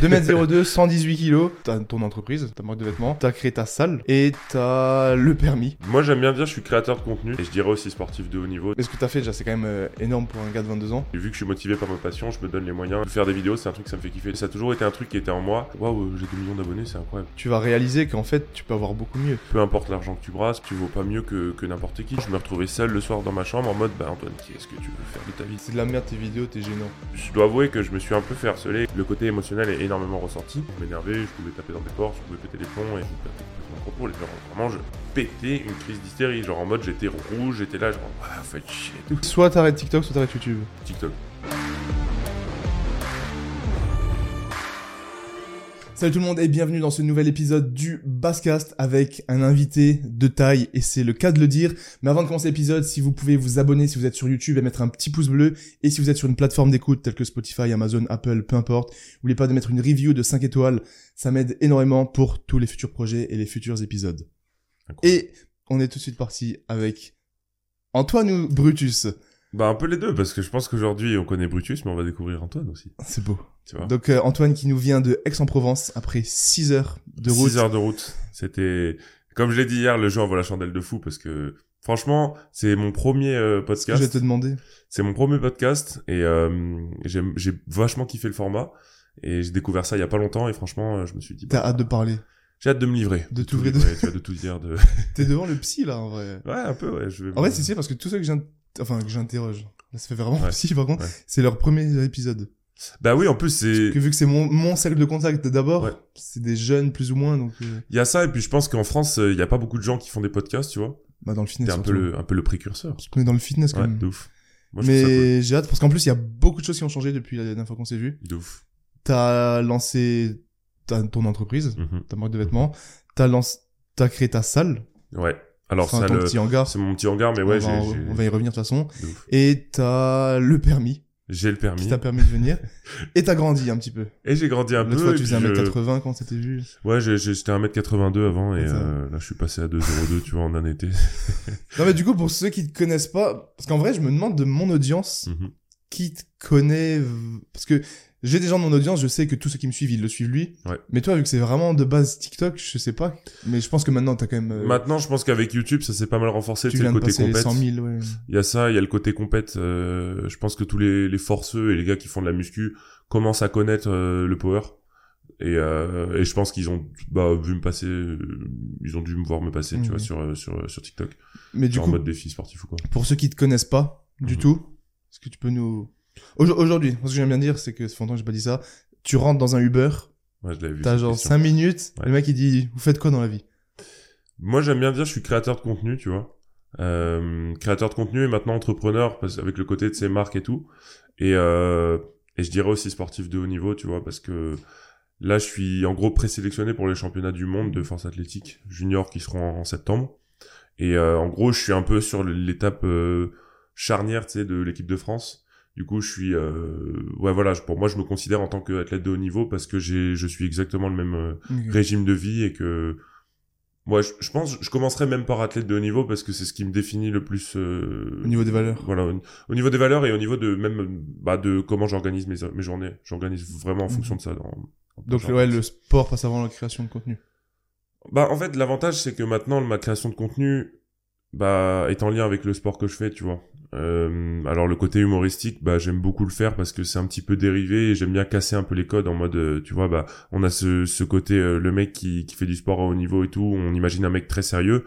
2m02, 118 kilos, t'as ton entreprise, ta marque de vêtements, t'as créé ta salle et t'as le permis. Moi j'aime bien dire je suis créateur de contenu et je dirais aussi sportif de haut niveau. Mais ce que t'as fait déjà c'est quand même euh, énorme pour un gars de 22 ans. Et vu que je suis motivé par ma passion, je me donne les moyens de faire des vidéos, c'est un truc que ça me fait kiffer. Ça a toujours été un truc qui était en moi. Waouh, j'ai 2 millions d'abonnés, c'est incroyable. Tu vas réaliser qu'en fait tu peux avoir beaucoup mieux. Peu importe l'argent que tu brasses, tu vaux pas mieux que, que n'importe qui. Je me retrouvais seul le soir dans ma chambre en mode bah Antoine, qu'est-ce que tu veux faire de ta vie? C'est de la merde tes vidéos, t'es gênant. Je dois avouer que je me suis un peu fait harceler. Le côté émotionnel est énormément ressorti. Je m'énervais, je pouvais taper dans des portes, je pouvais péter des plombs et je pétais mon propos. Les gens, vraiment, je pétais une crise d'hystérie. Genre en mode j'étais rouge, j'étais là, genre, ah, faites chier. Soit t'arrêtes TikTok, soit t'arrêtes YouTube. TikTok. Salut tout le monde et bienvenue dans ce nouvel épisode du Basscast avec un invité de taille et c'est le cas de le dire. Mais avant de commencer l'épisode, si vous pouvez vous abonner si vous êtes sur YouTube et mettre un petit pouce bleu et si vous êtes sur une plateforme d'écoute telle que Spotify, Amazon, Apple, peu importe, n'oubliez pas de mettre une review de 5 étoiles, ça m'aide énormément pour tous les futurs projets et les futurs épisodes. Et on est tout de suite parti avec Antoine ou Brutus? Bah un peu les deux parce que je pense qu'aujourd'hui on connaît Brutus mais on va découvrir Antoine aussi. C'est beau. Tu vois. Donc euh, Antoine qui nous vient de Aix-en-Provence après 6 heures de route. 6 heures de route. C'était, comme je l'ai dit hier, le jeu envoie la chandelle de fou parce que franchement, c'est mon premier euh, Je podcast. vais te demander. C'est mon premier podcast et euh, j'ai vachement kiffé le format et j'ai découvert ça il y a pas longtemps et franchement, euh, je me suis dit, T'as bah, hâte de parler. j'ai hâte de me livrer, De t'ouvrir de- livrer, tu vois, de tout dire, de, T'es devant le psy là en vrai. ouais, un peu, ouais, je vais. En vrai c'est sûr parce que tous ceux que j'in- enfin que j'interroge, ça fait vraiment Ouais. psy par contre, Ouais. c'est leur premier épisode. Bah oui, en plus c'est, Que vu que c'est mon, mon cercle de contact d'abord, Ouais. c'est des jeunes plus ou moins donc euh, il y a ça et puis je pense qu'en France, euh, il y a pas beaucoup de gens qui font des podcasts, tu vois. bah dans le fitness. T'es un peu le, un peu le précurseur. Parce qu'on est dans le fitness quand Ouais, même. de ouf. Moi, je trouve ça cool. Mais j'ai hâte parce qu'en plus il y a beaucoup de choses qui ont changé depuis la dernière fois qu'on s'est vu. De ouf. T'as lancé ta, ton entreprise, Mhm. ta marque de vêtements, t'as lancé, t'as créé ta salle, Ouais. Alors enfin ça, ton le... petit hangar. c'est mon petit hangar, mais ouais, on, va, on va y revenir de toute façon. Et t'as le permis J'ai le permis. qui t'a permis de venir. et t'as grandi un petit peu. Et j'ai grandi un L'autre peu. fois, tu faisais je- 1m80 quand c'était vu. Ouais, j'ai- j'ai- j'étais 1m82 avant et euh, là je suis passé à 2,02 tu vois en un été. Non, mais du coup, pour ceux qui te connaissent pas, parce qu'en vrai, je me demande de mon audience Mhm. qui te connaît. Parce que j'ai des gens de mon audience, je sais que tous ceux qui me suivent, ils le suivent lui. Ouais. Mais toi, vu que c'est vraiment de base TikTok, je sais pas. Mais je pense que maintenant, t'as quand même. euh, Maintenant, je pense qu'avec YouTube, ça s'est pas mal renforcé. tu viens le de côté les compète. 100 000, ouais. Il y a ça, il y a le côté compète. euh, je pense que tous les, les forceux et les gars qui font de la muscu commencent à connaître euh, le power. Et, euh, et je pense qu'ils ont bah, vu me passer, euh, ils ont dû me voir me passer, tu vois, sur, sur, sur TikTok. Mais du coup, en mode défi sportif ou quoi. pour ceux qui te connaissent pas du Mhm. tout, est-ce que tu peux nous. Aujo- Aujourd'hui, ce que j'aime bien dire, c'est que ça fait longtemps que j'ai pas dit ça. Tu rentres dans un Uber, Ouais, je l'avais vu. t'as genre question. 5 minutes, Ouais. le mec il dit Vous faites quoi dans la vie? Moi, j'aime bien dire, je suis créateur de contenu, tu vois. Euh, créateur de contenu et maintenant entrepreneur, parce avec le côté de ses marques et tout. Et, euh, et je dirais aussi sportif de haut niveau, tu vois, parce que là, je suis en gros présélectionné pour les championnats du monde de force athlétique junior qui seront en, en septembre. Et euh, en gros, je suis un peu sur l'étape euh, charnière, tu sais, de l'équipe de France. Du coup, je suis, euh, ouais, voilà, je- pour moi, je me considère en tant qu'athlète de haut niveau parce que j'ai, je suis exactement le même euh, régime de vie et que moi je, je pense je commencerai même par athlète de haut niveau parce que c'est ce qui me définit le plus euh, Au niveau des valeurs. voilà au, au niveau des valeurs et au niveau de même bah de comment j'organise mes, mes journées. J'organise vraiment en fonction de ça dans, dans- Donc, ouais, le sport passe avant la création de contenu. bah en fait l'avantage c'est que maintenant ma création de contenu bah est en lien avec le sport que je fais tu vois euh, alors le côté humoristique bah j'aime beaucoup le faire parce que c'est un petit peu dérivé et j'aime bien casser un peu les codes en mode euh, tu vois bah on a ce, ce côté euh, le mec qui, qui fait du sport à haut niveau et tout on imagine un mec très sérieux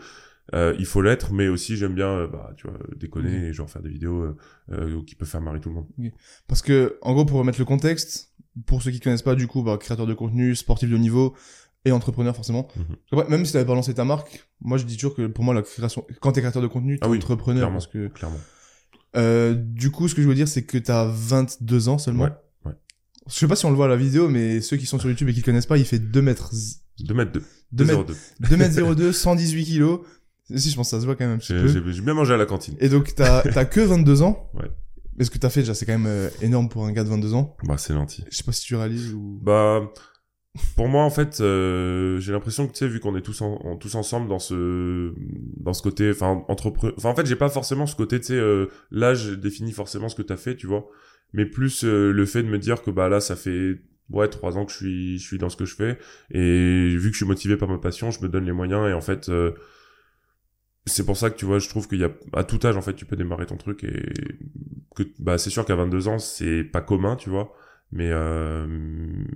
euh, il faut l'être mais aussi j'aime bien euh, bah tu vois déconner et genre faire des vidéos euh, qui peuvent faire marrer tout le monde Parce que, en gros, pour remettre le contexte, pour ceux qui connaissent pas, du coup, bah, créateur de contenu, sportif de haut niveau et entrepreneur, forcément. Mhm. Même si t'avais pas lancé ta marque, moi, je dis toujours que pour moi, la création, quand t'es créateur de contenu, t'es Ah oui, entrepreneur. clairement. Parce que, clairement euh, du coup, ce que je veux dire, c'est que t'as 22 ans seulement. Ouais, ouais. Je sais pas si on le voit à la vidéo, mais ceux qui sont sur YouTube et qui le connaissent pas, il fait 2 mètres, 2 mètres 2 2 mètres, 2 2 mètres 02, 118 kilos. Si, je pense que ça se voit quand même un petit j'ai peu. j'ai- j'ai bien mangé à la cantine Et donc, t'as, t'as que 22 ans. Ouais. Mais ce que t'as fait déjà, c'est quand même euh, énorme pour un gars de 22 ans. bah c'est gentil Je sais pas si tu réalises ou... Bah, pour moi, en fait, euh, j'ai l'impression que, tu sais, vu qu'on est tous, en, tous ensemble dans ce, dans ce côté, enfin, entrepreneur, enfin, en fait, j'ai pas forcément ce côté, tu sais, euh, l'âge définit forcément ce que t'as fait, tu vois, mais plus euh, le fait de me dire que, bah, là, ça fait ouais trois ans que je suis je suis dans ce que je fais. Et vu que je suis motivé par ma passion je me donne les moyens et en fait euh, c'est pour ça que tu vois je trouve qu'il y a à tout âge en fait tu peux démarrer ton truc et que bah c'est sûr qu'à 22 ans c'est pas commun tu vois mais euh,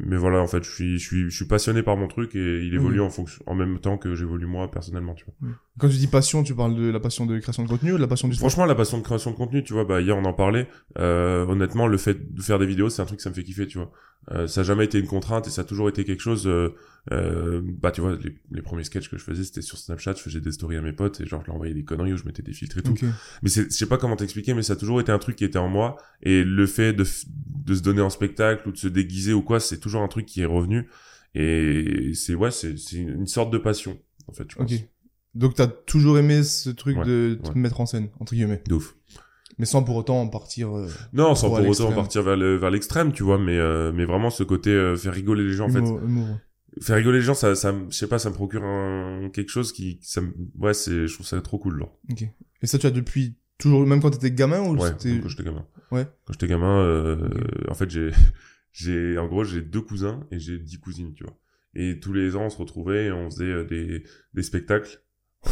mais voilà en fait je suis je suis je suis passionné par mon truc et il évolue en fonction en même temps que j'évolue moi personnellement tu vois. Quand tu dis passion, tu parles de la passion de création de contenu ou de la passion du franchement la passion de création de contenu tu vois bah hier on en parlait. Euh, honnêtement le fait de faire des vidéos c'est un truc que ça me fait kiffer tu vois euh, ça a jamais été une contrainte et ça a toujours été quelque chose euh, euh, bah tu vois les, les premiers sketchs que je faisais c'était sur Snapchat je faisais des stories à mes potes et genre je leur envoyais des conneries où je mettais des filtres et tout Ok. mais je sais pas comment t'expliquer, mais ça a toujours été un truc qui était en moi. Et le fait de, de se donner en spectacle ou de se déguiser ou quoi, c'est toujours un truc qui est revenu. Et c'est, ouais, c'est, une sorte de passion, en fait, je pense. Ok. Donc t'as toujours aimé ce truc Ouais, de te ouais. mettre en scène, entre guillemets. De ouf. Mais sans pour autant partir. euh, Non, sans Pour autant l'extrême. partir vers, le, vers l'extrême, tu vois, mais, euh, mais vraiment ce côté euh, faire rigoler les gens, en fait. humour-. Faire rigoler les gens, ça, ça, me- je sais pas, ça me procure un, quelque chose qui, ça ouais, c'est, je trouve ça trop cool, genre. Ok. Et ça, tu as depuis toujours, même quand t'étais gamin ou Ouais, quand j'étais gamin. Ouais. Quand j'étais gamin, euh, Ok. en fait, j'ai, j'ai, en gros, j'ai deux cousins et j'ai dix cousines, tu vois. Et tous les ans, on se retrouvait et on faisait euh, des, des spectacles.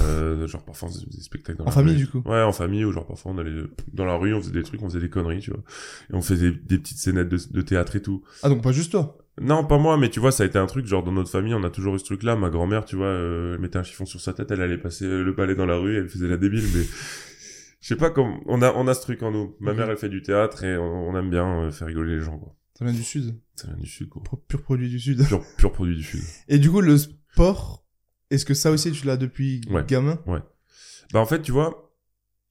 Euh, genre parfois on faisait des spectacles dans En la famille, rue. du coup. Ouais, en famille, ou genre parfois on allait dans la rue, on faisait des trucs, on faisait des conneries, tu vois. Et on faisait des, des petites scénettes de, de théâtre et tout. Ah, donc pas juste toi? Non, pas moi, mais tu vois, ça a été un truc, genre dans notre famille, on a toujours eu ce truc-là. Ma grand-mère, tu vois, euh, elle mettait un chiffon sur sa tête, elle allait passer euh, le balai dans la rue, elle faisait la débile, mais je sais pas comment, on a, on a ce truc en nous. Ma mère, elle fait du théâtre et on, on aime bien euh, faire rigoler les gens, quoi. Ça vient du sud. Ça vient du sud, quoi. Pro- pur produit du sud. Pur, pur produit du sud. Et du coup, le sport, est-ce que ça aussi tu l'as depuis Ouais. gamin? Bah, en fait, tu vois,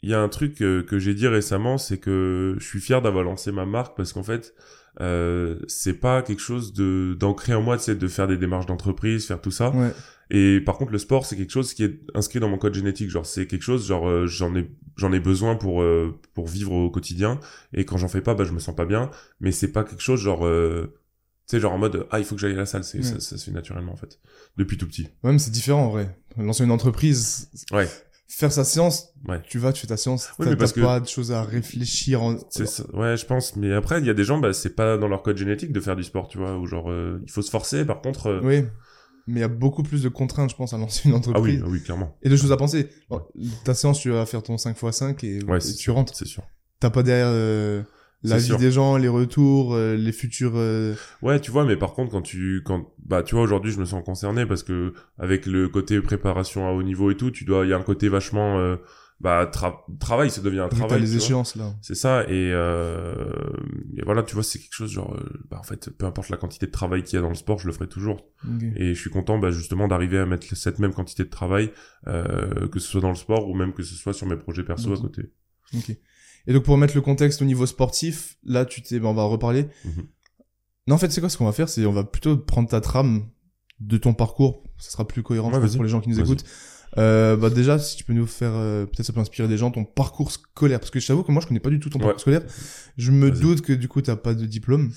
il y a un truc euh, que j'ai dit récemment, c'est que je suis fier d'avoir lancé ma marque parce qu'en fait, euh, c'est pas quelque chose de d'ancré en moi, de faire des démarches d'entreprise, faire tout ça. Ouais. Et par contre, le sport, c'est quelque chose qui est inscrit dans mon code génétique. Genre, c'est quelque chose, genre, euh, j'en ai, j'en ai besoin pour euh, pour vivre au quotidien. Et quand j'en fais pas, bah, je me sens pas bien. Mais c'est pas quelque chose, genre, euh, tu sais, genre en mode, ah, il faut que j'aille à la salle. C'est, Ouais. ça, ça se fait naturellement en fait, depuis tout petit. Même c'est différent en vrai. Lancer une entreprise, Ouais, faire sa séance, ouais. tu vas, tu fais ta séance, Oui, t'as mais parce t'as que- pas de choses à réfléchir. En... C'est ça. Ouais, je pense. Mais après, il y a des gens, bah, c'est pas dans leur code génétique de faire du sport, tu vois, ou genre, euh, il faut se forcer. Par contre, euh, Oui. Mais il y a beaucoup plus de contraintes, je pense, à lancer une entreprise. oui, ah oui, clairement. Et de choses à penser. Ta séance, tu vas faire ton 5x5 et, Ouais, et tu sûr, rentres. C'est sûr. T'as pas derrière euh, la vie sûr. des gens, les retours, euh, les futurs... euh, Ouais, tu vois, mais par contre, quand tu, quand, bah, tu vois, aujourd'hui, je me sens concerné parce que avec le côté préparation à haut niveau et tout, tu dois, il y a un côté vachement, euh, bah, tra- travail, ça devient un travail. les tu vois. échéances, là. C'est ça, et, euh, et voilà, tu vois, c'est quelque chose genre, euh, bah, en fait, peu importe la quantité de travail qu'il y a dans le sport, je le ferai toujours. Et je suis content, bah, justement, d'arriver à mettre cette même quantité de travail, euh, que ce soit dans le sport ou même que ce soit sur mes projets perso à côté. Ok. Et donc pour remettre le contexte au niveau sportif, là tu t'es, ben, on va reparler. Mhm. Non en fait c'est quoi ce qu'on va faire, c'est on va plutôt prendre ta trame de ton parcours, ça sera plus cohérent je Ouais, pense, pour les gens qui nous écoutent. Euh, bah déjà si tu peux nous faire, euh, peut-être ça peut inspirer des gens ton parcours scolaire, parce que je t'avoue que moi je connais pas du tout ton Ouais. parcours scolaire. Je me doute que du coup t'as pas de diplôme.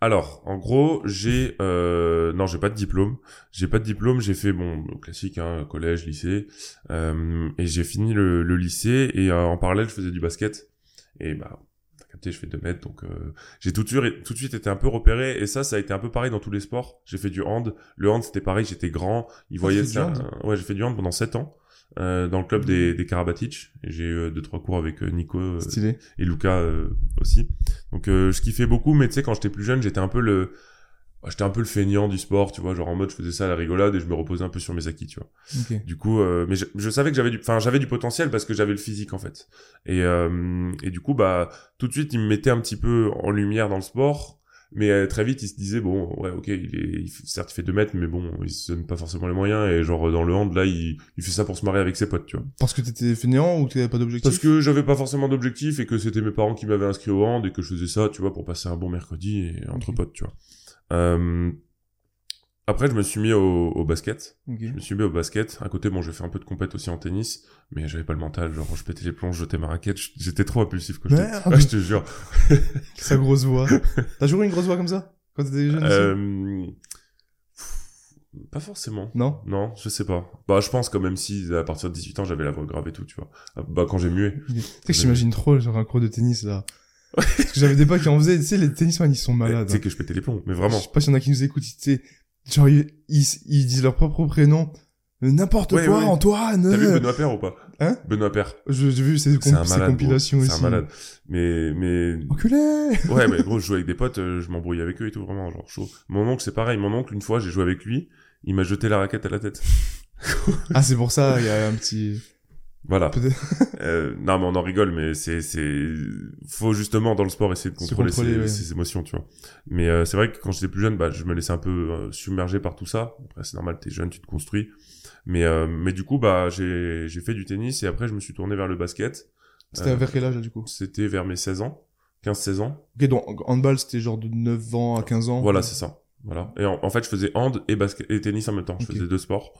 Alors, en gros, j'ai euh, non, j'ai pas de diplôme. J'ai pas de diplôme. J'ai fait bon classique, hein, collège, lycée, euh, et j'ai fini le, le lycée. Et euh, en parallèle, je faisais du basket. Et bah, t'as capté, je fais 2 mètres, donc euh, j'ai tout de suite, tout de suite été un peu repéré. Et ça, ça a été un peu pareil dans tous les sports. J'ai fait du hand. Le hand, c'était pareil. J'étais grand. Ils voyaient fait du ça. euh, ouais, j'ai fait du hand pendant 7 ans. Euh, dans le club des, des Karabatic. J'ai eu euh, deux trois cours avec euh, Nico euh, Stylé. et Luca euh, aussi. Donc euh, je kiffais beaucoup, mais tu sais quand j'étais plus jeune, j'étais un peu le bah, j'étais un peu le feignant du sport, tu vois, genre en mode je faisais ça à la rigolade et je me reposais un peu sur mes acquis, tu vois. Ok. Du coup, euh, mais je, je savais que j'avais du, enfin j'avais du potentiel parce que j'avais le physique en fait. Et euh, et du coup bah tout de suite il me mettait un petit peu en lumière dans le sport. Mais euh, très vite, il se disait bon, ouais, ok, il est, il certes, il fait 2 mètres, mais bon, il se donne pas forcément les moyens. Et genre dans le hand, là, il, il fait ça pour se marier avec ses potes, tu vois. Parce que t'étais fainéant ou t'avais pas d'objectif? Parce que j'avais pas forcément d'objectif et que c'était mes parents qui m'avaient inscrit au hand et que je faisais ça, tu vois, pour passer un bon mercredi et entre potes, tu vois. Euh, Après, je me suis mis au, au basket. Je me suis mis au basket. À côté, bon, j'ai fait un peu de compète aussi en tennis, mais j'avais pas le mental. Genre, je pétais les plombs, je jetais ma raquette. J'étais trop impulsif quand j'étais. Ouais, je te jure. Sa grosse voix. T'as toujours eu une grosse voix comme ça Quand t'étais jeune Euh... Pas forcément. Non? Non, je sais pas. Bah, je pense quand même si à partir de 18 ans, j'avais la voix grave et tout, tu vois. Ah, Bah, quand j'ai mué. Tu sais que j'imagine trop genre un cours de tennis là. J'avais des potes qui en faisaient, tu sais, les tennisman, ils sont Tu malades. sais hein. que je pétais les plombs, mais Je vraiment. sais pas s'il y en a qui nous écoutent, tu sais. Genre, ils, ils, ils disent leur propre prénom. N'importe Ouais, quoi, ouais. Antoine. T'as vu. Benoît Père ou pas Hein Benoît Père. Je- J'ai vu C'est comp- malade. gros. compilations aussi. C'est un malade. Mais, mais, Enculé ouais, mais gros, je jouais avec des potes, euh, je m'embrouillais avec eux et tout, vraiment, genre chaud. Mon oncle, c'est pareil. Mon oncle, une fois, j'ai joué avec lui, il m'a jeté la raquette à la tête. Ah, c'est pour ça, il y a un petit... Voilà. Euh, non, mais on en rigole, mais c'est, c'est, faut justement dans le sport essayer de contrôler, contrôler, ses, ouais. ses émotions, tu vois. Mais euh, c'est vrai que quand j'étais plus jeune, bah, je me laissais un peu euh, submerger par tout ça. Après, c'est normal, t'es jeune, tu te construis. Mais, euh, mais du coup, bah, j'ai, j'ai fait du tennis et après, je me suis tourné vers le basket. C'était Euh, vers quel âge, là, du coup? C'était vers mes 16 ans, 15-16 ans. Ok, donc, handball, c'était genre de 9 ans à 15 ans. Voilà, c'est ça. Voilà. Et en, en fait, je faisais hand et basket et tennis en même temps. Je faisais deux sports.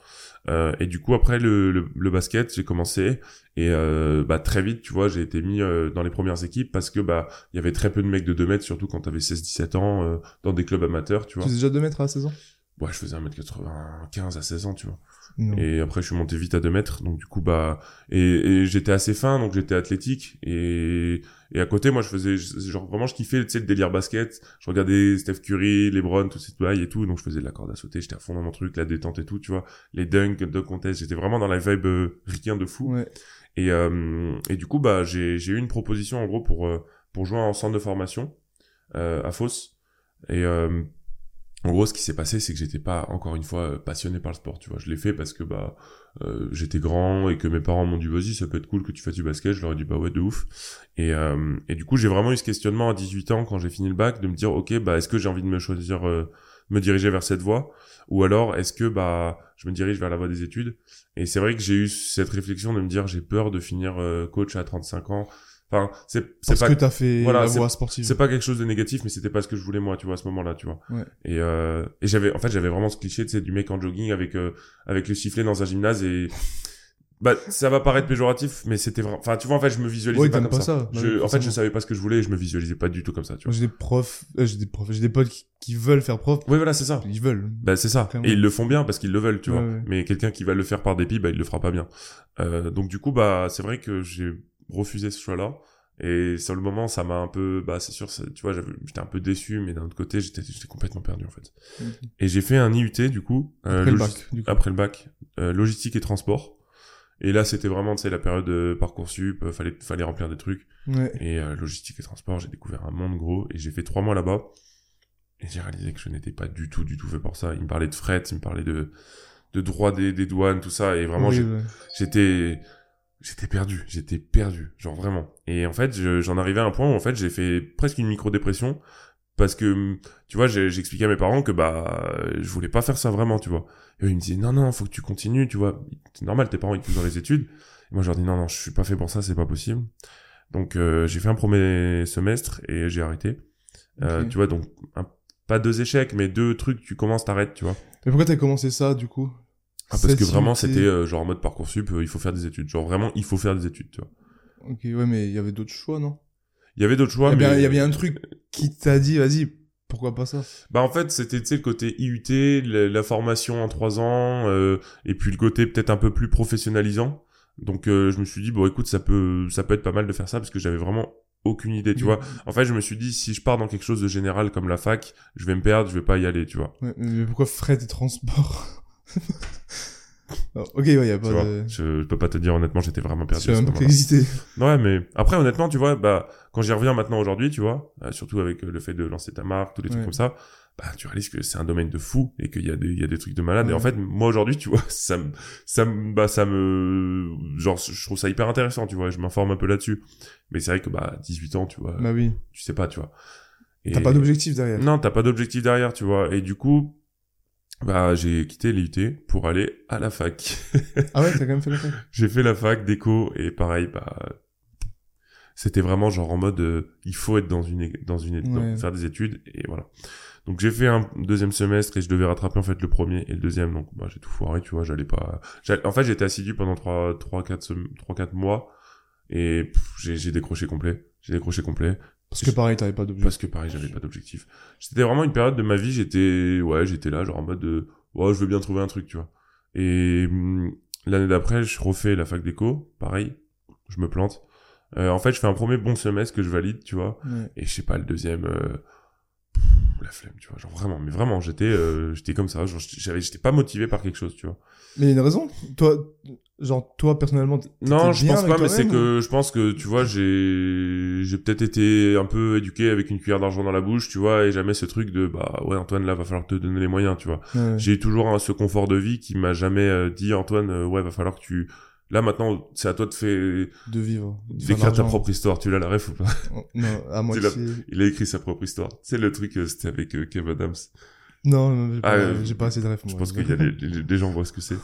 Euh, et du coup, après le, le, le basket, j'ai commencé et euh, bah très vite, tu vois, j'ai été mis euh, dans les premières équipes parce que bah il y avait très peu de mecs de 2 mètres, surtout quand t'avais 16-17 ans euh, dans des clubs amateurs, tu Tu vois. faisais déjà 2 mètres à 16 ans Ouais, je faisais 1m95 à 16 ans, tu vois. Non. Et après, je suis monté vite à 2 mètres. Donc, du coup, bah, et, et j'étais assez fin, donc j'étais athlétique. Et, et à côté, moi, je faisais, genre, vraiment, je kiffais, tu sais, le délire basket. Je regardais Steph Curry, LeBron, tous ces bails et tout. Donc, je faisais de la corde à sauter. J'étais à fond dans mon truc, la détente et tout, tu vois. Les dunks, de contest. J'étais vraiment dans la vibe euh, rien de fou. Ouais. Et, euh, et du coup, bah, j'ai, j'ai eu une proposition, en gros, pour, euh, pour jouer en centre de formation, euh, à Fos. Et, euh, en gros, ce qui s'est passé, c'est que j'étais pas encore une fois passionné par le sport, tu vois. Je l'ai fait parce que bah euh, j'étais grand et que mes parents m'ont dit vas-y, ça peut être cool que tu fasses du basket. Je leur ai dit bah ouais de ouf. Et euh, et du coup, j'ai vraiment eu ce questionnement à 18 ans quand j'ai fini le bac de me dire ok bah est-ce que j'ai envie de me choisir, euh, me diriger vers cette voie? Ou alors est-ce que bah je me dirige vers la voie des études? Et c'est vrai que j'ai eu cette réflexion de me dire j'ai peur de finir euh, coach à 35 ans. Enfin c'est c'est Parce pas que t'as fait voilà, la c'est- voie sportive. c'est pas quelque chose de négatif, mais c'était pas ce que je voulais moi, tu vois, à ce moment-là, tu vois. Ouais. Et, euh, et j'avais, en fait, j'avais vraiment ce cliché, tu sais, du mec en jogging avec euh, avec le sifflet dans un gymnase et bah ça va paraître péjoratif, mais c'était vraiment, enfin tu vois, en fait, je me visualisais Ouais, pas comme pas ça. ça. Je- en fait, je savais pas ce que je voulais, et je me visualisais pas du tout comme ça, tu vois. j'ai des profs, euh, j'ai des profs, j'ai des potes qui, qui veulent faire prof. Oui, voilà, c'est ça. Ils veulent. Bah c'est ça. Clairement. Et ils le font bien parce qu'ils le veulent, tu vois. Mais quelqu'un qui va le faire par dépit, bah il le fera pas bien. Euh, donc du coup, bah c'est vrai que j'ai refusé ce choix-là. Et sur le moment, ça m'a un peu, bah c'est sûr, ça- tu vois, j'étais un peu déçu, mais d'un autre côté, j'étais j'étais complètement perdu en fait. Et j'ai fait un IUT du coup, euh, Après le logis- bac, du coup. après le bac, euh, logistique et transport. Et là, c'était vraiment, tu sais, la période de parcoursup, euh, fallait fallait remplir des trucs. Ouais. Et euh, logistique et transport, j'ai découvert un monde gros et j'ai fait trois mois là-bas. Et j'ai réalisé que je n'étais pas du tout, du tout fait pour ça. Il me parlait de fret, il me parlait de, de droit des, des douanes, tout ça. Et vraiment, Oui, ouais. J'étais, perdu. J'étais perdu. Genre vraiment. Et en fait, je- j'en arrivais à un point où en fait, j'ai fait presque une micro-dépression. Parce que, tu vois, expliqué à mes parents que bah, je voulais pas faire ça vraiment, tu vois. Et eux, ils me disaient, non, non, faut que tu continues, tu vois. C'est normal, tes parents, ils poussent dans les études. Et moi, je leur dis, non, non, je suis pas fait pour ça, c'est pas possible. Donc, euh, j'ai fait un premier semestre et j'ai arrêté. Euh, tu vois, donc, un- pas deux échecs, mais deux trucs, tu commences, t'arrêtes, tu vois. Mais pourquoi t'as commencé ça, du coup? Ah, parce que vraiment, c'était euh, genre en mode Parcoursup, euh, il faut faire des études. Genre vraiment, il faut faire des études, tu vois. Ok, ouais, mais il y avait d'autres choix, non? Il y avait d'autres choix, il, y mais... il y a bien un truc qui t'a dit, vas-y, pourquoi pas ça? Bah en fait, c'était tu sais le côté IUT, la, la formation en trois ans, euh, et puis le côté peut-être un peu plus professionnalisant. Donc euh, je me suis dit bon écoute ça peut ça peut être pas mal de faire ça parce que j'avais vraiment aucune idée, tu Oui. vois. En fait, je me suis dit si je pars dans quelque chose de général comme la fac, je vais me perdre, je vais pas y aller, tu vois. Ouais, mais pourquoi frais et transport? Ok, ouais, y a Tu pas vois. de... Je, je peux pas te dire honnêtement, j'étais vraiment perdu. que moment-là. ça existait. Ouais, mais après, honnêtement, tu vois, bah, quand j'y reviens maintenant aujourd'hui, tu vois, euh, surtout avec euh, le fait de lancer ta marque, tous les trucs comme ça, bah, tu réalises que c'est un domaine de fou et qu'il y a des, il y a des trucs de malade. Et en fait, moi aujourd'hui, tu vois, ça me, ça me, bah, ça me, genre, je trouve ça hyper intéressant, tu vois, je m'informe un peu là-dessus. Mais c'est vrai que, bah, 18 ans, tu vois, Bah oui. tu sais pas, tu vois. T'as pas d'objectif derrière. Non, t'as pas d'objectif derrière, tu vois. Et du coup, bah, j'ai quitté l'IUT pour aller à la fac. Ah ouais, t'as quand même fait la fac? J'ai fait la fac d'éco et pareil, bah, c'était vraiment genre en mode, euh, il faut être dans une, dans une, é- dans- Ouais. faire des études et voilà. Donc j'ai fait un deuxième semestre et je devais rattraper en fait le premier et le deuxième. Donc bah, j'ai tout foiré, tu vois, j'allais pas. En fait, j'étais assidu pendant trois, trois, quatre, trois, quatre mois et j'ai décroché complet. J'ai décroché complet Parce que pareil, t'avais pas d'objectif. parce que pareil, j'avais pas d'objectif. C'était vraiment une période de ma vie, j'étais, ouais, j'étais là, genre en mode, de, ouais, je veux bien trouver un truc, tu vois. Et hum, l'année d'après, je refais la fac d'éco, pareil, je me plante. Euh, en fait, je fais un premier bon semestre que je valide, tu vois. Ouais. Et je sais pas, le deuxième, euh, pff, la flemme, tu vois. Genre vraiment, mais vraiment, j'étais, euh, j'étais comme ça. Genre, j'avais, j'étais pas motivé par quelque chose, tu vois. Mais il y a une raison? Toi, genre, toi, personnellement, Non, je pense pas, mais c'est que je pense que tu vois, j'ai j'ai peut-être été un peu éduqué avec une cuillère d'argent dans la bouche, tu vois, et jamais ce truc de bah ouais Antoine là va falloir te donner les moyens, tu vois. Ouais. J'ai toujours hein, ce confort de vie qui m'a jamais euh, dit Antoine euh, ouais va falloir que tu là maintenant c'est à toi de faire De vivre. d'écrire ta propre histoire, tu l'as la ref ou pas? Oh, Non, à moitié. Il a écrit sa propre histoire. C'est le truc euh, c'était avec euh, Kev Adams. Non, non, j'ai Ah, pas, euh, pas assez de rêve. Je pense qu'il y a des, gens voient ce que c'est.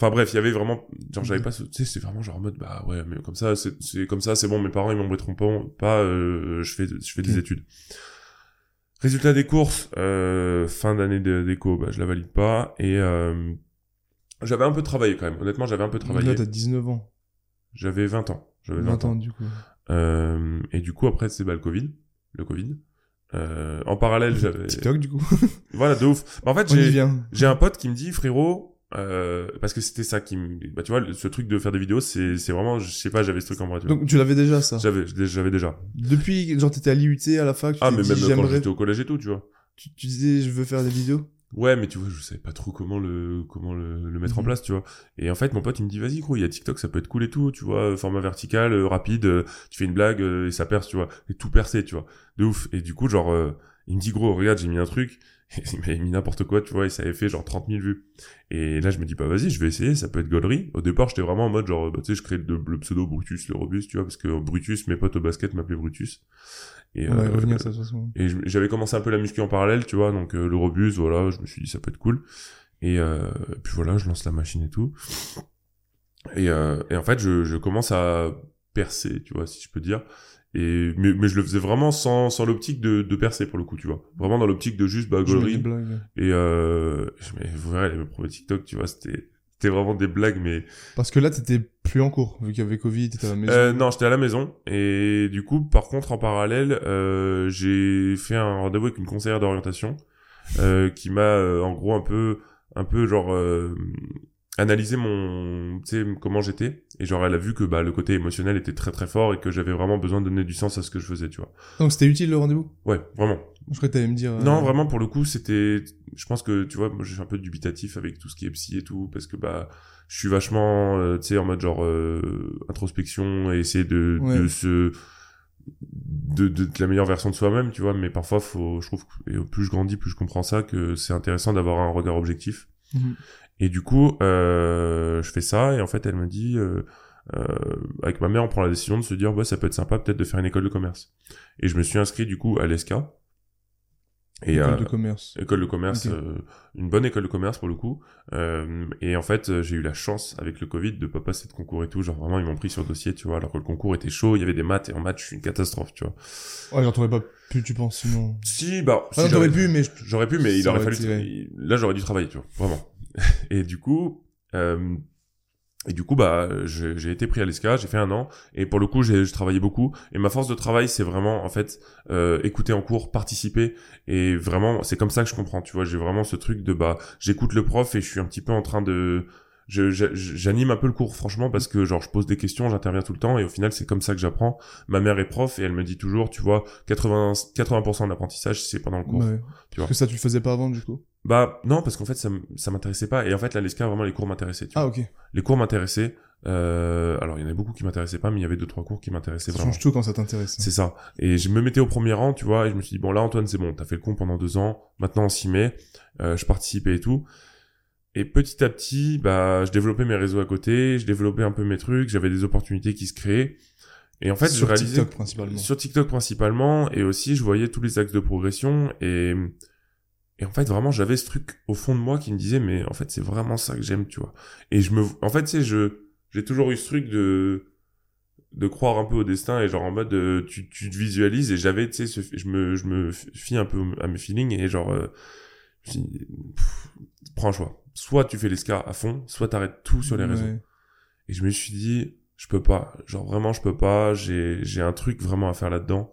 Enfin bref, il y avait vraiment, genre j'avais pas, ce- tu sais, c'était vraiment genre en mode bah ouais, mais comme ça, c'est c'est comme ça, c'est bon, mes parents ils m'embêteront pas, pas, euh, je fais, je fais des Ok. études. Résultat des courses, euh, fin d'année d'éco, bah je la valide pas et euh, j'avais un peu travaillé quand même. Honnêtement, j'avais un peu travaillé. Là, t'as 19 ans. J'avais 20 ans. J'avais 20, 20 ans. ans, du coup. Euh, et du coup après c'est bah le Covid, le Covid. Euh, en parallèle, j'avais TikTok, du coup. voilà de ouf. En fait, j'ai un pote qui me dit frérot euh, parce que c'était ça qui me bah tu vois ce truc de faire des vidéos c'est c'est vraiment je sais pas j'avais ce truc en moi tu vois. Donc, tu l'avais déjà, ça. j'avais j'avais déjà Depuis, genre, t'étais à l'IUT, à la fac, tu ah mais dit, même quand j'étais au collège et tout tu vois tu, tu disais, je veux faire des vidéos. ouais mais tu vois je savais pas trop comment le comment le, le mettre en Mhm. place tu vois et en fait mon pote il me dit vas-y gros il y a TikTok ça peut être cool et tout tu vois format vertical euh, rapide euh, tu fais une blague euh, et ça perce tu vois et tout percé tu vois de ouf et du coup genre euh, il me dit gros regarde j'ai mis un truc il m'avait mis n'importe quoi tu vois et ça avait fait genre 30 000 vues et là je me dis bah vas-y je vais essayer ça peut être gaulerie au départ j'étais vraiment en mode genre bah, tu sais je crée le, le pseudo Brutus le Robuste tu vois parce que Brutus mes potes au basket m'appelaient Brutus et euh, ça, de toute façon. et j'avais commencé un peu la muscu en parallèle, tu vois, donc euh, le robuste, voilà, je me suis dit ça peut être cool. Et euh, puis voilà, je lance la machine et tout. Et, euh, et en fait, je, je commence à percer, tu vois, si je peux dire. Et mais, mais je le faisais vraiment sans, sans l'optique de, de percer pour le coup, tu vois. Vraiment dans l'optique de juste bah, gaulerie. Et euh, je- mais vous verrez les premiers TikTok, tu vois, c'était c'était vraiment des blagues, mais Parce que là, t'étais plus en cours, vu qu'il y avait Covid, t'étais à la maison. euh, non, j'étais à la maison et du coup, par contre, en parallèle, euh, j'ai fait un rendez-vous avec une conseillère d'orientation euh, qui m'a, euh, en gros, un peu, un peu genre euh, analysé mon, tu sais, comment j'étais et genre elle a vu que bah le côté émotionnel était très très fort et que j'avais vraiment besoin de donner du sens à ce que je faisais, tu vois. Donc, c'était utile, le rendez-vous? Ouais, vraiment. Je croyais que t'allais me dire... euh, Non, vraiment, pour le coup, c'était, je pense que, tu vois, moi, je suis un peu dubitatif avec tout ce qui est psy et tout, parce que, bah, je suis vachement, euh, tu sais, en mode genre, euh, introspection et essayer de, Ouais. de se, de, de, de la meilleure version de soi-même, tu vois, mais parfois, faut, je trouve, et plus je grandis, plus je comprends ça, que c'est intéressant d'avoir un regard objectif. Mhm. Et du coup, euh, je fais ça, et en fait, elle me dit, euh, euh, avec ma mère, on prend la décision de se dire, bah, ça peut être sympa peut-être de faire une école de commerce. Et je me suis inscrit, du coup, à l'ESCA. Et, école euh, de commerce. école de commerce, Ok. euh, une bonne école de commerce pour le coup. Euh, et en fait, j'ai eu la chance avec le Covid de pas passer de concours et tout. Genre vraiment, ils m'ont pris sur dossier, tu vois, alors que le concours était chaud, il y avait des maths et en maths, je suis une catastrophe, tu vois. Ouais, j'en t'aurais pas pu, tu penses, sinon... Si, bah, Ah, j'aurais- pu, mais... J'aurais pu, mais il aurait fallu. été, Là, j'aurais dû travailler, tu vois, vraiment. et du coup, euh, et du coup, bah, j'ai été pris à l'ESCA, j'ai fait un an, et pour le coup, j'ai travaillé beaucoup. Et ma force de travail, c'est vraiment, en fait, euh, écouter en cours, participer, et vraiment, c'est comme ça que je comprends, tu vois. J'ai vraiment ce truc de, bah, j'écoute le prof et je suis un petit peu en train de j'anime un peu le cours franchement parce que genre je pose des questions j'interviens tout le temps et au final c'est comme ça que j'apprends ma mère est prof et elle me dit toujours tu vois 80 80% de l'apprentissage c'est pendant le cours Ouais. tu vois. Parce que ça, tu le faisais pas avant, du coup? bah non parce qu'en fait ça ça m'intéressait pas et en fait là l'ESCA vraiment les cours m'intéressaient tu Ah, ok. les cours m'intéressaient euh, alors il y en a beaucoup qui m'intéressaient pas mais il y avait deux trois cours qui m'intéressaient Ça vraiment change tout quand ça t'intéresse. c'est ça et je me mettais au premier rang tu vois et je me suis dit bon là Antoine c'est bon t'as fait le con pendant deux ans maintenant on s'y met euh, je participais et tout et petit à petit bah je développais mes réseaux à côté je développais un peu mes trucs j'avais des opportunités qui se créaient et en fait je Sur réalisais TikTok, principalement. sur TikTok principalement, et aussi je voyais tous les axes de progression, et, et en fait vraiment j'avais ce truc au fond de moi qui me disait mais en fait c'est vraiment ça que j'aime, tu vois. Et je me, en fait tu sais je, j'ai toujours eu ce truc de, de croire un peu au destin et genre en mode euh, tu, tu te visualises et j'avais tu sais je me, je me fie un peu à mes feelings et genre euh, je pff, prends un choix. Soit tu fais l'escar à fond, soit t'arrêtes tout sur les réseaux. Et je me suis dit, je peux pas. Genre vraiment, je peux pas. J'ai, j'ai un truc vraiment à faire là-dedans.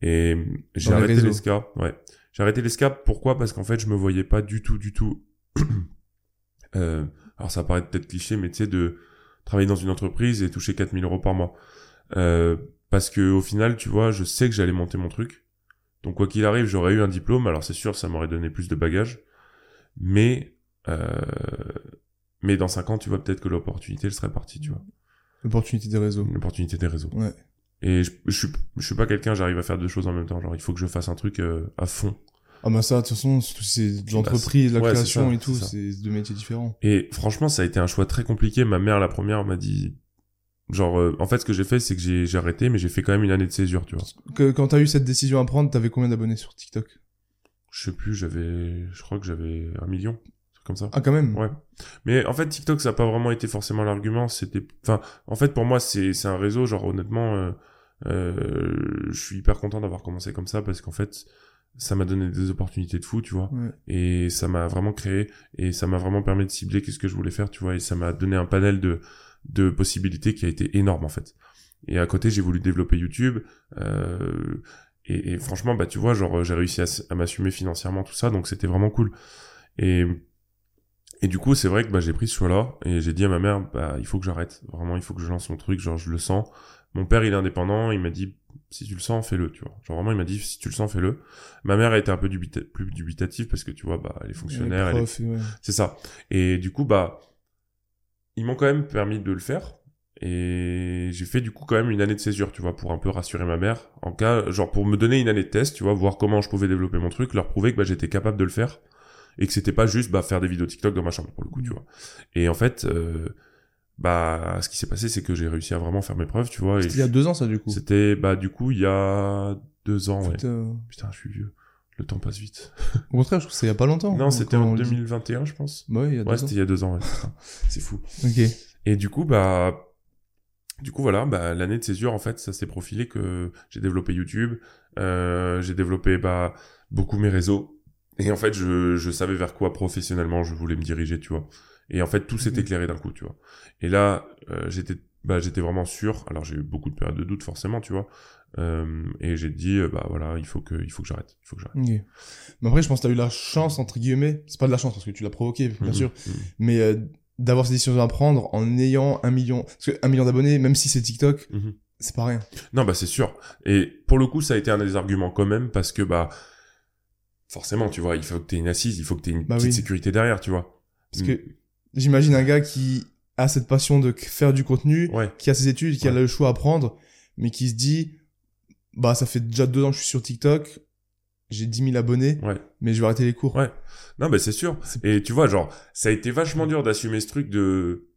Et j'ai arrêté l'esca. Ouais. J'ai arrêté l'esca. Pourquoi? Parce qu'en fait, je me voyais pas du tout, du tout. euh, alors ça paraît peut-être cliché, mais tu sais, de travailler dans une entreprise et toucher 4000 euros par mois. Euh, parce que au final, tu vois, je sais que j'allais monter mon truc. Donc quoi qu'il arrive, j'aurais eu un diplôme. Alors c'est sûr, ça m'aurait donné plus de bagages. Mais mais dans cinq ans, tu vois, peut-être que l'opportunité, elle serait partie, tu vois. L'opportunité des réseaux. L'opportunité des réseaux. Ouais. Et je, je, suis, je suis pas quelqu'un, j'arrive à faire deux choses en même temps. Genre, il faut que je fasse un truc euh, à fond. Ah bah ça, de toute façon, c'est de l'entreprise, la Ouais, création ça, et tout, c'est deux métiers différents. Et franchement, ça a été un choix très compliqué. Ma mère, la première, m'a dit, genre, euh, en fait, ce que j'ai fait, c'est que j'ai arrêté, mais j'ai fait quand même une année de césure, tu vois. Que, quand t'as eu cette décision à prendre, t'avais combien d'abonnés sur TikTok? Je sais plus, j'avais, je crois que j'avais un million, comme ça. Ah quand même Ouais. Mais en fait, TikTok, ça n'a pas vraiment été forcément l'argument. C'était, enfin, en fait, pour moi, c'est c'est un réseau. Genre, honnêtement, euh, euh, je suis hyper content d'avoir commencé comme ça parce qu'en fait, ça m'a donné des opportunités de fou, tu vois. Ouais. Et ça m'a vraiment créé et ça m'a vraiment permis de cibler qu'est-ce que je voulais faire, tu vois. Et ça m'a donné un panel de de possibilités qui a été énorme en fait. Et à côté, j'ai voulu développer YouTube. Euh, et, et franchement, bah tu vois, genre j'ai réussi à m'assumer financièrement tout ça, donc c'était vraiment cool. Et et du coup, c'est vrai que bah, j'ai pris ce choix-là et j'ai dit à ma mère, bah il faut que j'arrête. Vraiment, il faut que je lance mon truc. Genre, je le sens. Mon père, il est indépendant. Il m'a dit, si tu le sens, fais-le. Tu vois. Genre vraiment, il m'a dit, si tu le sens, fais-le. Ma mère a été un peu dubita- plus dubitative parce que tu vois, bah elle est fonctionnaire, elle est ouais. c'est ça. Et du coup, bah, ils m'ont quand même permis de le faire. Et j'ai fait du coup quand même une année de césure, tu vois, pour un peu rassurer ma mère. En cas, genre pour me donner une année de test, tu vois, voir comment je pouvais développer mon truc, leur prouver que bah, j'étais capable de le faire. Et que c'était pas juste bah, faire des vidéos TikTok dans ma chambre, pour le coup, tu vois. Et en fait, euh, bah, ce qui s'est passé, c'est que j'ai réussi à vraiment faire mes preuves, tu vois. C'était il y a deux ans ça du coup. c'était, bah, du coup, il y a deux ans, ouais. Putain. Putain, je suis vieux. Le temps passe vite. Au contraire, je trouve que c'est il y a pas longtemps. Non, c'était en on le dit. 2021, je pense. Bah ouais, il y a deux Ouais, ans. c'était il y a deux ans, ouais. C'est fou. Ok. Et du coup, bah, du coup, voilà, bah, l'année de césure, en fait, ça s'est profilé que j'ai développé YouTube, euh, j'ai développé, bah, beaucoup mes réseaux. Et en fait, je, je savais vers quoi professionnellement je voulais me diriger, tu vois. Et en fait, tout s'est Mhm. éclairé d'un coup, tu vois. Et là, euh, j'étais, bah, j'étais vraiment sûr. Alors, j'ai eu beaucoup de périodes de doute, forcément, tu vois. Euh, et j'ai dit, euh, bah, voilà, il faut que, il faut que j'arrête. Il faut que j'arrête. Mais après, je pense que t'as eu la chance, entre guillemets. C'est pas de la chance parce que tu l'as provoqué, bien Mhm. sûr. Mhm. Mais euh, d'avoir cette décision à prendre en ayant un million. Parce que un million d'abonnés, même si c'est TikTok, c'est pas rien. Non, bah c'est sûr. Et pour le coup, ça a été un des arguments quand même, parce que bah forcément, tu vois, il faut que t'aies une assise, il faut que t'aies une Bah petite oui. sécurité derrière, tu vois. Parce Mm. que j'imagine un gars qui a cette passion de faire du contenu, Ouais. qui a ses études, qui a le choix à prendre, mais qui se dit, bah ça fait déjà deux ans que je suis sur TikTok, j'ai 10 000 abonnés, Ouais. mais je vais arrêter les cours. Ouais. Non, bah c'est sûr. Et tu vois, genre, ça a été vachement dur d'assumer ce truc de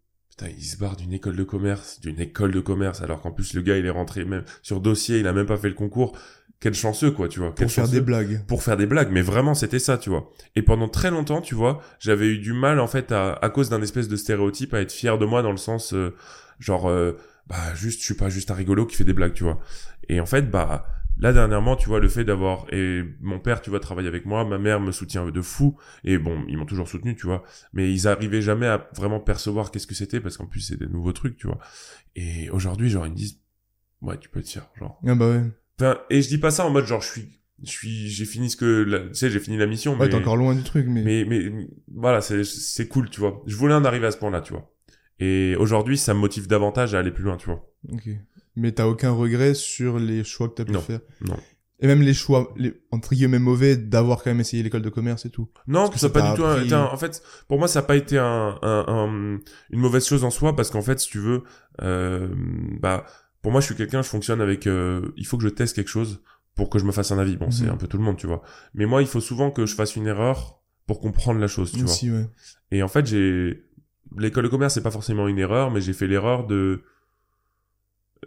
il se barre d'une école de commerce, d'une école de commerce, alors qu'en plus le gars il est rentré même sur dossier, il a même pas fait le concours. Quel chanceux quoi, tu vois. Quel Pour faire des blagues. pour faire des blagues, mais vraiment c'était ça, tu vois. Et pendant très longtemps, tu vois, j'avais eu du mal en fait à, à cause d'un espèce de stéréotype à être fier de moi dans le sens euh, genre euh, bah juste je suis pas juste un rigolo qui fait des blagues, tu vois. Et en fait bah là dernièrement, tu vois, le fait d'avoir et mon père, tu vois, travaille avec moi, ma mère me soutient de fou et bon, ils m'ont toujours soutenu, tu vois, mais ils arrivaient jamais à vraiment percevoir qu'est-ce que c'était parce qu'en plus c'est des nouveaux trucs, tu vois. Et aujourd'hui, genre ils me disent ouais, tu peux être fier, genre Ah bah ouais. Enfin, et je dis pas ça en mode genre je suis, je suis, j'ai fini ce que, la- tu sais, j'ai fini la mission, Ouais, mais, t'es encore loin du truc, mais... mais, mais, voilà, c'est, c'est cool, tu vois. Je voulais en arriver à ce point-là, tu vois. Et aujourd'hui, ça me motive davantage à aller plus loin, tu vois. Ok. Mais t'as aucun regret sur les choix que t'as pu Non, faire non. Et même les choix, les, entre guillemets, mauvais d'avoir quand même essayé l'école de commerce et tout. Non, que ça n'a pas du tout appris- été un- en fait, pour moi, ça n'a pas été un, un- un- une mauvaise chose en soi, parce qu'en fait, si tu veux, euh, bah, pour moi, je suis quelqu'un, je fonctionne avec, euh, il faut que je teste quelque chose pour que je me fasse un avis. Bon, c'est Mhm. un peu tout le monde, tu vois. Mais moi, il faut souvent que je fasse une erreur pour comprendre la chose, tu vois. Ouais. Et en fait, j'ai l'école de commerce, c'est pas forcément une erreur, mais j'ai fait l'erreur de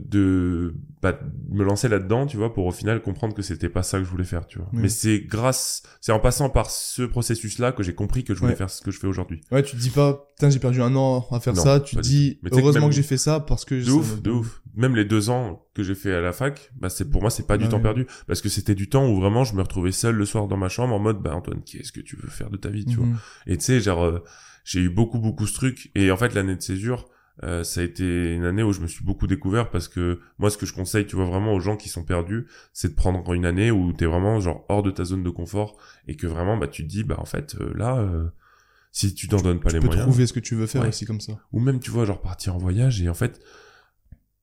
de bah, me lancer là-dedans, tu vois, pour au final comprendre que c'était pas ça que je voulais faire, tu vois. Oui. Mais c'est grâce, c'est en passant par ce processus-là que j'ai compris que je voulais Ouais. faire ce que je fais aujourd'hui. Ouais, tu te dis pas, putain, j'ai perdu un an à faire Non, ça. Tu te dis, Mais que heureusement même- que j'ai fait ça parce que... De ouf, de ouf. Même les deux ans que j'ai fait à la fac, bah c'est pour moi c'est pas du temps perdu parce que c'était du temps où vraiment je me retrouvais seul le soir dans ma chambre en mode bah Antoine qu'est-ce que tu veux faire de ta vie tu vois? Mhm. Et tu sais, genre, euh, j'ai eu beaucoup, beaucoup ce truc. Et en fait, l'année de césure, euh, ça a été une année où je me suis beaucoup découvert parce que moi, ce que je conseille, tu vois, vraiment aux gens qui sont perdus, c'est de prendre une année où t'es vraiment, genre, hors de ta zone de confort et que vraiment, bah, tu te dis, bah, en fait, euh, là, euh, si tu t'en donnes pas Tu les peux moyens, trouver ce que tu veux faire Ouais. aussi comme ça. ou même, tu vois, genre, partir en voyage et en fait,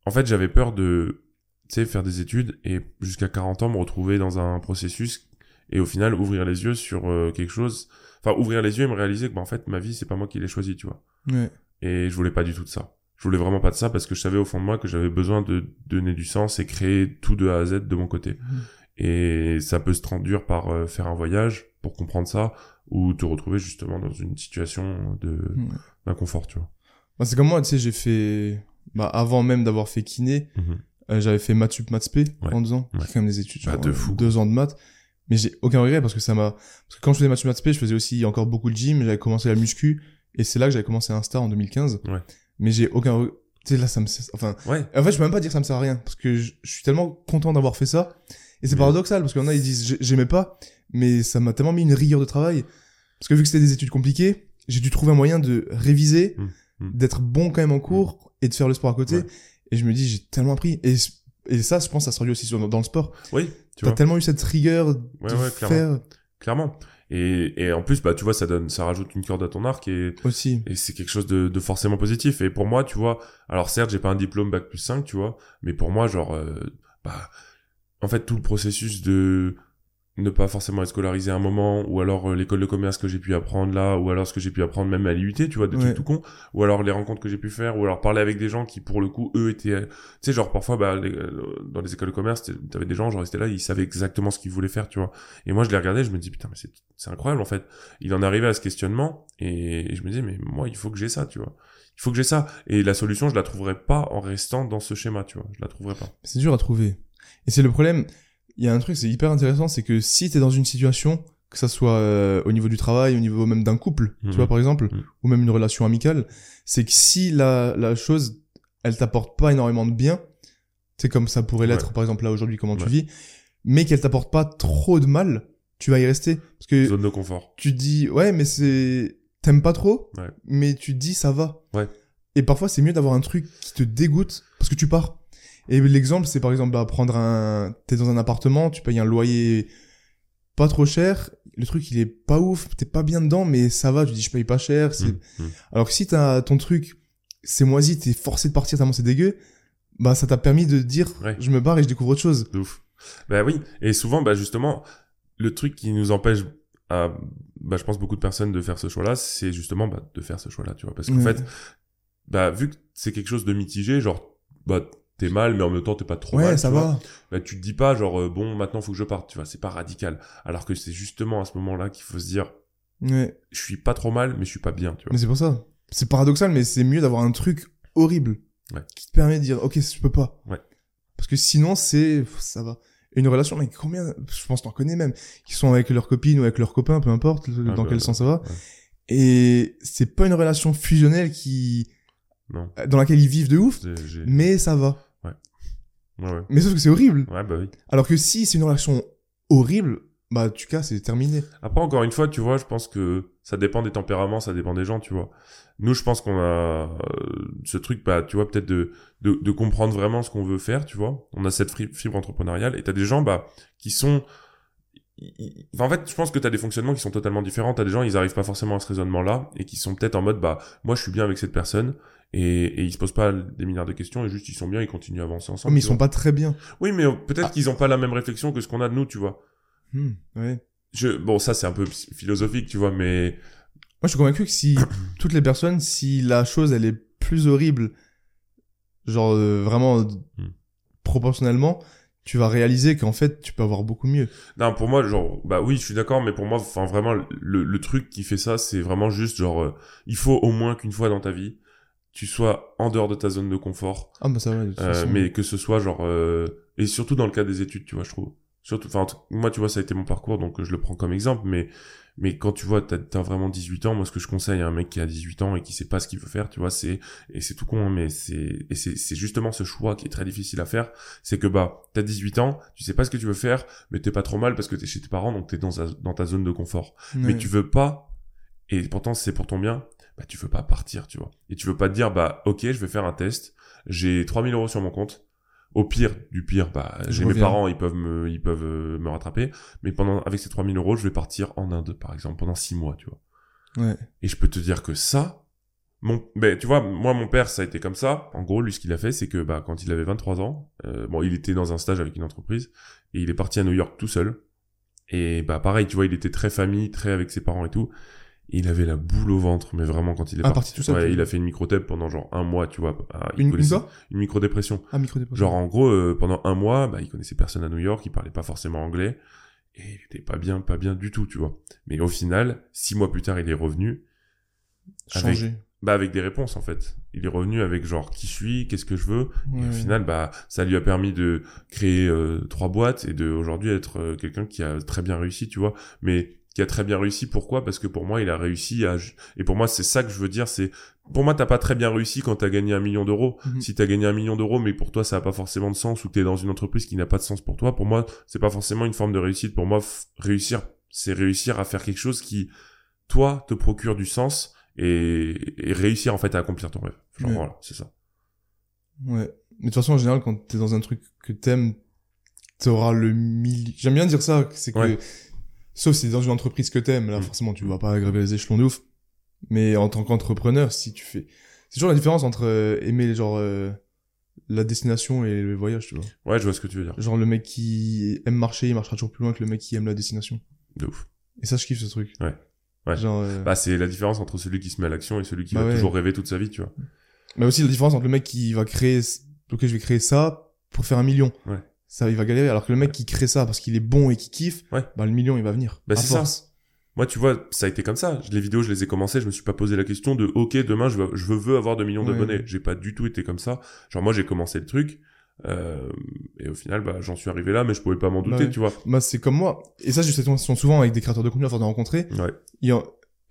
en fait, j'avais peur de, tu sais, faire des études et jusqu'à 40 ans me retrouver dans un processus et au final ouvrir les yeux sur euh, quelque chose, enfin ouvrir les yeux et me réaliser que bah, en fait ma vie c'est pas moi qui l'ai choisi, tu vois. Ouais. Et je voulais pas du tout de ça. Je voulais vraiment pas de ça parce que je savais au fond de moi que j'avais besoin de donner du sens et créer tout de A à Z de mon côté. Mhm. Et ça peut se traduire par euh, faire un voyage pour comprendre ça ou te retrouver justement dans une situation de Ouais. d'inconfort, tu vois. Bah, c'est comme moi, tu sais, j'ai fait, bah, avant même d'avoir fait kiné, Mhm. euh, j'avais fait maths sup, maths spé Ouais. en deux ans. Ouais. Quand même des études, Bah, genre, de euh, fou. deux ans de maths. Mais j'ai aucun regret parce que ça m'a, parce que quand je faisais maths sup, maths spé, je faisais aussi encore beaucoup de gym, j'avais commencé la muscu, et c'est là que j'avais commencé Insta en 2015. Ouais. Mais j'ai aucun. Tu sais, là, ça me, enfin, Ouais. en fait, je peux même pas dire que ça me sert à rien, parce que je, je suis tellement content d'avoir fait ça. Et c'est Oui. paradoxal, parce qu'il y en a, ils disent, j'ai- j'aimais pas, mais ça m'a tellement mis une rigueur de travail. Parce que vu que c'était des études compliquées, j'ai dû trouver un moyen de réviser, Mm, mm. d'être bon quand même en cours, et de faire le sport à côté. Ouais. Et je me dis, j'ai tellement appris. Et, et ça, je pense, ça se traduit aussi dans le sport. Oui, tu T'as vois. tellement eu cette rigueur de Ouais, ouais, clairement. faire Clairement. Et, et en plus, bah, tu vois, ça donne, ça rajoute une corde à ton arc et, aussi. et c'est quelque chose de, de forcément positif. Et pour moi, tu vois, alors certes, j'ai pas un diplôme bac plus 5, tu vois, mais pour moi, genre, euh, bah, en fait, tout le processus de ne pas forcément être scolarisé à un moment, ou alors euh, l'école de commerce que j'ai pu apprendre là, ou alors ce que j'ai pu apprendre même à l'IUT, tu vois, des Ouais. trucs tout con, ou alors les rencontres que j'ai pu faire, ou alors parler avec des gens qui, pour le coup, eux étaient, euh, tu sais, genre parfois, bah, les- euh, dans les écoles de commerce, t'avais des gens, genre, ils étaient là, ils savaient exactement ce qu'ils voulaient faire, tu vois. Et moi, je les regardais, je me dis, putain, mais c'est, c'est incroyable, en fait. Il en arrivait à ce questionnement, et, et je me dis, mais moi, il faut que j'ai ça, tu vois. Il faut que j'ai ça. Et la solution, je la trouverai pas en restant dans ce schéma, tu vois. Je la trouverai pas. C'est dur à trouver. Et c'est le problème. Il y a un truc, c'est hyper intéressant, c'est que si t'es dans une situation, que ça soit euh, au niveau du travail, au niveau même d'un couple, Mhm. tu vois, par exemple, Mhm. ou même une relation amicale, c'est que si la, la chose, elle t'apporte pas énormément de bien, c'est comme ça pourrait l'être, Ouais. par exemple, là, aujourd'hui, comment tu vis, mais qu'elle t'apporte pas trop de mal, tu vas y rester. Parce que Zone de confort. tu te dis, ouais, mais c'est, t'aimes pas trop, Ouais. mais tu te dis, ça va. Ouais. Et parfois, c'est mieux d'avoir un truc qui te dégoûte, parce que tu pars. Et l'exemple, c'est par exemple, bah, prendre un, t'es dans un appartement, tu payes un loyer pas trop cher, le truc, il est pas ouf, t'es pas bien dedans, mais ça va, tu dis, je paye pas cher, c'est, Mmh, mmh. alors que si t'as ton truc, c'est moisi, t'es forcé de partir tellement c'est dégueu, bah, ça t'a permis de dire, Ouais. je me barre et je découvre autre chose. De ouf. Bah oui. Et souvent, bah justement, le truc qui nous empêche, à, bah je pense beaucoup de personnes de faire ce choix-là, c'est justement bah, de faire ce choix-là, tu vois. Parce qu'en Ouais. fait, bah vu que c'est quelque chose de mitigé, genre bah t'es mal, mais en même temps t'es pas trop ouais, mal. ça tu vois. va. Bah tu te dis pas genre euh, bon maintenant faut que je parte, tu vois. C'est pas radical. Alors que c'est justement à ce moment-là qu'il faut se dire Ouais. je suis pas trop mal, mais je suis pas bien, tu vois. Mais c'est pour ça. C'est paradoxal, mais c'est mieux d'avoir un truc horrible Ouais. qui te permet de dire, ok, je peux pas. Ouais. Parce que sinon, c'est, ça va. Une relation, mais combien, je pense t'en connais même, qui sont avec leur copine ou avec leur copain, peu importe Ah dans bah, quel sens ça va. ouais. Et c'est pas une relation fusionnelle qui, Non. dans laquelle ils vivent de ouf, mais ça va. Ouais. Mais sauf que c'est horrible. Ouais, bah oui. Alors que si c'est une relation horrible, bah tu casses, c'est terminé. Après, encore une fois, tu vois, je pense que ça dépend des tempéraments, ça dépend des gens, tu vois. Nous, je pense qu'on a euh, ce truc, bah, tu vois, peut-être de, de, de comprendre vraiment ce qu'on veut faire, tu vois. On a cette fibre entrepreneuriale et t'as des gens, bah, qui sont... Enfin, en fait, je pense que t'as des fonctionnements qui sont totalement différents. T'as des gens, ils arrivent pas forcément à ce raisonnement-là et qui sont peut-être en mode, bah, moi, je suis bien avec cette personne et, et ils se posent pas des milliards de questions et juste ils sont bien, ils continuent à avancer ensemble. mais ils sont vois. pas très bien. Oui, mais euh, peut-être Ah. qu'ils ont pas la même réflexion que ce qu'on a de nous, tu vois. Hmm, ouais. Je, bon, ça, c'est un peu philosophique, tu vois, mais Moi, je suis convaincu que si toutes les personnes, si la chose elle est plus horrible, genre euh, vraiment proportionnellement, tu vas réaliser qu'en fait, tu peux avoir beaucoup mieux. Non, pour moi, genre, bah oui, je suis d'accord, mais pour moi, enfin, vraiment, le, le truc qui fait ça, c'est vraiment juste, genre, euh, il faut au moins qu'une fois dans ta vie, tu sois en dehors de ta zone de confort, Ah bah ça va. De toute euh, façon. mais que ce soit, genre, euh, et surtout dans le cas des études, tu vois, je trouve. Surtout, enfin, moi, tu vois, ça a été mon parcours, donc euh, je le prends comme exemple, mais, mais quand tu vois, t'as, t'as vraiment 18 ans, moi, ce que je conseille à un mec qui a 18 ans et qui sait pas ce qu'il veut faire, tu vois, c'est, et c'est tout con, hein, mais c'est, et c'est, c'est justement ce choix qui est très difficile à faire, c'est que, bah, t'as 18 ans, tu sais pas ce que tu veux faire, mais t'es pas trop mal parce que t'es chez tes parents, donc t'es dans, ta- dans ta zone de confort. Mais tu veux pas, et pourtant c'est pour ton bien, bah tu veux pas partir, tu vois. Et tu veux pas te dire, bah ok, je vais faire un test, j'ai 3000 euros sur mon compte, au pire, du pire, bah j'ai mes parents, ils peuvent me, ils peuvent euh, me rattraper, mais pendant, avec ces 3000 euros, je vais partir en Inde, par exemple, pendant 6 mois, tu vois. Ouais. Et je peux te dire que ça, mon, ben, tu vois, moi, mon père, ça a été comme ça. En gros, lui, ce qu'il a fait, c'est que, bah, quand il avait 23 ans, euh, bon, il était dans un stage avec une entreprise, et il est parti à New York tout seul. Et, bah, pareil, tu vois, il était très famille, très avec ses parents et tout. Et il avait la boule au ventre, mais vraiment, quand il est Ah, parti. parti tout seul. Ouais, il a fait une micro-thèpe pendant genre un mois, tu vois. Ah, il Une, une connaissait- quoi une micro-dépression. Ah, micro. Genre, en gros, euh, pendant un mois, bah, il connaissait personne à New York, il parlait pas forcément anglais. Et il était pas bien, pas bien du tout, tu vois. Mais au final, six mois plus tard, il est revenu. avec- Changer. Bah, avec des réponses, en fait. Il est revenu avec genre, qui je suis, qu'est-ce que je veux. Et au final, bah, ça lui a permis de créer euh, trois boîtes et de aujourd'hui être euh, quelqu'un qui a très bien réussi, tu vois. Mais qui a très bien réussi, pourquoi? Parce que pour moi, il a réussi à... Et pour moi, c'est ça que je veux dire, c'est... Pour moi, t'as pas très bien réussi quand t'as gagné un million d'euros. Mhm. Si t'as gagné un million d'euros, mais pour toi, ça a pas forcément de sens, ou t'es dans une entreprise qui n'a pas de sens pour toi, pour moi, c'est pas forcément une forme de réussite. Pour moi, réussir, c'est réussir à faire quelque chose qui, toi, te procure du sens et, et réussir, en fait, à accomplir ton rêve. Genre, Ouais. voilà, c'est ça. Ouais. Mais de toute façon, en général, quand t'es dans un truc que t'aimes, t'auras le mille... J'aime bien dire ça, c'est que... Ouais. Sauf si c'est dans une entreprise que t'aimes, là, Mm. forcément, tu vas pas gravir les échelons de ouf. Mais en tant qu'entrepreneur, si tu fais... C'est toujours la différence entre euh, aimer, genre, euh, la destination et le voyage, tu vois. Ouais, je vois ce que tu veux dire. Genre, le mec qui aime marcher, il marchera toujours plus loin que le mec qui aime la destination. De ouf. Et ça, je kiffe ce truc. Ouais. Ouais. Genre, euh, Bah, c'est la différence entre celui qui se met à l'action et celui qui Bah va ouais. toujours rêver toute sa vie, tu vois. Mais aussi la différence entre le mec qui va créer, ok, je vais créer ça pour faire un million. Ouais. Ça, il va galérer. Alors que le mec qui crée ça parce qu'il est bon et qui kiffe, Ouais. bah, le million, il va venir. Bah, c'est ça. Moi, tu vois, ça a été comme ça. Les vidéos, je les ai commencées, je me suis pas posé la question de, ok, demain, je veux, je veux, avoir 2 millions Ouais. d'abonnés. J'ai pas du tout été comme ça. Genre, moi, j'ai commencé le truc, euh, et au final, bah, j'en suis arrivé là, mais je pouvais pas m'en douter, Bah ouais. tu vois. Bah, c'est comme moi. Et ça, je sais sont souvent avec des créateurs de contenu à de rencontrer. Ouais.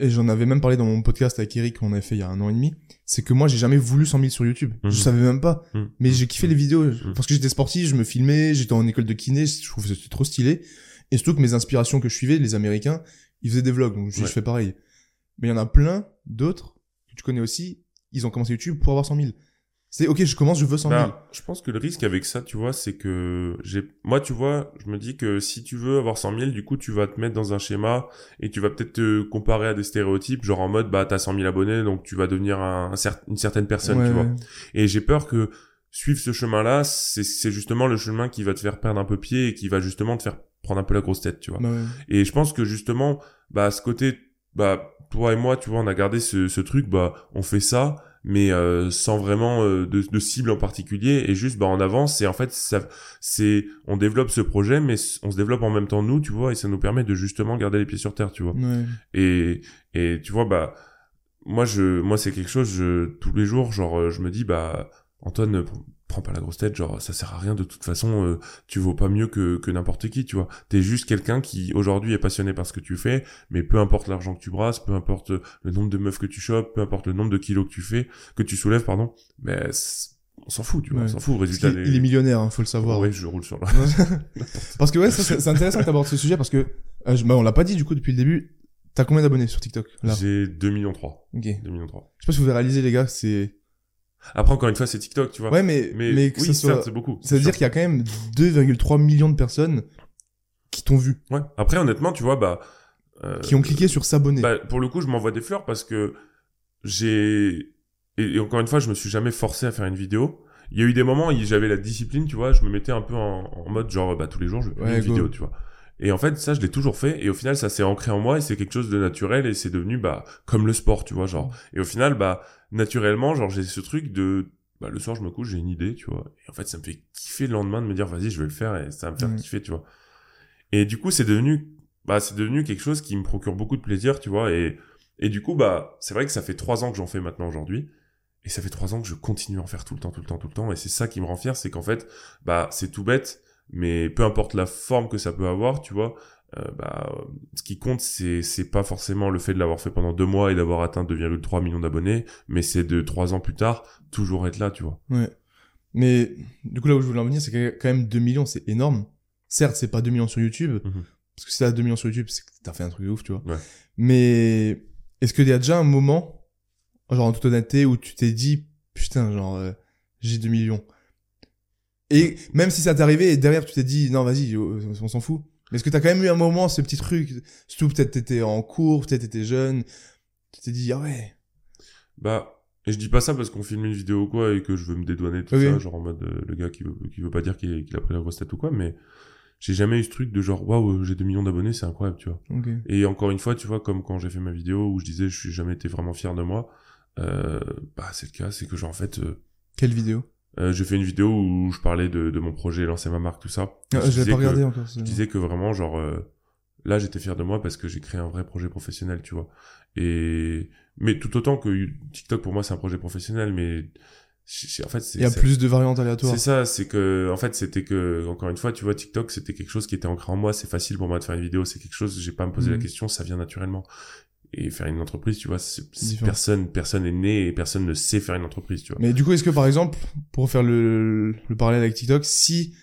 Et j'en avais même parlé dans mon podcast avec Eric qu'on avait fait il y a un an et demi. C'est que moi, j'ai jamais voulu 100 000 sur YouTube. Mhm. Je savais même pas. Mhm. Mais j'ai kiffé les vidéos. Mhm. Parce que j'étais sportif, je me filmais, j'étais en école de kiné, je trouvais que c'était trop stylé. Et surtout que mes inspirations que je suivais, les Américains, ils faisaient des vlogs. Donc, je, dis, Ouais. je fais pareil. Mais il y en a plein d'autres que tu connais aussi. Ils ont commencé YouTube pour avoir 100 000. C'est ok, je commence, je veux 100 000. Bah, je pense que le risque avec ça, tu vois, c'est que j'ai, moi, tu vois, je me dis que si tu veux avoir 100 000, du coup, tu vas te mettre dans un schéma et tu vas peut-être te comparer à des stéréotypes, genre en mode, bah, t'as 100 000 abonnés, donc tu vas devenir un, un cer- une certaine personne, Ouais, tu vois. Et j'ai peur que suivre ce chemin-là, c'est, c'est justement le chemin qui va te faire perdre un peu pied et qui va justement te faire prendre un peu la grosse tête, tu vois. Bah ouais. Et je pense que justement, bah, ce côté, bah, toi et moi, tu vois, on a gardé ce, ce truc, bah, on fait ça, mais euh, sans vraiment euh, de, de cible en particulier, et juste, bah, en avance, et en fait, ça, c'est, on développe ce projet, mais on se développe en même temps nous, tu vois, et ça nous permet de justement garder les pieds sur terre, tu vois. Ouais. Et, et tu vois, bah, moi, je, moi, c'est quelque chose, je, tous les jours, genre, euh, je me dis, bah, Antoine, euh, prends pas la grosse tête, genre, ça sert à rien de toute façon, euh, tu vaux pas mieux que, que n'importe qui, tu vois. T'es juste quelqu'un qui, aujourd'hui, est passionné par ce que tu fais, mais peu importe l'argent que tu brasses, peu importe le nombre de meufs que tu chopes, peu importe le nombre de kilos que tu fais, que tu soulèves, pardon, mais on s'en fout, tu vois, Ouais. on s'en fout, résultat. il est millionnaire, hein, faut le savoir. Ouais, je roule sur la... parce que ouais, c'est intéressant que t'abordes ce sujet parce que euh, je- bah, on l'a pas dit du coup depuis le début. T'as combien d'abonnés sur TikTok J'ai 2 millions 3. Ok. Je 2 millions 3. sais pas si vous avez réalisé les gars, c'est Après, encore une fois, c'est TikTok, tu vois. ouais mais mais, mais, que oui, ça soit c'est beaucoup. ça veut c'est dire sûr. qu'il y a quand même 2,3 millions de personnes qui t'ont vu, Ouais. Après, honnêtement, tu vois, bah. euh, qui ont cliqué sur s'abonner. bah, pour le coup, je m'envoie des fleurs parce que j'ai. Et, et encore une fois, je me suis jamais forcé à faire une vidéo. Il y a eu des moments où j'avais la discipline, tu vois, je me mettais un peu en, en mode genre, bah, tous les jours, je vais faire Ouais, une go. vidéo, tu vois. Et en fait, ça, je l'ai toujours fait. Et au final, ça s'est ancré en moi et c'est quelque chose de naturel et c'est devenu, bah, comme le sport, tu vois, genre. Et au final, bah, naturellement, genre, j'ai ce truc de, bah, le soir, je me couche, j'ai une idée, tu vois. Et en fait, ça me fait kiffer le lendemain de me dire, vas-y, je vais le faire et ça va me faire Mm. kiffer, tu vois. Et du coup, c'est devenu, bah, c'est devenu quelque chose qui me procure beaucoup de plaisir, tu vois. Et, et du coup, bah, c'est vrai que ça fait trois ans que j'en fais maintenant aujourd'hui. Et ça fait trois ans que je continue à en faire tout le temps, tout le temps, tout le temps. Et c'est ça qui me rend fier, c'est qu'en fait, bah, c'est tout bête, mais peu importe la forme que ça peut avoir, tu vois, euh, bah, ce qui compte, c'est, c'est pas forcément le fait de l'avoir fait pendant deux mois et d'avoir atteint 2,3 millions d'abonnés, mais c'est de trois ans plus tard, toujours être là, tu vois. Ouais. Mais du coup là où je voulais en venir, c'est que quand même 2 millions, c'est énorme. Certes, c'est pas 2 millions sur YouTube, Mhm. parce que si t'as 2 millions sur YouTube, c'est que t'as fait un truc de ouf, tu vois. Ouais. Mais est-ce qu'il y a déjà un moment, genre en toute honnêteté, où tu t'es dit, putain, genre, euh, j'ai 2 millions? Et même si ça t'est arrivé, et derrière tu t'es dit, non, vas-y, on s'en fout. Mais est-ce que t'as quand même eu un moment, ce petit truc, surtout peut-être t'étais en cours, peut-être t'étais jeune, tu t'es dit, ah ouais, Bah, Et je dis pas ça parce qu'on filme une vidéo ou quoi et que je veux me dédouaner tout Oui. ça, genre en mode euh, le gars qui veut, qui veut pas dire qu'il a pris la grosse tête ou quoi, mais j'ai jamais eu ce truc de genre waouh, j'ai 2 millions d'abonnés, c'est incroyable, tu vois. Et encore une fois, tu vois, comme quand j'ai fait ma vidéo où je disais je suis jamais été vraiment fier de moi, euh, bah c'est le cas, c'est que genre en fait, euh, Quelle vidéo? Euh, j'ai fait une vidéo où je parlais de, de mon projet, lancer ma marque, tout ça. Ah, je l'ai pas que- regardé encore. je disais que vraiment, genre, euh, là, j'étais fier de moi parce que j'ai créé un vrai projet professionnel, tu vois. Et, mais tout autant que TikTok, pour moi, c'est un projet professionnel, mais, en fait, c'est, Il y a plus de variantes aléatoires. c'est ça, c'est que, en fait, c'était que, encore une fois, tu vois, TikTok, c'était quelque chose qui était ancré en moi, c'est facile pour moi de faire une vidéo, c'est quelque chose, j'ai pas à me poser la Mhm. question, ça vient naturellement. Et faire une entreprise, tu vois, personne, personne est né et personne ne sait faire une entreprise, tu vois. Mais du coup, est-ce que par exemple, pour faire le, le parallèle avec TikTok, si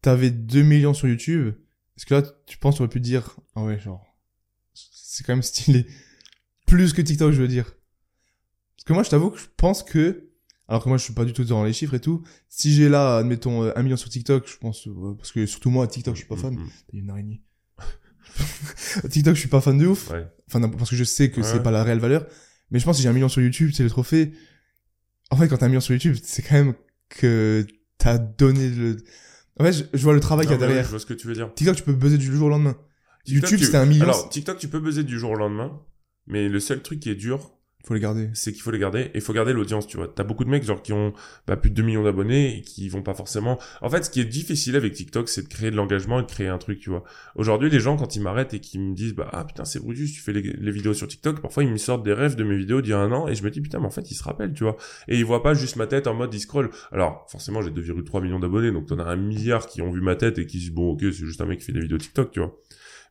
t'avais 2 millions sur YouTube, est-ce que là, tu penses, tu aurais pu te dire, ah ouais, genre, c'est quand même stylé. Plus que TikTok, je veux dire. Parce que moi, je t'avoue que je pense que, alors que moi, je suis pas du tout dans les chiffres et tout, si j'ai là, admettons, euh, un million sur TikTok, je pense, euh, parce que surtout moi, TikTok, je suis pas fan. Mhm. T'as une araignée. TikTok, je suis pas fan de ouf. Ouais. Enfin, non, parce que je sais que Ouais. c'est pas la réelle valeur. Mais je pense que si j'ai un million sur YouTube, c'est le trophée. En fait, quand t'as un million sur YouTube, c'est quand même que t'as donné le... En fait, je, je vois le travail qu'il y a derrière. je vois ce que tu veux dire. TikTok, tu peux buzzer du jour au lendemain. TikTok, YouTube, tu- c'était un million. Alors, TikTok, tu peux buzzer du jour au lendemain, mais le seul truc qui est dur, Faut les garder. c'est qu'il faut les garder et il faut garder l'audience, tu vois. T'as beaucoup de mecs genre qui ont bah, plus de 2 millions d'abonnés et qui vont pas forcément. En fait, ce qui est difficile avec TikTok, c'est de créer de l'engagement et de créer un truc, tu vois. Aujourd'hui, les gens quand ils m'arrêtent et qu'ils me disent bah ah putain c'est Brutus, tu fais les, vidéos sur TikTok, parfois ils me sortent des rêves de mes vidéos d'il y a un an et je me dis putain mais en fait ils se rappellent, tu vois. Et ils voient pas juste ma tête en mode ils scrollent. Alors forcément j'ai 2,3 millions d'abonnés donc t'en as un milliard qui ont vu ma tête et qui se disent bon ok c'est juste un mec qui fait des vidéos TikTok, tu vois.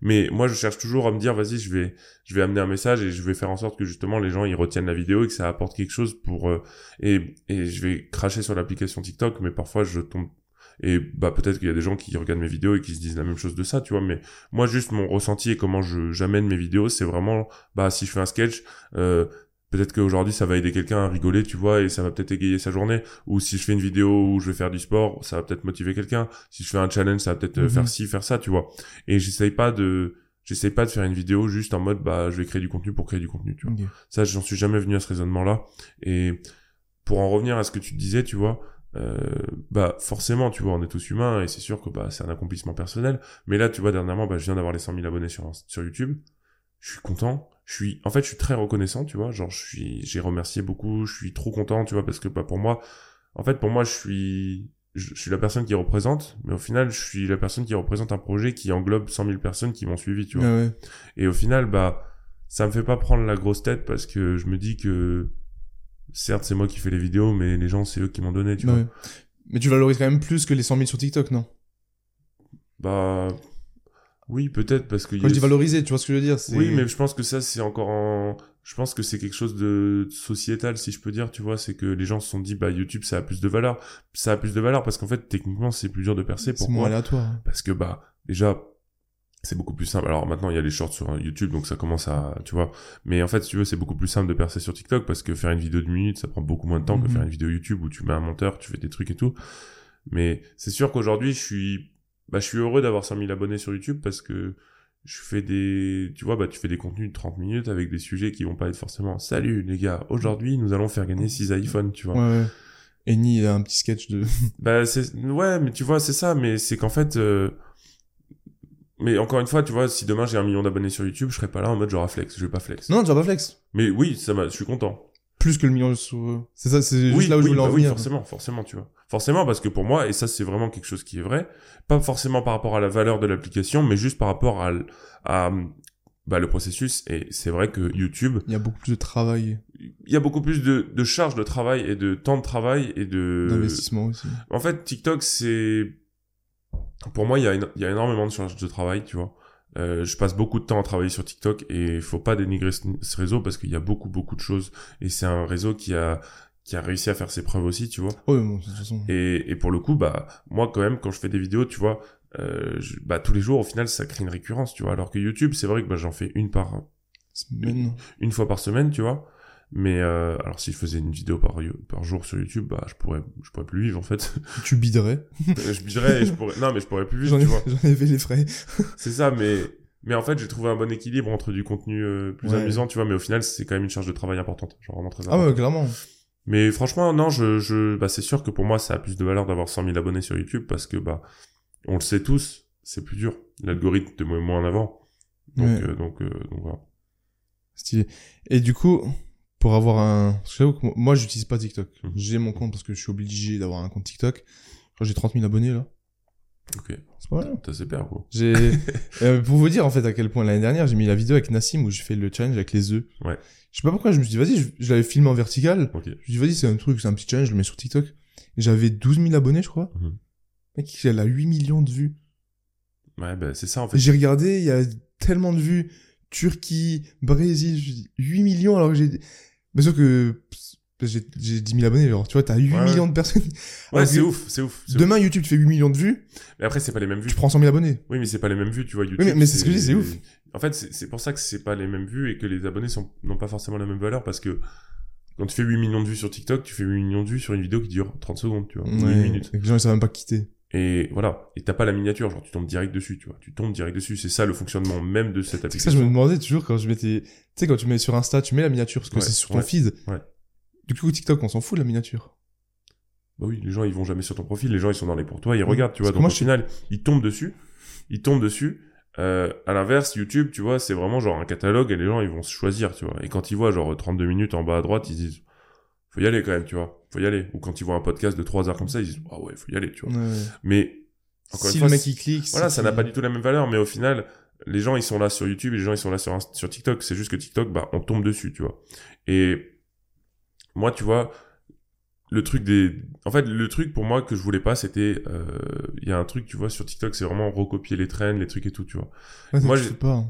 Mais moi, je cherche toujours à me dire, vas-y, je vais, je vais amener un message et je vais faire en sorte que justement les gens ils retiennent la vidéo et que ça apporte quelque chose pour euh, et et je vais cracher sur l'application TikTok, mais parfois je tombe et bah peut-être qu'il y a des gens qui regardent mes vidéos et qui se disent la même chose de ça, tu vois. Mais moi, juste mon ressenti et comment je j'amène mes vidéos, c'est vraiment bah si je fais un sketch. Euh, Peut-être qu'aujourd'hui ça va aider quelqu'un à rigoler, tu vois, et ça va peut-être égayer sa journée. Ou si je fais une vidéo où je vais faire du sport, ça va peut-être motiver quelqu'un. Si je fais un challenge, ça va peut-être euh, Mhm. faire ci, faire ça, tu vois. Et j'essaye pas de, j'essaye pas de faire une vidéo juste en mode, bah, je vais créer du contenu pour créer du contenu, tu vois. Ça, j'en suis jamais venu à ce raisonnement-là. Et pour en revenir à ce que tu disais, tu vois, euh, bah forcément, tu vois, on est tous humains et c'est sûr que bah c'est un accomplissement personnel. Mais là, tu vois, dernièrement, bah je viens d'avoir les 100 000 abonnés sur sur YouTube. Je suis content. Je suis, en fait, je suis très reconnaissant, tu vois. Genre, je suis, j'ai remercié beaucoup. Je suis trop content, tu vois, parce que bah pour moi, en fait, pour moi, je suis, je, je suis la personne qui représente, mais au final, je suis la personne qui représente un projet qui englobe 100 000 personnes qui m'ont suivi, tu vois. Ah ouais. Et au final, bah, ça me fait pas prendre la grosse tête parce que je me dis que, certes, c'est moi qui fais les vidéos, mais les gens, c'est eux qui m'ont donné, tu Bah vois. ouais. Mais tu valorises quand même plus que les 100 000 sur TikTok, non? Bah, oui, peut-être parce que. Quand je dis valoriser, tu vois ce que je veux dire Oui, mais je pense que ça, c'est encore en... Je pense que c'est quelque chose de sociétal, si je peux dire, tu vois, c'est que les gens se sont dit, bah, YouTube, ça a plus de valeur. Ça a plus de valeur parce qu'en fait, techniquement, c'est plus dur de percer. c'est moins Pourquoi aléatoire. hein. Parce que, bah, déjà, c'est beaucoup plus simple. Alors maintenant, il y a les shorts sur YouTube, donc ça commence à, tu vois. Mais en fait, si tu veux, c'est beaucoup plus simple de percer sur TikTok parce que faire une vidéo d'une minute, ça prend beaucoup moins de temps que Mhm. faire une vidéo YouTube où tu mets un monteur, tu fais des trucs et tout. Mais c'est sûr qu'aujourd'hui, je suis, bah, je suis heureux d'avoir 100 000 abonnés sur YouTube parce que je fais des, tu vois, bah, tu fais des contenus de 30 minutes avec des sujets qui vont pas être forcément, salut les gars, aujourd'hui, nous allons faire gagner 6 iPhones, tu vois. Ouais, il a un petit sketch de... Bah c'est ouais, mais tu vois, c'est ça, mais c'est qu'en fait euh, mais encore une fois, tu vois, si demain j'ai un million d'abonnés sur YouTube, je serai pas là en mode genre à flex, je vais pas flex. non, tu pas flex. Mais oui, ça m'a je suis content. Plus que le million sur... C'est ça, c'est juste Oui, là où oui, je voulais bah en oui, venir. forcément, forcément, tu vois. Forcément parce que pour moi et ça c'est vraiment quelque chose qui est vrai, pas forcément par rapport à la valeur de l'application, mais juste par rapport à bah, le processus et c'est vrai que YouTube, Il y a beaucoup plus de travail, il y a beaucoup plus de, de charges de travail et de temps de travail et de d'investissement aussi. En fait, TikTok, c'est... Pour moi, il y, a, il y a énormément de charges de travail, tu vois. Euh, je passe beaucoup de temps à travailler sur TikTok et il faut pas dénigrer ce, ce réseau parce qu'il y a beaucoup, beaucoup de choses. Et c'est un réseau qui a, qui a réussi à faire ses preuves aussi, tu vois. Bon, de toute façon. Et, et pour le coup, bah, moi, quand même, quand je fais des vidéos, tu vois, euh, je- bah, tous les jours, au final, ça crée une récurrence, tu vois. Alors que YouTube, c'est vrai que bah, j'en fais une par, Semaine. une fois par semaine, tu vois. Mais euh, alors si je faisais une vidéo par, par jour sur YouTube, bah je pourrais je pourrais plus vivre en fait. Tu biderais. je biderais et je pourrais non mais je pourrais plus vivre, J'en ai, tu vois. j'en ai fait les frais. C'est ça, mais Mais en fait, j'ai trouvé un bon équilibre entre du contenu euh, plus Ouais. amusant, tu vois, mais au final, c'est quand même une charge de travail importante. Genre vraiment très Ah importante. ouais, clairement. Mais franchement, non, je, je, bah, c'est sûr que pour moi, ça a plus de valeur d'avoir 100 000 abonnés sur YouTube parce que, bah, on le sait tous, c'est plus dur. L'algorithme te met moins en avant. Donc, Ouais. euh, donc, euh, donc voilà. Stylé. Et du coup, pour avoir un... parce que j'avoue que moi, j'utilise pas TikTok. Mhm. J'ai mon compte parce que je suis obligé d'avoir un compte TikTok. J'ai 30 000 abonnés, là. Ok. C'est pas mal. T'as super, gros. J'ai, euh, pour vous dire, en fait, à quel point l'année dernière, j'ai mis la vidéo avec Nassim où j'ai fait le challenge avec les œufs. Ouais. Je sais pas pourquoi, je me suis dit, vas-y, je, je l'avais filmé en vertical. Ok. Je me suis dit, vas-y, c'est un truc, c'est un petit challenge, je le mets sur TikTok. J'avais 12 000 abonnés, je crois. Mhm. Mec, elle a 8 millions de vues. Ouais, bah, c'est ça, en fait. J'ai regardé, il y a tellement de vues. Turquie, Brésil, je dis 8 millions alors que j'ai... Bien sûr que j'ai j'ai 10 000 abonnés, genre, tu vois, t'as 8 Ouais, millions de personnes. Ouais, c'est ouf, c'est ouf. Demain, YouTube, tu fais 8 millions de vues, Mais après, c'est pas les mêmes vues. tu prends 100 000 abonnés. Oui, mais c'est pas les mêmes vues, tu vois. YouTube. mais- mais c'est ce que je dis, c'est ouf. En fait, c'est pour ça que c'est pas les mêmes vues et que les abonnés sont n'ont pas forcément la même valeur parce que quand tu fais 8 millions de vues sur TikTok, tu fais 8 millions de vues sur une vidéo qui dure 30 secondes, tu vois. ou Ouais, une minute. et que les gens, ils savent même pas quitter. Et voilà. Et t'as pas la miniature, genre tu tombes direct dessus, tu vois. Tu tombes direct dessus. C'est ça le fonctionnement même de cette C'est que ça, application. je me demandais toujours quand je mettais, tu sais, quand tu mets sur Insta, tu mets la miniature parce que Ouais, c'est sur ton ouais, feed. ouais. Du coup, TikTok, on s'en fout de la miniature. Bah oui, les gens ils vont jamais sur ton profil, les gens ils sont dans les pour toi, ils regardent, tu Parce vois. que Donc moi, au je final, ils tombent dessus, ils tombent dessus. Euh, à l'inverse, YouTube, tu vois, c'est vraiment genre un catalogue et les gens ils vont se choisir, tu vois. Et quand ils voient genre 32 minutes en bas à droite, ils disent faut y aller quand même, tu vois. Faut y aller. Ou quand ils voient un podcast de 3 heures comme ça, ils disent ah ouais, faut y aller, tu vois. Ouais. Mais encore si une fois, le mec, il clique, voilà, ça n'a pas du tout la même valeur, mais au final, les gens ils sont là sur YouTube et les gens ils sont là sur sur TikTok. C'est juste que TikTok, bah on tombe dessus, tu vois. Et moi, tu vois, le truc des, en fait, le truc pour moi que je voulais pas, c'était, euh, il y a un truc, tu vois, sur TikTok, c'est vraiment recopier les trends, les trucs et tout, tu vois. Ouais, moi, j'ai- fais pas.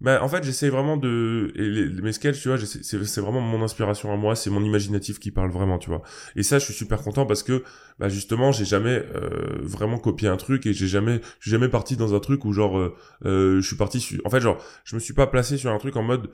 Bah, en fait, j'essaie vraiment de, et les, mes sketchs, tu vois, c'est c'est vraiment mon inspiration à moi, c'est mon imaginatif qui parle vraiment, tu vois. Et ça, je suis super content parce que, bah, justement, j'ai jamais euh, vraiment copié un truc et j'ai jamais, je suis jamais parti dans un truc où genre, euh, euh, je suis parti sur, en fait, genre, je me suis pas placé sur un truc en mode,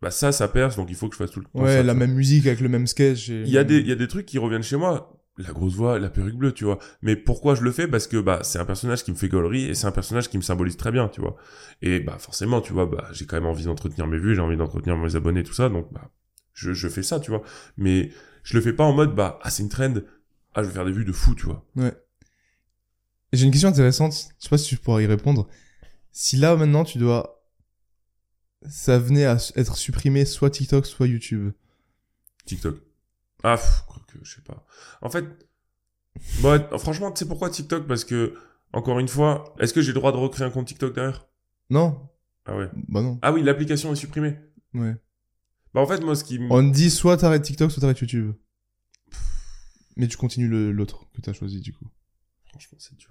bah ça, ça perce, donc il faut que je fasse tout le temps Ouais, ça, la même musique avec le même sketch. et- Il y a des, il y a des trucs qui reviennent chez moi. La grosse voix, la perruque bleue, tu vois. Mais pourquoi je le fais? Parce que bah c'est un personnage qui me fait gaulerie et c'est un personnage qui me symbolise très bien, tu vois. Et bah forcément, tu vois, bah j'ai quand même envie d'entretenir mes vues, j'ai envie d'entretenir mes abonnés, tout ça. Donc bah je, je fais ça, tu vois. Mais je le fais pas en mode bah ah c'est une trend, ah je vais faire des vues de fou, tu vois. Ouais. J'ai une question intéressante. Je sais pas si tu pourras y répondre. Si là, maintenant, tu dois... Ça venait à être supprimé soit TikTok, soit YouTube. TikTok. Ah pff, que je sais pas. En fait, bah franchement, tu sais pourquoi TikTok? Parce que encore une fois, est-ce que j'ai le droit de recréer un compte TikTok derrière? Non Ah ouais. Bah non. Ah oui, l'application est supprimée. Ouais. Bah en fait moi ce qui On dit soit t'arrêtes TikTok, soit t'arrêtes YouTube. Mais tu continues le- l'autre que t'as choisi, du coup. Franchement, c'est dur.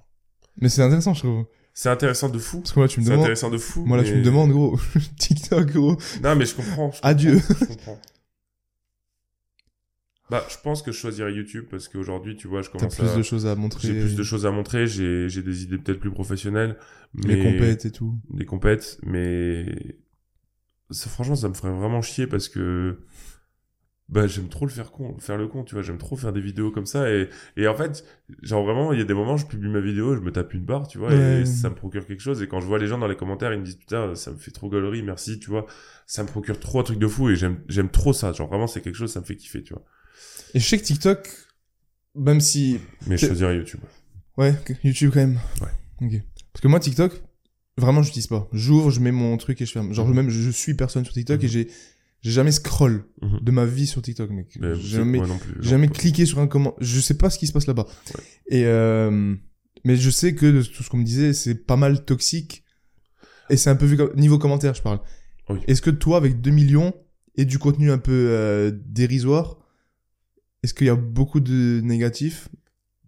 Mais c'est intéressant, je trouve. C'est intéressant de fou. Parce que moi, tu me C'est demandes... intéressant de fou. Moi, là, tu me demandes, gros. TikTok, gros. Non, mais je comprends. je Adieu. comprends, Je comprends. Bah, je pense que je choisirais YouTube parce qu'aujourd'hui, tu vois, je T'as commence plus à... de choses à montrer. J'ai plus de choses à montrer, j'ai j'ai des idées peut-être plus professionnelles. Les Mais... compètes et tout. Des compètes, mais... Ça, franchement, ça me ferait vraiment chier parce que... Bah, j'aime trop le faire con, faire le con, tu vois, j'aime trop faire des vidéos comme ça et, et en fait, genre vraiment, il y a des moments, je publie ma vidéo, je me tape une barre, tu vois, Ouais. et ça me procure quelque chose et quand je vois les gens dans les commentaires, ils me disent putain, ça me fait trop galerie, merci, tu vois, ça me procure trop un truc de fou et j'aime, j'aime trop ça, genre vraiment, c'est quelque chose, ça me fait kiffer, tu vois. Et je sais que TikTok, même si... Mais je choisirais YouTube. Ouais, YouTube quand même. Ouais. Ok. Parce que moi, TikTok, vraiment, j'utilise pas. J'ouvre, je mets mon truc et je ferme. Genre, Mhm. même, je suis personne sur TikTok Mhm. et j'ai, j'ai jamais scroll Mhm. de ma vie sur TikTok, mec. J'ai jamais, plus. jamais cliqué sur un comment. Je sais pas ce qui se passe là-bas. Et, euh, mais je sais que de tout ce qu'on me disait, c'est pas mal toxique. Et c'est un peu vu comme, niveau commentaire, je parle. Oui. Est-ce que toi, avec 2 millions et du contenu un peu euh, dérisoire, est-ce qu'il y a beaucoup de négatifs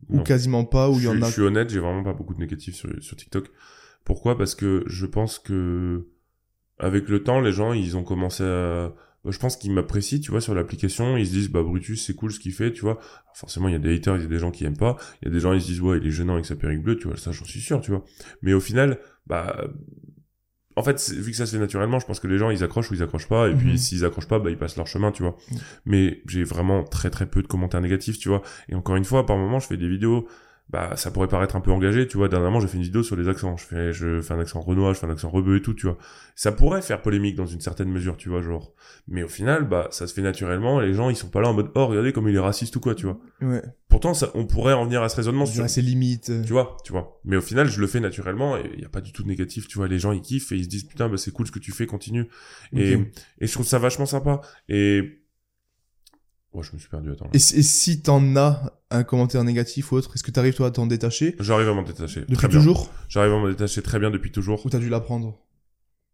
ou quasiment pas, ou il y en a je suis honnête, j'ai vraiment pas beaucoup de négatifs sur, sur TikTok. Pourquoi? Parce que je pense que avec le temps, les gens, ils ont commencé à... bah, je pense qu'ils m'apprécient, tu vois, sur l'application. Ils se disent, bah, Brutus, c'est cool ce qu'il fait, tu vois. Alors, forcément, il y a des haters, il y a des gens qui aiment pas. Il y a des gens, ils se disent, ouais, il est gênant avec sa perruque bleue, tu vois. Ça, j'en suis sûr, tu vois. Mais au final, bah... En fait, vu que ça se fait naturellement, je pense que les gens, ils accrochent ou ils accrochent pas. Et Mhm. puis, s'ils accrochent pas, bah, ils passent leur chemin, tu vois. Mais j'ai vraiment très très peu de commentaires négatifs, tu vois. Et encore une fois, par moment, je fais des vidéos bah ça pourrait paraître un peu engagé, tu vois. Dernièrement, j'ai fait une vidéo sur les accents. Je fais, je fais un accent renois, je fais un accent rebeu et tout, tu vois. Ça pourrait faire polémique dans une certaine mesure, tu vois, genre. Mais au final, bah ça se fait naturellement. Les gens, ils sont pas là en mode oh regardez comme il est raciste ou quoi, tu vois. Ouais. Pourtant, ça, on pourrait en venir à ce raisonnement sur, À ses limites. tu vois, tu vois. Mais au final, je le fais naturellement et il y a pas du tout de négatif, tu vois. Les gens ils kiffent et ils se disent putain, bah c'est cool ce que tu fais, continue. Et Ok. et je trouve ça vachement sympa. Et Ouais, je me suis perdu, attends. là. Et, si- et si t'en as un commentaire négatif ou autre, est-ce que t'arrives toi à t'en détacher J'arrive à m'en détacher. Depuis très toujours J'arrive à m'en détacher très bien depuis toujours. Ou t'as dû l'apprendre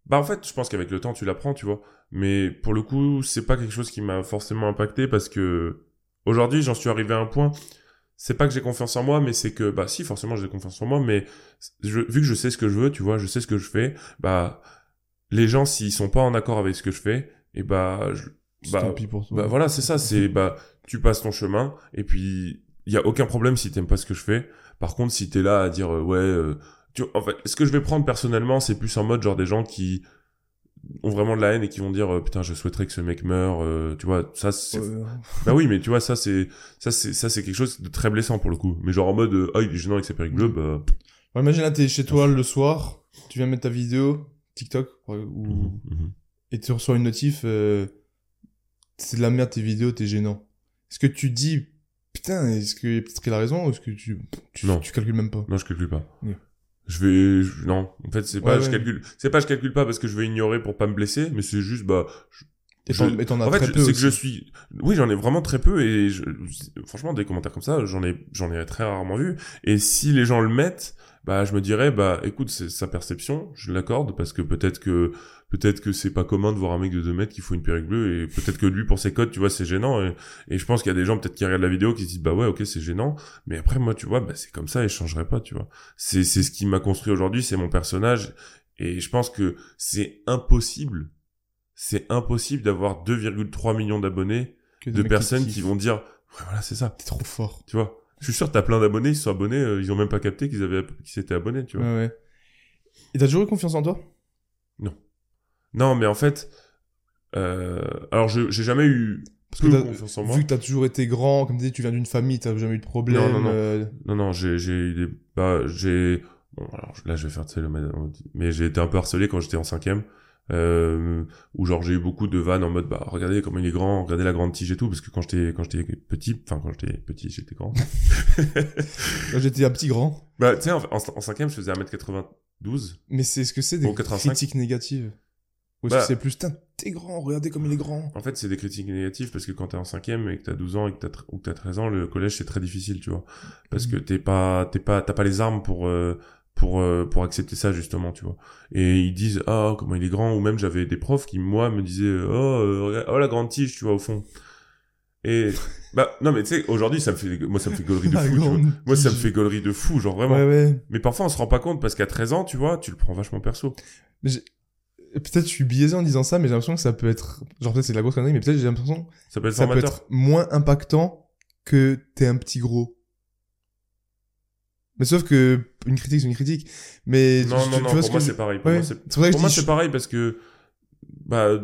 Bah en fait, je pense qu'avec le temps, tu l'apprends, tu vois. Mais pour le coup, c'est pas quelque chose qui m'a forcément impacté parce que aujourd'hui, j'en suis arrivé à un point. C'est pas que j'ai confiance en moi, mais c'est que bah si, forcément, j'ai confiance en moi, mais je, vu que je sais ce que je veux, tu vois, je sais ce que je fais. Bah les gens, s'ils sont pas en accord avec ce que je fais, et bah je, bah Tant pis pour toi. bah voilà, c'est ça, c'est bah tu passes ton chemin et puis il y a aucun problème si t'aimes pas ce que je fais. Par contre, si t'es là à dire euh, ouais euh, tu en fait, ce que je vais prendre personnellement, c'est plus en mode genre des gens qui ont vraiment de la haine et qui vont dire euh, putain, je souhaiterais que ce mec meure, euh, tu vois, ça c'est Ouais, bah oui, mais tu vois ça c'est ça c'est ça c'est quelque chose de très blessant pour le coup. Mais genre en mode ah, il est gênant avec ses perruques bleues, bah Ouais, imagine là, t'es chez toi le soir, tu viens mettre ta vidéo, TikTok, ou... mhm, mhm. et tu reçois une notif, euh, c'est de la merde tes vidéos, t'es gênant. Est-ce que tu dis, putain, est-ce que peut-être qu'il a raison, ou est-ce que tu, tu, Non. tu calcules même pas? Non, je calcule pas. Ouais. Je vais, je- non. En fait, c'est pas, Ouais, je calcule, c'est pas, je calcule pas parce que je vais ignorer pour pas me blesser, mais c'est juste, bah, Et Je- et t'en as en fait, très je- peu c'est que je suis, oui, j'en ai vraiment très peu et je... franchement, des commentaires comme ça, j'en ai, j'en ai très rarement vu. Et si les gens le mettent, bah, je me dirais, bah, écoute, c'est sa perception, je l'accorde parce que peut-être que, peut-être que c'est pas commun de voir un mec de 2 mètres qui faut une perruque bleue et peut-être que lui, pour ses codes, tu vois, c'est gênant. Et, et je pense qu'il y a des gens peut-être qui regardent la vidéo qui se disent, bah ouais, ok, c'est gênant. Mais après, moi, tu vois, bah, c'est comme ça et je changerai pas, tu vois. C'est, c'est ce qui m'a construit aujourd'hui, c'est mon personnage. Et je pense que c'est impossible, c'est impossible d'avoir 2,3 millions d'abonnés de personnes qui kiffent. vont dire ouais voilà c'est ça T'es trop fort. tu vois? Je suis sûr t'as plein d'abonnés ils sont abonnés euh, ils ont même pas capté qu'ils avaient qu'ils s'étaient abonnés tu vois ouais. Et t'as toujours eu confiance en toi? Non mais en fait euh, alors je j'ai jamais eu Parce que peu confiance en moi Vu que t'as toujours été grand, comme tu dis, tu viens d'une famille, t'as jamais eu de problème. Non, non, non. euh, non non j'ai j'ai eu des bah j'ai bon alors là je vais faire tu sais le mais j'ai été un peu harcelé quand j'étais en cinquième euh, où genre j'ai eu beaucoup de vannes en mode bah regardez comment il est grand regardez la grande tige et tout parce que quand j'étais quand j'étais petit enfin quand j'étais petit j'étais grand Quand j'étais un petit grand. bah tu sais en, en, en cinquième je faisais 1m92 Mais c'est ce que c'est des Au 85. critiques négatives. Ou Bah. c'est plus, t'es grand, regardez comme il est grand. En fait, c'est des critiques négatives parce que quand t'es en cinquième et que t'as 12 ans et que t'as, ou que t'as 13 ans, le collège c'est très difficile, tu vois. Parce que t'es pas, t'es pas, t'as pas les armes pour, euh, pour, euh, pour accepter ça, justement, tu vois. Et ils disent, ah, comment il est grand, ou même j'avais des profs qui, moi, me disaient, oh, euh, oh, la grande tige, tu vois, au fond. Et, bah, non, mais tu sais, aujourd'hui, ça me fait, moi, ça me fait gaulerie de fou, tu vois. Moi, ça me fait gaulerie de fou, genre vraiment. Ouais, ouais. Mais parfois, on se rend pas compte parce qu'à 13 ans, tu vois, tu le prends vachement perso. Peut-être je suis biaisé en disant ça, mais j'ai l'impression que ça peut être, genre peut-être c'est de la grosse connerie, mais peut-être j'ai l'impression Ça peut être que ça peut être moins impactant que t'es un petit gros. Mais sauf que une critique c'est une critique. Mais Non, tu, non, tu non, vois pour ce moi, que c'est pareil. Pour Ouais. moi, c'est pareil parce que, bah,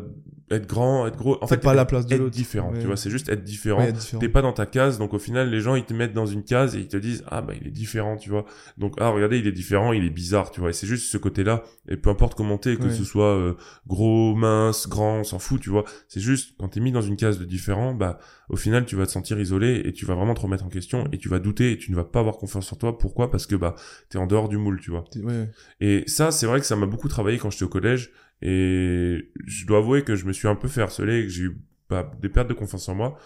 être grand, être gros, en fait, pas la place de être différent, tu vois, c'est juste être différent. Ouais. T'es pas dans ta case, donc au final, les gens, ils te mettent dans une case et ils te disent, ah, bah, il est différent, tu vois. Donc, ah, regardez, il est différent, il est bizarre, tu vois. Et c'est juste ce côté-là. Et peu importe comment t'es, que Ouais. ce soit euh, gros, mince, grand, on s'en fout, tu vois. C'est juste, quand t'es mis dans une case de différent, bah, au final, tu vas te sentir isolé et tu vas vraiment te remettre en question et tu vas douter et tu ne vas pas avoir confiance en toi. Pourquoi? Parce que, bah, t'es en dehors du moule, tu vois. Ouais. Et ça, c'est vrai que ça m'a beaucoup travaillé quand j'étais au collège. Et je dois avouer que je me suis un peu fait harceler que j'ai eu bah, des pertes de confiance en moi.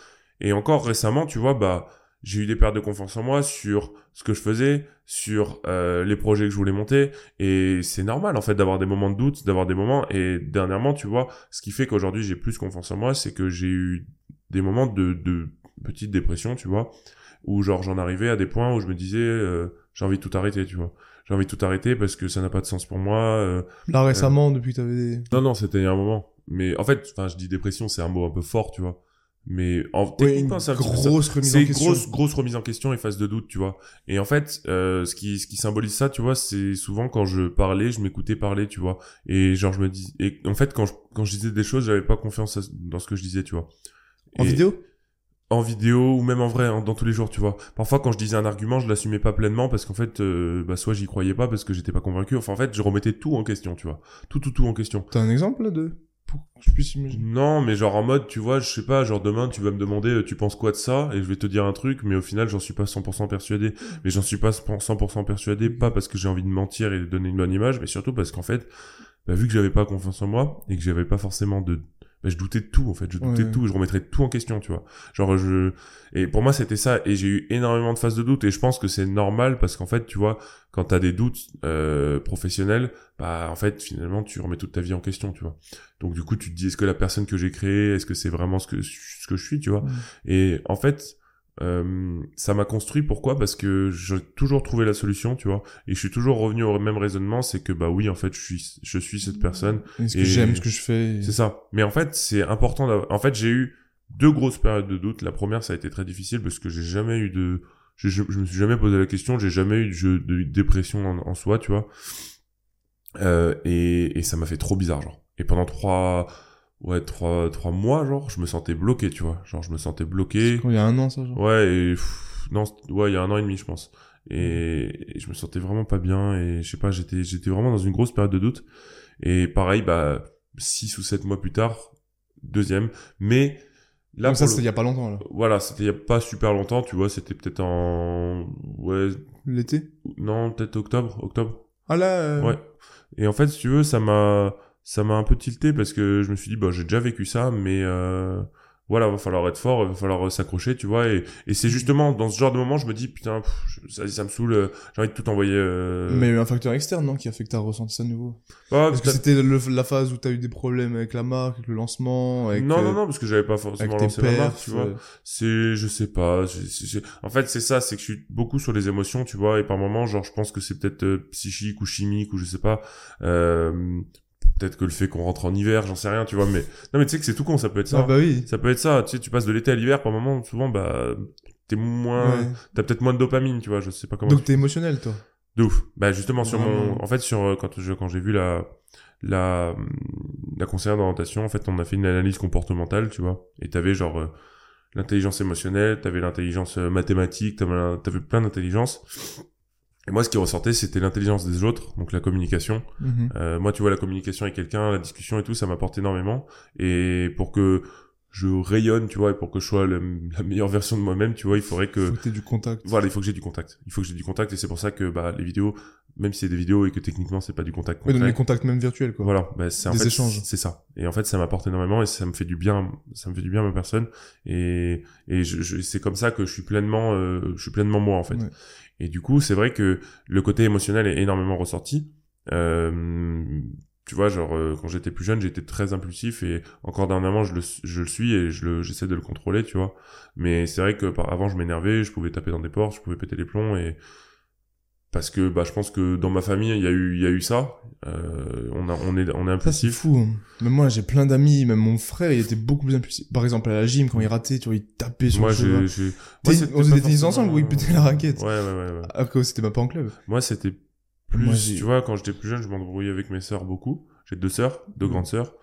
Et encore récemment, tu vois, bah, j'ai eu des pertes de confiance en moi sur ce que je faisais, sur euh, les projets que je voulais monter. Et c'est normal, en fait, d'avoir des moments de doute, d'avoir des moments. Et dernièrement, tu vois, ce qui fait qu'aujourd'hui j'ai plus confiance en moi, c'est que j'ai eu des moments de, de petite dépression, tu vois, où genre j'en arrivais à des points où je me disais, euh, j'ai envie de tout arrêter, tu vois. J'ai envie de tout arrêter parce que ça n'a pas de sens pour moi. euh, Là récemment, depuis que t'avais des... non, non, c'était il y a un moment. Mais en fait, enfin, je dis dépression, c'est un mot un peu fort, tu vois. Mais en Ouais, une ça. grosse remise en question. grosse, grosse remise en question et phase de doute, tu vois. Et en fait, euh, ce qui, ce qui symbolise ça, tu vois, c'est souvent quand je parlais, je m'écoutais parler, tu vois. Et genre, je me dis, et en fait, quand je, quand je disais des choses, j'avais pas confiance dans ce que je disais, tu vois. En Et- vidéo? En vidéo ou même en vrai, hein, dans tous les jours, tu vois. Parfois, quand je disais un argument, je l'assumais pas pleinement parce qu'en fait, euh, bah, soit j'y croyais pas parce que j'étais pas convaincu. Enfin, en fait, je remettais tout en question, tu vois. Tout, tout, tout en question. T'as un exemple là de pour que je puisse imaginer? Non, mais genre en mode, tu vois, je sais pas, genre demain, tu vas me demander, euh, tu penses quoi de ça? Et je vais te dire un truc, mais au final, j'en suis pas 100% persuadé. Mais j'en suis pas 100% persuadé, pas parce que j'ai envie de mentir et de donner une bonne image, mais surtout parce qu'en fait, bah, vu que j'avais pas confiance en moi et que j'avais pas forcément de bah, je doutais de tout en fait. Je doutais Ouais. de tout je remettrais tout en question tu vois. Genre je et pour moi c'était ça. Et j'ai eu énormément de phases de doute. Et je pense que c'est normal parce qu'en fait tu vois quand t'as des doutes euh, professionnels bah en fait finalement tu remets toute ta vie en question tu vois. Donc du coup tu te dis est-ce que la personne que j'ai créée est-ce que c'est vraiment ce que ce que je suis tu vois. Ouais. et en fait euh, ça m'a construit pourquoi? Parce que j'ai toujours trouvé la solution tu vois et je suis toujours revenu au même raisonnement c'est que bah oui en fait je suis je suis cette personne Est-ce que Et- j'aime ce que je fais? c'est ça. Mais en fait, c'est important d'avoir... En fait, j'ai eu deux grosses périodes de doute. La première, ça a été très difficile parce que j'ai jamais eu de... Je, je, je me suis jamais posé la question, j'ai jamais eu de, jeu- de dépression en, en soi, tu vois. Euh, et, et ça m'a fait trop bizarre, genre. Et pendant trois... Ouais, trois, trois mois, genre, je me sentais bloqué, tu vois. Genre, je me sentais bloqué. Quand il y a un an ça genre? Ouais, et... pff, non, ouais, il y a un an et demi, je pense. Et, et je me sentais vraiment pas bien et je sais pas, j'étais j'étais vraiment dans une grosse période de doute. Et pareil, bah, six ou sept mois plus tard, deuxième. Mais là, Donc ça c'était le- il y a pas longtemps là voilà, c'était il y a pas super longtemps, tu vois, c'était peut-être en, ouais, l'été? Non, peut-être octobre, octobre. ah là euh, Ouais. Et en fait, si tu veux, ça m'a, ça m'a un peu tilté parce que je me suis dit, bah, j'ai déjà vécu ça, mais euh, voilà, va falloir être fort, va falloir s'accrocher, tu vois. Et, et c'est justement dans ce genre de moment, je me dis, putain, pff, ça, ça me saoule, euh, j'ai envie de tout envoyer. Euh... mais il y a eu un facteur externe non qui a fait que t'as ressenti ça de nouveau? Ah, Parce que c'était la phase où t'as eu des problèmes avec la marque, avec le lancement, avec, non, euh, non, non, parce que j'avais pas forcément lancé ma marque, tu vois. euh, C'est, je sais pas. En fait, c'est ça, c'est que je suis beaucoup sur les émotions, tu vois, et par moments, genre, je pense que c'est peut-être euh, psychique ou chimique ou je sais pas. Peut-être que le fait qu'on rentre en hiver, j'en sais rien, tu vois. Mais non, mais tu sais que c'est tout con, ça peut être ça. Ah bah oui. Ça peut être ça. Tu sais, tu passes de l'été à l'hiver, par moments, souvent, bah, t'es moins, Ouais. t'as peut-être moins de dopamine, tu vois. Je sais pas comment. Donc t'es émotionnel toi. De ouf. Bah justement sur mon, en fait sur euh, quand je quand j'ai vu la la hum, la conseillère d'orientation, en fait on a fait une analyse comportementale, tu vois. Et t'avais genre euh, l'intelligence émotionnelle, t'avais l'intelligence euh, mathématique, t'avais t'avais plein d'intelligence. Et moi ce qui ressortait c'était l'intelligence des autres, donc la communication. Mhm. Euh, moi tu vois la communication avec quelqu'un, la discussion et tout, ça m'apporte énormément. Et pour que je rayonne, tu vois, et pour que je sois le- la meilleure version de moi-même, tu vois, il faudrait que Faut que t'aies du contact. voilà, il faut que j'ai du contact. Il faut que j'ai du contact et c'est pour ça que bah les vidéos, même si c'est des vidéos et que techniquement c'est pas du contact Ouais, donc concret, les contacts même virtuels quoi. voilà, bah, c'est en Des fait échanges. c'est ça. Et en fait ça m'apporte énormément et ça me fait du bien, ça me fait du bien à ma personne et et je, je- c'est comme ça que je suis pleinement euh, je suis pleinement moi en fait. Ouais. Et du coup, c'est vrai que le côté émotionnel est énormément ressorti. Euh, tu vois, genre euh, quand j'étais plus jeune, j'étais très impulsif et encore dernièrement, je le, je le suis et je j'essaie de le contrôler, tu vois. Mais c'est vrai que par, avant, je m'énervais, je pouvais taper dans des portes, je pouvais péter les plombs et parce que bah je pense que dans ma famille, il y a eu, il y a eu ça. Euh, on a, on est, on est Ça c'est impulsif. fou. hein. Même moi j'ai plein d'amis, même mon frère il était beaucoup plus impulsif. Par exemple à la gym quand il ratait, tu vois, il tapait sur Moi, le cheval. j'ai, j'ai... On faisait des tennis ensemble où il pétait la raquette. Ouais, ouais, ouais, ouais. Que c'était même pas en club. Moi, c'était plus, Moi, tu vois, quand j'étais plus jeune, je m'embrouillais avec mes sœurs beaucoup. J'ai deux sœurs, deux Mhm. grandes sœurs.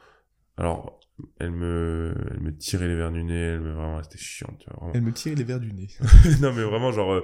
Alors, elles me, elles me tiraient les verres du nez, elles me, vraiment, c'était chiant, tu vois. Elle me tirait les verres du nez. non, mais vraiment, genre, euh,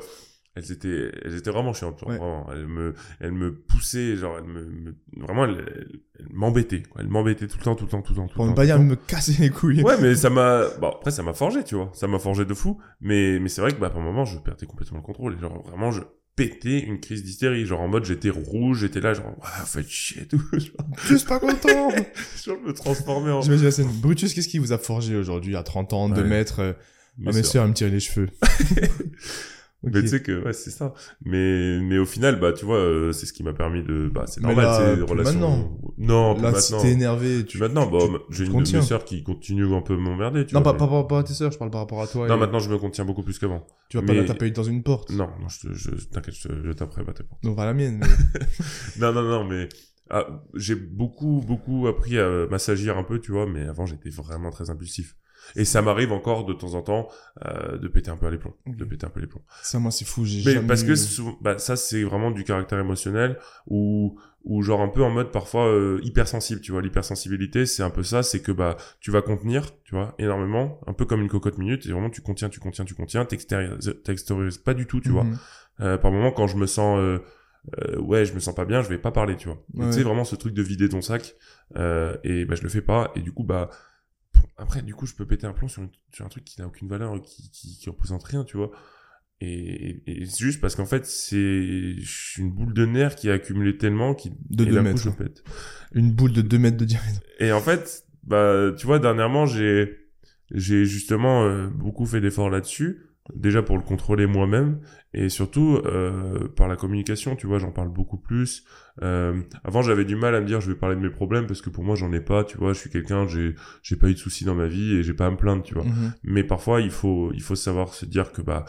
elles étaient, elles étaient vraiment chiantes, genre, Ouais. vraiment. Elles me, elles me poussaient, genre, elles me, me- vraiment, elles, m'embêtaient, quoi. Elles m'embêtaient tout le temps, tout le temps, tout le temps, tout Pour ne pas dire me casser les couilles. Ouais, mais ça m'a, bon, après, ça m'a forgé, tu vois. Ça m'a forgé de fou. Mais, mais c'est vrai que, bah, par moment, je perdais complètement le contrôle. Et genre, vraiment, je pétais une crise d'hystérie. Genre, en mode, j'étais rouge, j'étais là, genre, ouais, faites chier, et tout. Juste pas content. je me transformais en... J'imagine la scène. Brutus, qu'est-ce qui vous a forgé aujourd'hui à 30 ans, de Ouais. mettre euh, Mes Ah me tiraient les cheveux. Mais tu sais que, ouais, c'est ça. Mais, mais au final, bah, tu vois, euh, c'est ce qui m'a permis de, bah, c'est normal, c'est relations. maintenant. Non, plus Là, si maintenant. t'es énervé, tu. Maintenant, bah, j'ai une de mes sœurs qui continue un peu à m'emmerder, tu Non, vois. pas, mais- pas, pas, pas à tes sœurs, je parle par rapport à toi. Non, et- maintenant, je me contiens beaucoup plus qu'avant. Tu vas pas la taper dans une porte. Non, non, je, je, t'inquiète, je, je taperai pas tes portes. Donc, pas la mienne. mais- Non, non, non, mais ah, j'ai beaucoup, beaucoup appris à m'assagir un peu, tu vois, mais avant j'étais vraiment très impulsif. Et ça m'arrive encore de temps en temps euh, de péter un peu à les plombs, de péter un peu les plombs. Ça, moi, c'est fou. J'ai Mais jamais parce que bah, ça c'est vraiment du caractère émotionnel ou ou genre un peu en mode parfois euh, hypersensible, tu vois. L'hypersensibilité, c'est un peu ça, c'est que bah tu vas contenir, tu vois, énormément, un peu comme une cocotte minute, et vraiment tu contiens, tu contiens, tu contiens, t'extériorises pas du tout, tu vois. Mhm. Euh, par moment, quand je me sens, euh, euh, ouais, je me sens pas bien, je vais pas parler, tu vois. Donc, Ouais. Tu sais vraiment ce truc de vider ton sac, euh, et bah je le fais pas, et du coup bah après du coup je peux péter un plomb sur, une- sur un truc qui n'a aucune valeur, qui, qui qui représente rien, tu vois. Et, et, et c'est juste parce qu'en fait c'est une boule de nerfs qui a accumulé tellement qui De et deux d'un coup, mètres. je pète. Une boule de 2 mètres de diamètre. Et en fait, bah, tu vois, dernièrement, j'ai, j'ai justement euh, beaucoup fait d'efforts là-dessus. Déjà pour le contrôler moi-même et surtout euh, par la communication, tu vois, j'en parle beaucoup plus. Euh, avant, j'avais du mal à me dire je vais parler de mes problèmes parce que pour moi, j'en ai pas, tu vois, je suis quelqu'un, j'ai, j'ai pas eu de soucis dans ma vie et j'ai pas à me plaindre, tu vois. Mhm. Mais parfois, il faut, il faut savoir se dire que bah,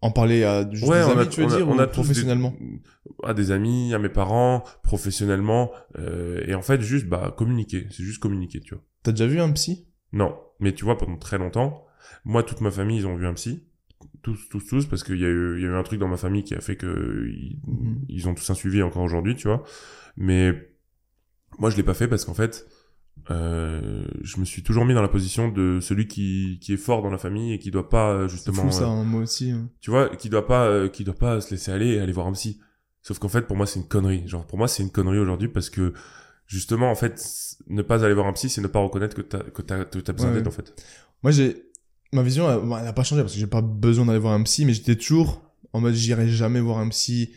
En parler à juste ouais, des amis, a, tu veux on a- dire, on ou a professionnellement des, à des amis, à mes parents, professionnellement, euh, et en fait, juste bah communiquer, c'est juste communiquer, tu vois. T'as déjà vu un psy? Non, mais tu vois, pendant très longtemps, moi, toute ma famille, ils ont vu un psy. Tous, tous, tous, parce qu'il y, a eu- il y a eu un truc dans ma famille qui a fait que ils, Mhm. ils ont tous un suivi encore aujourd'hui, tu vois. Mais moi, je l'ai pas fait parce qu'en fait, euh, je me suis toujours mis dans la position de celui qui, qui est fort dans la famille et qui doit pas euh, justement, fou ça, euh, hein, moi aussi. hein. tu vois, qui doit pas, euh, qui doit pas se laisser aller et aller voir un psy. Sauf qu'en fait, pour moi, c'est une connerie. Genre, pour moi, c'est une connerie aujourd'hui parce que justement, en fait, ne pas aller voir un psy, c'est ne pas reconnaître que t'as que t'as que t'as besoin Ouais. d'aide en fait. Moi, j'ai ma vision, elle, bon, elle a pas changé parce que j'ai pas besoin d'aller voir un psy, mais j'étais toujours en mode j'irai jamais voir un psy.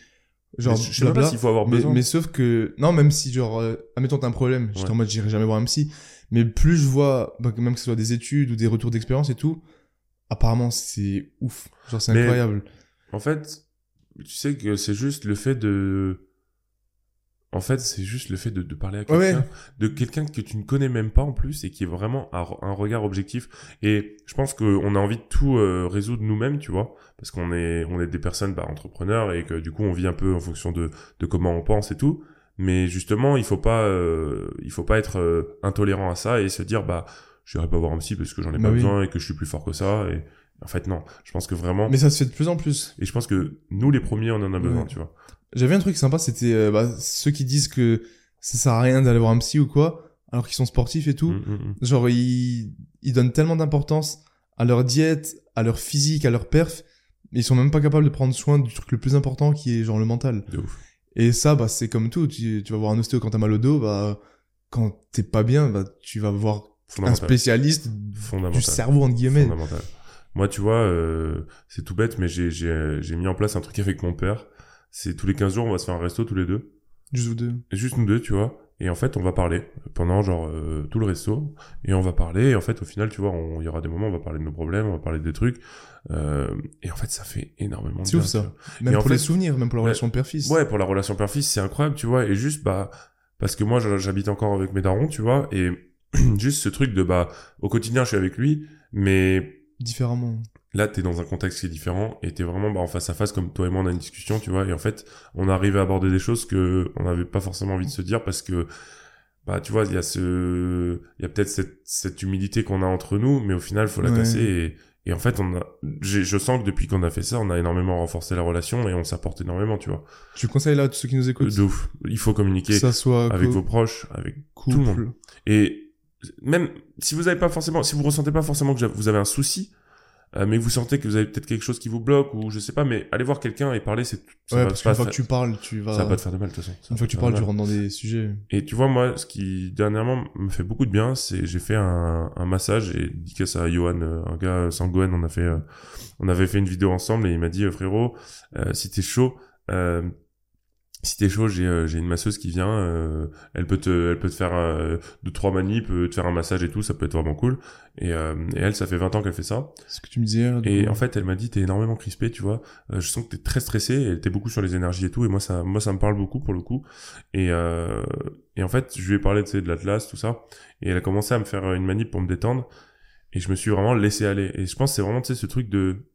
Genre, Mais je sais pas s'il faut avoir mais, besoin. mais sauf que non, même si genre, euh, admettons t'as un problème, j'étais Ouais. en mode j'irai jamais voir un psy. Mais plus je vois, bah, même que ce soit des études ou des retours d'expérience et tout, apparemment c'est ouf. Genre c'est Mais- incroyable. En fait, tu sais que c'est juste le fait de. En fait, c'est juste le fait de, de parler à quelqu'un, ouais. de quelqu'un que tu ne connais même pas en plus et qui est vraiment un, un regard objectif. Et je pense qu'on a envie de tout euh, résoudre nous-mêmes, tu vois, parce qu'on est on est des personnes bah, entrepreneurs et que du coup on vit un peu en fonction de, de comment on pense et tout. Mais justement, il faut pas euh, il faut pas être euh, intolérant à ça et se dire bah je n'irai pas voir un psy parce que j'en ai Bah pas oui. besoin et que je suis plus fort que ça. Et en fait non, je pense que vraiment. Mais ça se fait de plus en plus. Et je pense que nous, les premiers, on en a besoin, Ouais. tu vois. J'avais un truc sympa, c'était euh, bah, ceux qui disent que ça sert à rien d'aller voir un psy ou quoi, alors qu'ils sont sportifs et tout. Mm, mm, mm. Genre, ils, ils donnent tellement d'importance à leur diète, à leur physique, à leur perf, mais ils sont même pas capables de prendre soin du truc le plus important qui est genre le mental. De ouf. Et ça, bah, c'est comme tout. Tu, tu vas voir un ostéo quand t'as mal au dos, bah, quand t'es pas bien, bah, tu vas voir un spécialiste du cerveau, entre guillemets. Fondamental. Moi, tu vois, euh, c'est tout bête, mais j'ai, j'ai, j'ai mis en place un truc avec mon père. C'est tous les 15 jours, on va se faire un resto tous les deux. Juste vous deux. Juste nous deux, tu vois. Et en fait, on va parler pendant genre euh, tout le resto. Et on va parler. Et en fait, au final, tu vois, on- il y aura des moments, on va parler de nos problèmes, on va parler des trucs. Euh, et en fait, ça fait énormément de C'est ouf, ça. Même en pour les fait- souvenirs, même pour la Ouais. relation père-fils. Ouais, pour la relation père-fils, c'est incroyable, tu vois. Et juste, bah, parce que moi, j'habite encore avec mes darons, tu vois. Et juste ce truc de, bah, au quotidien, je suis avec lui, mais Différemment. Là, t'es dans un contexte qui est différent et t'es vraiment, bah, en face à face, comme toi et moi, on a une discussion, tu vois. Et en fait, on arrive à aborder des choses que on n'avait pas forcément envie de se dire parce que, bah, tu vois, il y a ce, il y a peut-être cette, cette humilité qu'on a entre nous, mais au final, faut la Ouais. casser et, et en fait, on a, je sens que depuis qu'on a fait ça, on a énormément renforcé la relation et on s'apporte énormément, tu vois. Je conseille là à tous ceux qui nous écoutent. De ouf. Il faut Que communiquer ça soit avec vos proches, avec couple. tout le monde. et même si vous avez pas forcément, si vous ressentez pas forcément que vous avez un souci, euh, mais vous sentez que vous avez peut-être quelque chose qui vous bloque ou je sais pas, mais allez voir quelqu'un et parler, c'est ça Ouais, parce qu'une fois que tu parles, tu vas. ça va pas te faire de mal de toute façon. Une fois que tu parles, tu rentres dans des sujets. Et tu vois moi, ce qui dernièrement me fait beaucoup de bien, c'est j'ai fait un, un massage et dédicace à Johan, euh, un gars Sangoen, on a fait, euh, on avait fait une vidéo ensemble et il m'a dit frérot, euh, si t'es chaud. Euh, si t'es chaud, j'ai euh, j'ai une masseuse qui vient, euh, elle peut te elle peut te faire euh, deux trois manips, euh, te faire un massage et tout, ça peut être vraiment cool. Et, euh, et elle, ça fait 20 ans qu'elle fait ça. C'est ce que tu me disais. du Et coup. en fait, elle m'a dit t'es énormément crispé, tu vois. Euh, je sens que t'es très stressé, et t'es beaucoup sur les énergies et tout. Et moi ça moi ça me parle beaucoup pour le coup. Et euh, et en fait, je lui ai parlé tu sais, de l'Atlas, tout ça. Et elle a commencé à me faire une manip pour me détendre. Et je me suis vraiment laissé aller. Et je pense que c'est vraiment tu sais ce truc de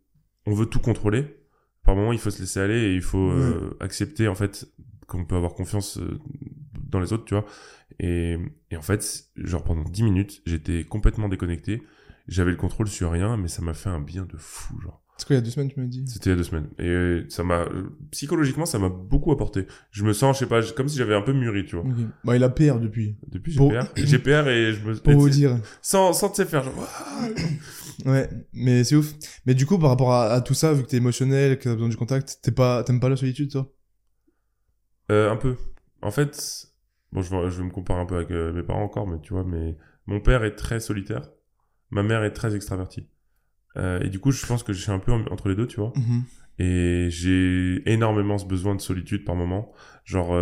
on veut tout contrôler. Par moment, il faut se laisser aller et il faut euh, accepter en fait qu'on peut avoir confiance euh, dans les autres, tu vois. Et, et en fait, genre pendant 10 minutes, j'étais complètement déconnecté j'avais le contrôle sur rien, mais ça m'a fait un bien de fou, genre. C'est quoi, il y a deux semaines, tu m'as dit? C'était il y a deux semaines. Et ça m'a, euh, psychologiquement, ça m'a beaucoup apporté. Je me sens, je sais pas, comme si j'avais un peu mûri, tu vois. Bah, il a PR depuis. Depuis Pour- GPR, GPR et je me, Pour et vous dire. sans, sans te faire, genre, Ouais, mais c'est ouf. Mais du coup, par rapport à, à tout ça, vu que t'es émotionnel, que t'as besoin du contact, t'es pas, t'aimes pas la solitude, toi? Euh, un peu. En fait, bon, je vais, je vais me comparer un peu avec euh, mes parents encore, mais tu vois, mais mon père est très solitaire, ma mère est très extravertie. Euh, et du coup, je pense que je suis un peu en- entre les deux, tu vois. Et j'ai énormément ce besoin de solitude par moment, genre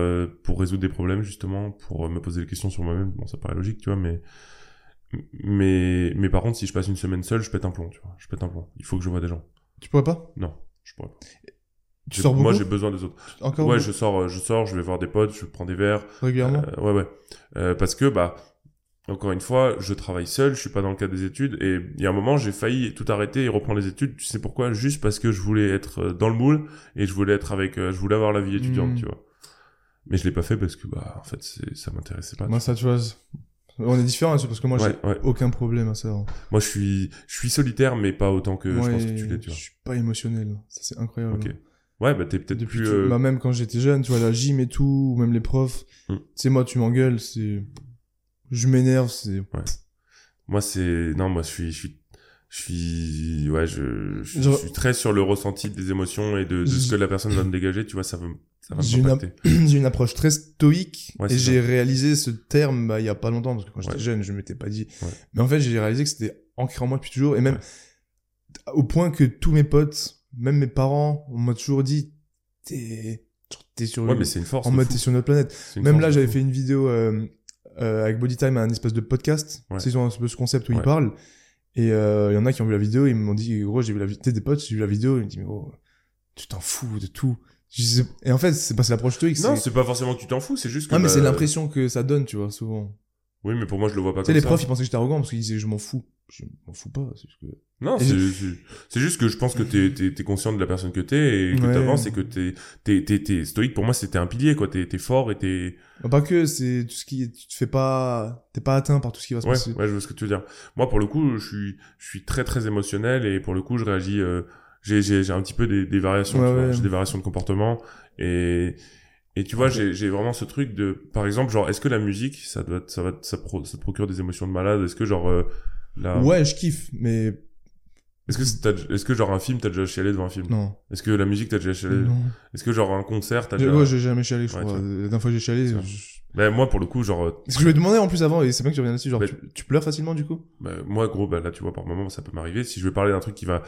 pour résoudre des problèmes justement, pour me poser des questions sur moi-même. Bon, ça paraît logique, tu vois, mais mais mais par contre, si je passe une semaine seule, je pète un plomb, tu vois. Je pète un plomb. Il faut que je vois des gens. Tu pourrais pas? Non, je pourrais pas. Tu sors beaucoup Moi, j'ai besoin des autres. Encore ouais, je sors, je sors, je vais voir des potes, je prends des verres. régulièrement? Euh, ouais, ouais. Euh, parce que, bah, encore une fois, je travaille seul, je suis pas dans le cadre des études, et il y a un moment, j'ai failli tout arrêter et reprendre les études. Tu sais pourquoi? Juste parce que je voulais être euh, dans le moule, et je voulais être avec, euh, je voulais avoir la vie étudiante, Mm. tu vois. Mais je l'ai pas fait parce que, bah, en fait, ça m'intéressait pas. Moi, ça, tu vois, on est différents là-dessus, parce que moi, ouais, j'ai ouais. aucun problème à ça. hein. Moi, je suis, je suis solitaire, mais pas autant que Moi, je pense que tu l'es, tu je vois. suis pas émotionnel. Ça, c'est incroyable. Ouais, bah, t'es peut-être Depuis plus, euh, bah, même quand j'étais jeune, tu vois, la gym et tout, ou même les profs, Mm. tu sais, moi, tu m'engueules, c'est... Je m'énerve, c'est... Moi, c'est non, moi, je suis, je suis, je suis, ouais, je, je, Genre- je suis très sur le ressenti des émotions et de, de ce que la personne va me dégager. Tu vois, ça va, ça va J'ai une, j'ai une approche très stoïque, Ouais, et j'ai réalisé ce terme, bah, il y a pas longtemps, parce que quand j'étais Ouais. jeune, je m'étais pas dit. Ouais. Mais en fait, j'ai réalisé que c'était ancré en moi depuis toujours, et même au point que tous mes potes, même mes parents, on m'a toujours dit, t'es, t'es sur, Ouais, mais c'est une force. en de mode t'es sur notre planète. Une Même là, j'avais fait une vidéo euh, euh, avec Bodytime, un espèce de podcast. C'est un peu ce concept où ils parlent. Et euh, il y en a qui ont vu la vidéo, ils m'ont dit, gros, j'ai vu la vidéo. des potes, j'ai vu la vidéo, ils m'ont dit, mais gros, tu t'en fous de tout. Et en fait, c'est pas l'approche stoïque. Non, c'est- c'est pas forcément que tu t'en fous, c'est juste que. Ah, mais bah, c'est l'impression que ça donne, tu vois, souvent. Oui, mais pour moi, je le vois pas Tu sais, comme les profs, ils pensaient que j'étais arrogant parce qu'ils disaient, je m'en fous. Je m'en fous pas. c'est juste que- Non, c'est c'est juste que je pense que t'es t'es t'es conscient de la personne que t'es et que Ouais. t'avances et que t'es t'es t'es t'es stoïque. Pour moi, c'était un pilier, quoi. T'es t'es fort et t'es. Bah, Pas que, c'est tout ce qui, tu te fais pas, t'es pas atteint par tout ce qui va se Ouais, passer. ouais, je vois ce que tu veux dire. Moi, pour le coup, je suis je suis très très émotionnel et pour le coup, je réagis. euh, j'ai j'ai j'ai un petit peu des des variations. Ouais, tu vois. ouais. J'ai des variations de comportement et et tu vois, Ok. j'ai j'ai vraiment ce truc de, par exemple, genre, est-ce que la musique, ça doit, ça va, ça, pro- ça te procure des émotions de malade? Est-ce que genre, euh, la- Ouais, je kiffe, mais Est-ce que est-ce que genre un film, t'as déjà chialé devant un film? Non. Est-ce que la musique, t'as déjà chialé? Non. Est-ce que genre un concert, t'as déjà Ouais, j'ai jamais chialé, je Ouais, crois. La dernière fois que j'ai chialé, je- Ben, moi, pour le coup, genre, euh, Ce que je lui ai demandé en plus avant, et c'est bien que tu reviennes là-dessus, genre, tu, tu pleures facilement du coup? Bah, moi, gros, bah, là, tu vois, par moment, ça peut m'arriver. Si je veux parler d'un truc qui va,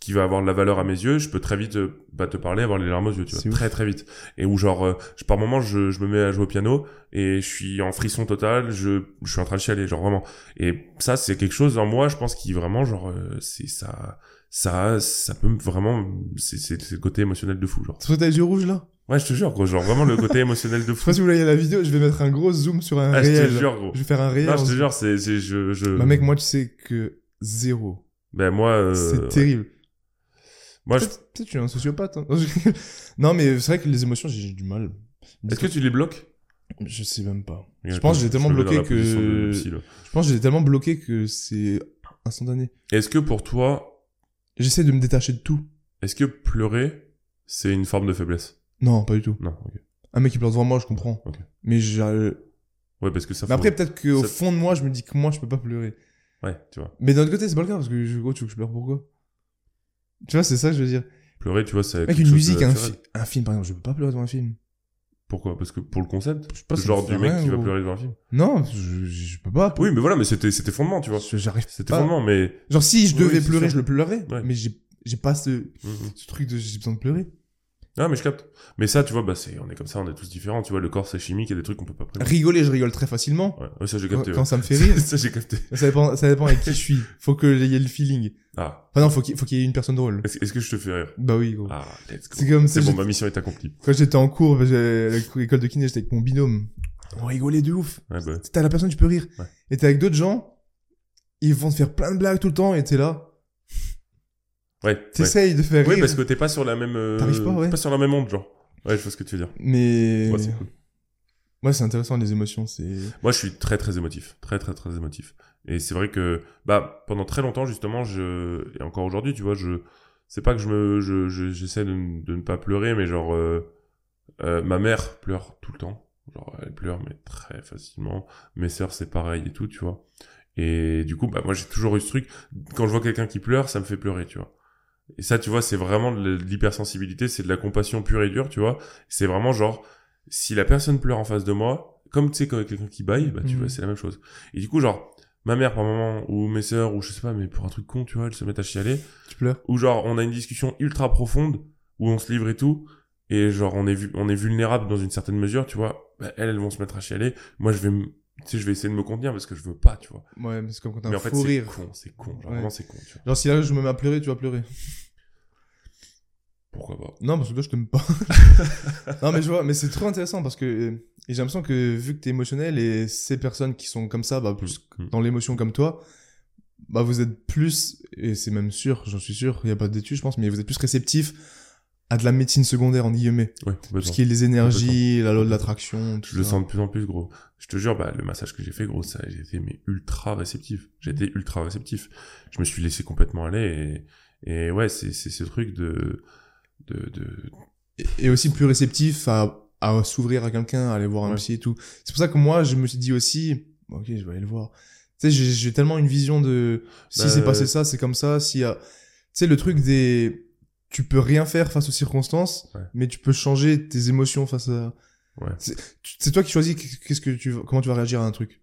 qui va avoir de la valeur à mes yeux, je peux très vite, euh, bah, te parler, avoir les larmes aux yeux, tu vois, ouf. très très vite. Et où genre, euh, je, par moment, je, je me mets à jouer au piano et je suis en frisson total, je, je suis en train de chialer, genre vraiment. Et ça, c'est quelque chose en moi, je pense, qui vraiment, genre, euh, c'est ça, ça, ça peut me- vraiment, c'est, le côté émotionnel de fou, genre. C'est t'as les yeux rouges là? Ouais, je te jure, gros, genre vraiment le côté émotionnel de Je sais fou. pas si vous voyez la vidéo, je vais mettre un gros zoom sur un Ah, je réel. te jure, gros. Je vais faire un réel. Non, je te jure, c'est, c'est, je, je. Bah mec, moi tu sais que zéro. Ben moi, euh, c'est terrible. Moi, je- Peut-être es un sociopathe. hein. non mais c'est vrai que les émotions, j'ai j'ai du mal. est-ce que tu les bloques? Je sais même pas. Je pense que j'ai je tellement bloqué que... Je pense que j'ai tellement bloqué que c'est instantané. Est-ce que pour toi, J'essaie de me détacher de tout. est-ce que pleurer, c'est une forme de faiblesse? Non, pas du tout. Non, ok. Un mec qui pleure devant moi, je comprends. Ok. Mais j'ai... Ouais, parce que ça. Mais après, peut-être qu'au ça- fond de moi, je me dis que moi, je peux pas pleurer. Ouais, tu vois. Mais d'un autre côté, c'est pas le cas, parce que, je- gros, tu veux que je pleure pourquoi? Tu vois, c'est ça que je veux dire. Pleurer, tu vois, c'est. Quelque une musique, un, naturel. fi- un film, par exemple, je peux pas pleurer devant un film. Pourquoi? Parce que pour le concept, Je sais pas, le genre du mec qui va pleurer devant un film. Non, je, je peux pas. Oui, mais voilà, mais c'était c'était fondement, tu vois. J'arrive C'était fondement, mais. Genre, si je devais pleurer, je le pleurerais. Ouais. Mais j'ai j'ai pas ce, Mhm. ce truc de j'ai besoin de pleurer. Ah, mais je capte. Mais ça, tu vois, bah, c'est, on est comme ça, on est tous différents, tu vois, le corps, c'est chimique, il y a des trucs qu'on peut pas prévoir. Rigoler, je rigole très facilement. Ouais, ouais, ça, j'ai capté. quand ouais. ça me fait rire. ça, j'ai capté. ça dépend, ça dépend avec qui je suis. Faut que y ait le feeling. Ah. Enfin non, faut qu'il faut qu'il y ait une personne drôle. Est-ce que je te fais rire? Bah oui, gros. Ah, let's go. C'est comme C'est ça, bon, ma mission est accomplie. quand j'étais en cours, l'école de kiné, j'étais avec mon binôme. On rigolait de ouf. Ouais, bah. T'as la personne, tu peux rire. Ouais. Et t'es avec d'autres gens, ils vont te faire plein de blagues tout le temps, et t'es là. Ouais. ouais. T'essayes de faire Oui, rire. parce que t'es pas sur la même. euh, T'arrives pas, ouais. Pas sur la même onde, genre. Ouais, je vois ce que tu veux dire. Mais. Ouais, c'est cool. Ouais, c'est intéressant les émotions, c'est. Moi, je suis très très émotif, très très très émotif. Et c'est vrai que bah pendant très longtemps justement, je et encore aujourd'hui, tu vois, je c'est pas que je me je je- j'essaie de, ne- de ne pas pleurer, mais genre euh, euh, ma mère pleure tout le temps. Genre elle pleure mais très facilement. Mes sœurs c'est pareil et tout, tu vois. Et du coup, bah moi j'ai toujours eu ce truc. Quand je vois quelqu'un qui pleure, ça me fait pleurer, tu vois. Et ça, tu vois, c'est vraiment de l'hypersensibilité, c'est de la compassion pure et dure, tu vois. C'est vraiment genre, si la personne pleure en face de moi, comme tu sais, quand quelqu'un qui baille, bah tu Mhm. vois, c'est la même chose. Et du coup, genre, ma mère par moment, ou mes sœurs, ou je sais pas, mais pour un truc con, tu vois, elles se mettent à chialer, Tu pleures ou genre, on a une discussion ultra profonde, où on se livre et tout, et genre, on est, vu, on est vulnérable dans une certaine mesure, tu vois, bah, elles, elles vont se mettre à chialer, moi, je vais me... Tu sais, je vais essayer de me contenir parce que je veux pas, tu vois. Ouais, mais c'est comme quand t'as un en fait, fou c'est con, c'est con. Genre, Ouais. vraiment, c'est con, tu vois. Genre, si là je me mets à pleurer, tu vas pleurer. Pourquoi pas? Non, parce que toi, je t'aime pas. non, mais je vois, mais c'est trop intéressant parce que. j'ai l'impression que vu que t'es émotionnel et ces personnes qui sont comme ça, bah, plus Mm. dans l'émotion comme toi, bah, vous êtes plus, et c'est même sûr, j'en suis sûr, il y a pas d'études, je pense, mais vous êtes plus réceptif à de la médecine secondaire, en guillemets. Ouais, Tout ce qui est les énergies, la loi de l'attraction, tout Je le sens de plus en plus, gros. Je te jure, bah, le massage que j'ai fait, gros, ça, j'ai été, mais ultra réceptif. J'ai été ultra réceptif. Je me suis laissé complètement aller et, et ouais, c'est, c'est ce truc de, de, de, Et- Et aussi plus réceptif à, à s'ouvrir à quelqu'un, à aller voir un Ouais. psy et tout. C'est pour ça que moi, je me suis dit aussi, ok, je vais aller le voir. Tu sais, j'ai- j'ai tellement une vision de si Bah, c'est passé ça, c'est comme ça. Si, tu sais, le truc des, tu peux rien faire face aux circonstances, Ouais. mais tu peux changer tes émotions face à. Ouais. C'est toi qui choisis qu'est-ce que tu, comment tu vas réagir à un truc.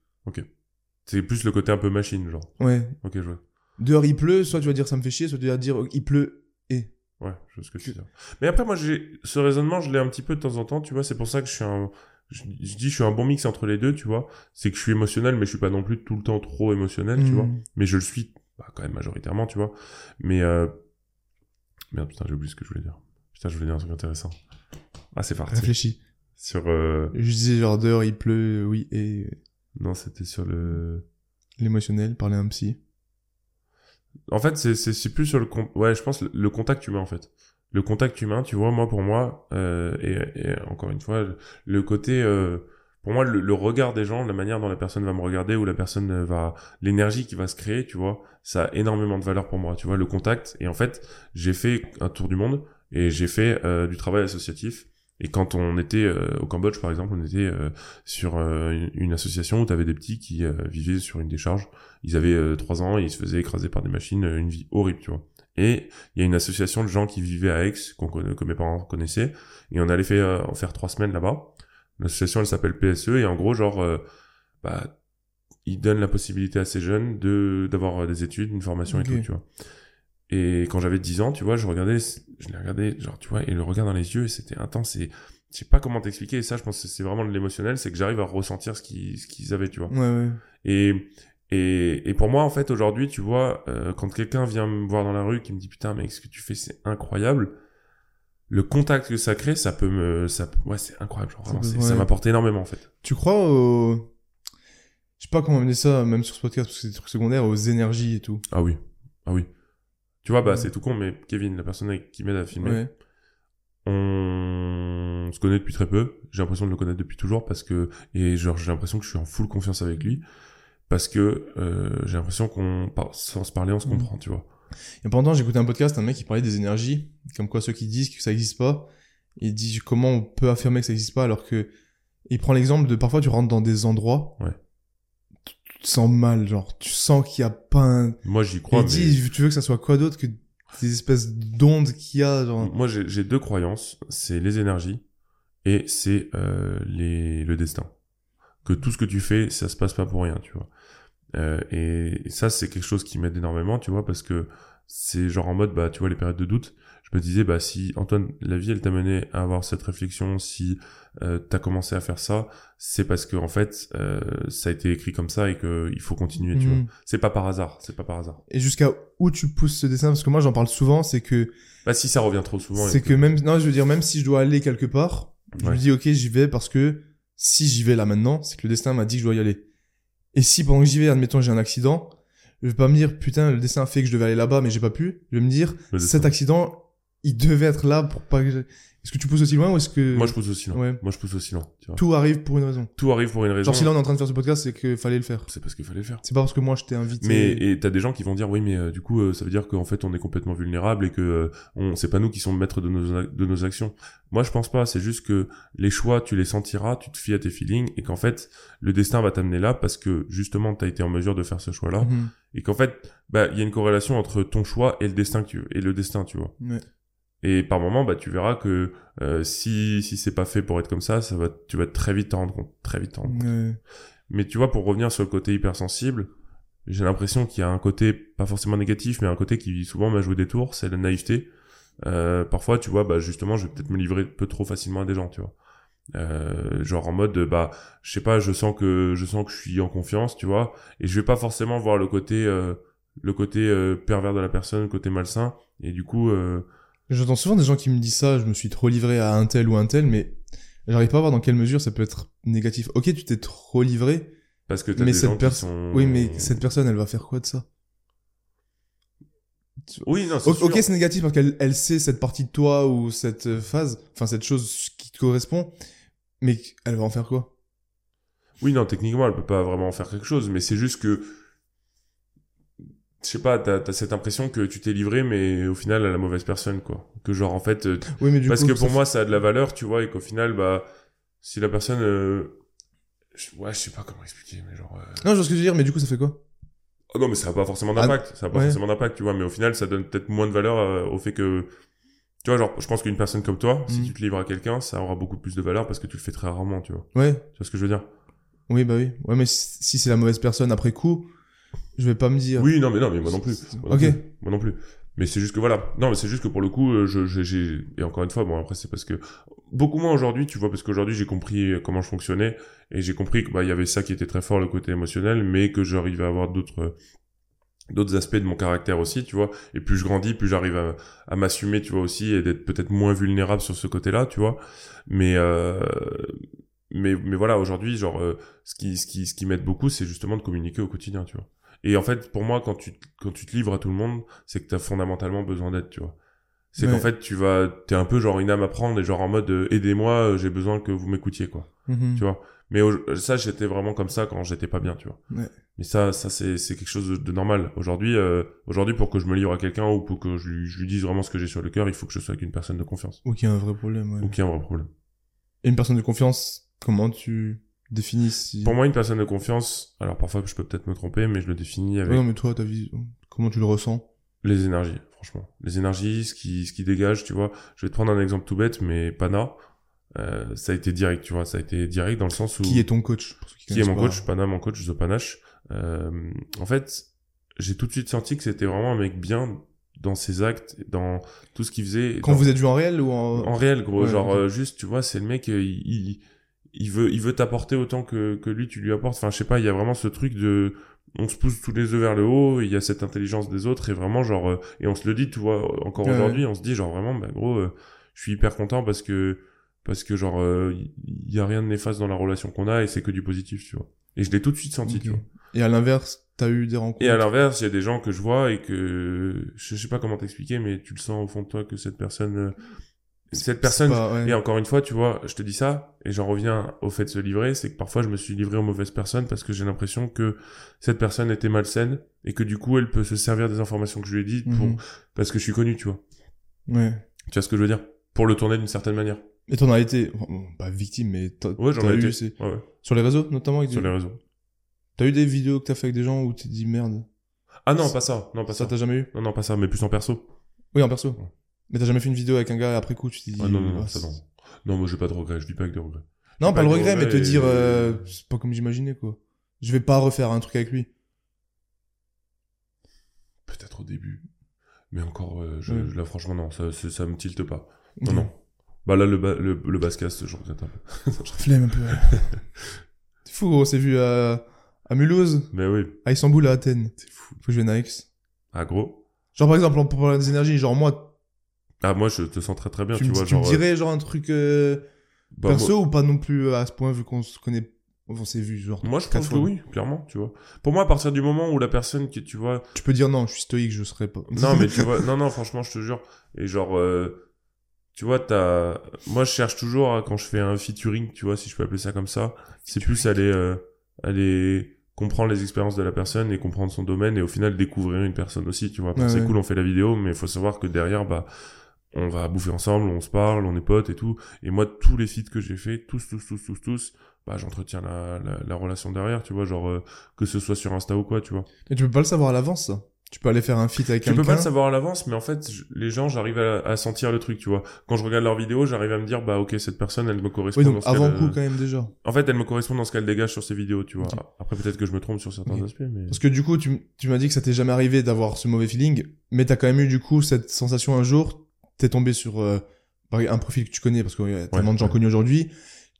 c'est plus le côté un peu machine, genre. Ouais. Ok, je vois. Dehors il pleut, soit tu vas dire ça me fait chier, soit tu vas dire il pleut et. Ouais, je vois ce que tu veux dire. Mais après, moi, j'ai, ce raisonnement, je l'ai un petit peu de temps en temps, tu vois, c'est pour ça que je suis un, je, je dis, je suis un bon mix entre les deux, tu vois. C'est que je suis émotionnel, mais je suis pas non plus tout le temps trop émotionnel, tu vois. Mais je le suis, bah, quand même majoritairement, tu vois. Mais, euh, merde, putain, j'ai oublié ce que je voulais dire. Putain, je voulais dire un truc intéressant. Ah, c'est parti. Réfléchis. Sur, euh, Je disais genre dehors il pleut, oui et non, c'était sur le, l'émotionnel, parler à un psy. En fait, c'est c'est c'est plus sur le con... ouais, je pense le, le contact humain en fait. Le contact humain, tu vois, moi pour moi euh, et, et encore une fois le, le côté euh, pour moi le, le regard des gens, la manière dont la personne va me regarder ou la personne va l'énergie qui va se créer, tu vois, ça a énormément de valeur pour moi, tu vois, le contact et en fait, j'ai fait un tour du monde et j'ai fait euh, du travail associatif et quand on était euh, au Cambodge par exemple, on était euh, sur euh, une, association où tu avais des petits qui euh, vivaient sur une décharge ils avaient euh, trois ans et ils se faisaient écraser par des machines, euh, une vie horrible, tu vois. Et il y a une association de gens qui vivaient à Aix, qu'on connaît, que mes parents connaissaient, et on allait faire, en faire trois semaines là-bas. L'association, elle s'appelle PSE, et en gros, genre, euh, bah, ils donnent la possibilité à ces jeunes de d'avoir euh, des études, une formation Ok. et tout, tu vois. Et quand j'avais 10 ans, tu vois, je regardais, je les regardais, genre, tu vois, et le regard dans les yeux, c'était intense, et je sais pas comment t'expliquer, et ça, je pense que c'est vraiment de l'émotionnel, c'est que j'arrive à ressentir ce qu'ils, ce qu'ils avaient, tu vois. Ouais, ouais. Et, et, et pour moi, en fait, aujourd'hui, tu vois, euh, quand quelqu'un vient me voir dans la rue qui me dit putain, mec, ce que tu fais, c'est incroyable. Le contact que ça crée, ça peut me, ça, ouais, c'est incroyable. Genre, Ça vraiment, ouais. ça m'apporte énormément, en fait. Tu crois au... Je sais pas comment amener ça, même sur ce podcast, parce que c'est des trucs secondaires, aux énergies et tout. Ah oui, ah oui. Tu vois, bah, Ouais. c'est tout con, mais Kevin, la personne avec- qui m'aide à filmer, Ouais. on se connaît depuis très peu. J'ai l'impression de le connaître depuis toujours parce que, et genre, j'ai l'impression que je suis en full confiance avec lui parce que euh, j'ai l'impression qu'on, sans se parler, on se Mhm. comprend, tu vois. Longtemps, j'ai écouté un podcast, un mec qui parlait des énergies, comme quoi ceux qui disent que ça existe pas, il dit comment on peut affirmer que ça existe pas alors que il prend l'exemple de parfois tu rentres dans des endroits, Ouais. Te sens mal, genre tu sens qu'il y a pas un. Moi, j'y Et crois, il mais... dit tu veux que ça soit quoi d'autre que des espèces d'ondes qu'il y a, genre? Moi, j'ai deux croyances. C'est les énergies et c'est euh, les le destin. Que tout ce que tu fais, ça se passe pas pour rien, tu vois. Euh, et ça, c'est quelque chose qui m'aide énormément, tu vois, parce que c'est genre en mode, bah, tu vois, les périodes de doute. Je me disais, bah, si Antoine, la vie, elle t'a mené à avoir cette réflexion, si euh, t'as commencé à faire ça, c'est parce que en fait, euh, ça a été écrit comme ça et que il faut continuer, tu Mhm. vois. C'est pas par hasard, c'est pas par hasard. Et jusqu'à où tu pousses ce dessin? Parce que moi j'en parle souvent, c'est que Bah, si ça revient trop souvent. c'est que même non, je veux dire même si je dois aller quelque part, je Ouais. me dis ok j'y vais parce que si j'y vais là maintenant, c'est que le destin m'a dit que je dois y aller. Et si pendant que j'y vais, admettons j'ai un accident, je vais pas me dire putain le destin a fait que je devais aller là-bas mais j'ai pas pu. Je vais me dire cet accident il devait être là pour pas que je- Est-ce que tu pousses aussi loin ou est-ce que Moi, je pousse aussi loin. Ouais. Moi, je pousse aussi loin. Tu vois. tout arrive pour une raison Tout arrive pour une raison. Genre si là on est en train de faire ce podcast, c'est qu'il fallait le faire. C'est parce qu'il fallait le faire. C'est pas parce que moi je t'ai invité. Mais et t'as des gens qui vont dire oui mais euh, du coup euh, ça veut dire qu'en fait on est complètement vulnérable et que euh, on c'est pas nous qui sommes maîtres de nos de nos actions. Moi je pense pas, c'est juste que les choix tu les sentiras, tu te fies à tes feelings et qu'en fait le destin va t'amener là parce que justement t'as été en mesure de faire ce choix là Mhm. et qu'en fait bah il y a une corrélation entre ton choix et le destin que tu et le destin tu vois. Ouais. Et par moment bah tu verras que euh, si si c'est pas fait pour être comme ça, ça va tu vas très vite t'en rendre compte, très vite t'en rendre compte. Ouais. Mais tu vois, pour revenir sur le côté hypersensible, j'ai l'impression qu'il y a un côté pas forcément négatif, mais un côté qui souvent m'a joué des tours, c'est la naïveté. Euh, parfois, tu vois, bah justement, je vais peut-être me livrer un peu trop facilement à des gens, tu vois. Euh, genre en mode, bah, je sais pas, je sens que je sens que je suis en confiance, tu vois, et je vais pas forcément voir le côté euh, le côté euh, pervers de la personne, le côté malsain, et du coup, euh, J'entends souvent des gens qui me disent ça, je me suis trop livré à un tel ou un tel, mais j'arrive pas à voir dans quelle mesure ça peut être négatif. Ok, tu t'es trop livré, parce que t'as Mais des cette gens qui pers- sont... oui, mais cette personne, elle va faire quoi de ça? Oui, non, c'est sûr. Ok, c'est négatif parce qu'elle elle sait cette partie de toi ou cette euh, phase, enfin cette chose qui te correspond, mais elle va en faire quoi? Oui, non, techniquement, elle peut pas vraiment faire quelque chose, mais c'est juste que, je sais pas, t'as as cette impression que tu t'es livré, mais au final, à la mauvaise personne, quoi. Que genre, en fait, euh, Oui, mais du parce coup, que pour moi, ça a de la valeur, tu vois, et qu'au final, bah, si la personne, euh, ouais, je sais pas comment expliquer, mais genre, euh, Non, je vois ce que tu veux dire, mais du coup, ça fait quoi? Oh non, mais ça a pas forcément Ah, d'impact, ça a pas ouais. forcément d'impact, tu vois, mais au final, ça donne peut-être moins de valeur euh, au fait que, tu vois, genre, je pense qu'une personne comme toi, si Mhm. tu te livres à quelqu'un, ça aura beaucoup plus de valeur parce que tu le fais très rarement, tu vois. Ouais, Tu vois ce que je veux dire? oui, bah oui. Ouais, mais si c'est la mauvaise personne après coup, je vais pas me dire. Oui, non, mais non, mais moi non plus. Moi non Ok. plus. Moi non plus. Mais c'est juste que voilà. Non, mais c'est juste que pour le coup, euh, je, j'ai et encore une fois, bon après c'est parce que beaucoup moins aujourd'hui, tu vois, parce qu'aujourd'hui j'ai compris euh, comment je fonctionnais et j'ai compris que bah il y avait ça qui était très fort le côté émotionnel, mais que j'arrivais à avoir d'autres euh, d'autres aspects de mon caractère aussi, tu vois. Et plus je grandis, plus j'arrive à, à m'assumer, tu vois aussi, et d'être peut-être moins vulnérable sur ce côté-là, tu vois. Mais euh, mais mais voilà, aujourd'hui, genre euh, ce qui ce qui ce qui m'aide beaucoup, c'est justement de communiquer au quotidien, tu vois. Et en fait, pour moi, quand tu, quand tu te livres à tout le monde, c'est que t'as fondamentalement besoin d'aide, tu vois. C'est Ouais. qu'en fait, tu vas, t'es un peu genre une âme à prendre et genre en mode, euh, aidez-moi, euh, j'ai besoin que vous m'écoutiez, quoi. Mhm. Tu vois. Mais ça, j'étais vraiment comme ça quand j'étais pas bien, tu vois. Ouais. Mais ça, ça, c'est, c'est quelque chose de, de normal. Aujourd'hui, euh, aujourd'hui, pour que je me livre à quelqu'un ou pour que je lui, je lui dise vraiment ce que j'ai sur le cœur, il faut que je sois avec une personne de confiance. Ou qu'il y a un vrai problème, ouais. Ou qu'il y a un vrai problème. Et une personne de confiance, comment tu définis si... Pour moi, une personne de confiance, alors parfois je peux peut-être me tromper, mais je le définis avec Ouais, non, mais toi, ta vie, comment tu le ressens? Les énergies, franchement. Les énergies, ce qui, ce qui dégage, tu vois. Je vais te prendre un exemple tout bête, mais Pana, euh, ça a été direct, tu vois. Ça a été direct dans le sens où... Qui est ton coach qui Qui est mon coach Pana, mon coach, The Panache. Euh, en fait, j'ai tout de suite senti que c'était vraiment un mec bien dans ses actes, dans tout ce qu'il faisait. Quand dans- vous êtes vu en réel ou en... En réel, gros. Ouais, genre, euh, juste, tu vois, c'est le mec, euh, il, il, il veut, il veut t'apporter autant que, que lui, tu lui apportes. Enfin, je sais pas, il y a vraiment ce truc de, on se pousse tous les œufs vers le haut, il y a cette intelligence des autres, et vraiment, genre, euh, et on se le dit, tu vois, encore Ouais, aujourd'hui, on se dit, genre, vraiment, bah, gros, euh, je suis hyper content parce que, parce que, genre, euh, il y a rien de néfaste dans la relation qu'on a, et c'est que du positif, tu vois. Et je l'ai tout de suite senti, tu vois. Et à l'inverse, t'as eu des rencontres? Et à l'inverse, il y a des gens que je vois et que, je sais pas comment t'expliquer, mais tu le sens au fond de toi que cette personne, euh, cette personne, C'est pas- ouais. et encore une fois, tu vois, je te dis ça, et j'en reviens au fait de se livrer, c'est que parfois je me suis livré aux mauvaises personnes parce que j'ai l'impression que cette personne était malsaine, et que du coup elle peut se servir des informations que je lui ai dites pour, Mhm. parce que je suis connu, tu vois. Ouais. Tu vois ce que je veux dire? Pour le tourner d'une certaine manière. Et t'en as été, bon, pas victime, mais t'as Ouais, j'en t'as ai eu, été. Ouais, ouais, sur les réseaux, notamment avec sur des- les réseaux. T'as eu des vidéos que t'as fait avec des gens où t'es dit merde. Ah non, pas ça, non, pas ça ça. t'as jamais eu? Non, non, pas ça, mais plus en perso. Oui, en perso. Mais t'as jamais fait une vidéo avec un gars et après coup tu t'es dit. Ah non, non, ah, ça c'est- non. Non, moi j'ai pas de regrets, je vis pas avec des regrets. Non, J'ai pas le regret, mais te dire, euh, c'est pas comme j'imaginais quoi. Je vais pas refaire un truc avec lui. Peut-être au début. Mais encore, euh, je, Ouais. je- là, franchement, non, ça, ça, ça me tilte pas. Non, non. Bah là, le, ba le, le basscast, je regrette un peu. Flemme un peu. ouais. c'est fou, on s'est vu à, à Mulhouse, Mais oui, à Istanbul, à Athènes. c'est fou. Faut que je vienne à Aix. Ah, gros. Genre par exemple, pour parler des énergies, genre moi, Ah, moi, je te sens très très bien, tu, tu, me, vois. tu me genre, dirais genre un truc euh, euh, bah, perso moi- ou pas non plus à ce point vu qu'on se connaît On s'est vu genre. Moi, je pense que oui, clairement, tu vois. Pour moi, à partir du moment où la personne qui, tu vois, Tu peux dire non, je suis stoïque, je serai pas. non, mais tu vois, non, non, franchement, je te jure. Et genre, euh, tu vois, t'as, moi, je cherche toujours, hein, quand je fais un featuring, tu vois, si je peux appeler ça comme ça, c'est plus aller, euh, aller comprendre les expériences de la personne et comprendre son domaine et au final découvrir une personne aussi, tu vois. Ouais, c'est ouais. cool, on fait la vidéo, mais il faut savoir que derrière, bah, on va bouffer ensemble, on se parle, on est potes et tout. Et moi, tous les feats que j'ai fait, tous, tous, tous, tous, tous, bah, j'entretiens la, la, la relation derrière, tu vois, genre, euh, que ce soit sur Insta ou quoi, tu vois. Et tu peux pas le savoir à l'avance, ça. Tu peux aller faire un feat avec Tu quelqu'un. peux pas le savoir à l'avance, mais en fait, je- les gens, j'arrive à, à sentir le truc, tu vois. Quand je regarde leurs vidéos, j'arrive à me dire, bah, ok, cette personne, elle me correspond Oui, dans ce avant coup euh, quand même déjà. En fait, elle me correspond dans ce qu'elle dégage sur ses vidéos, tu vois. Après, peut-être que je me trompe sur certains aspects, mais... Parce que du coup, tu, tu m'as dit que ça t'est jamais arrivé d'avoir ce mauvais feeling, mais t'as quand même eu du coup cette sensation un jour, t'es tombé sur euh, un profil que tu connais, parce qu'il y a tellement de gens connus aujourd'hui,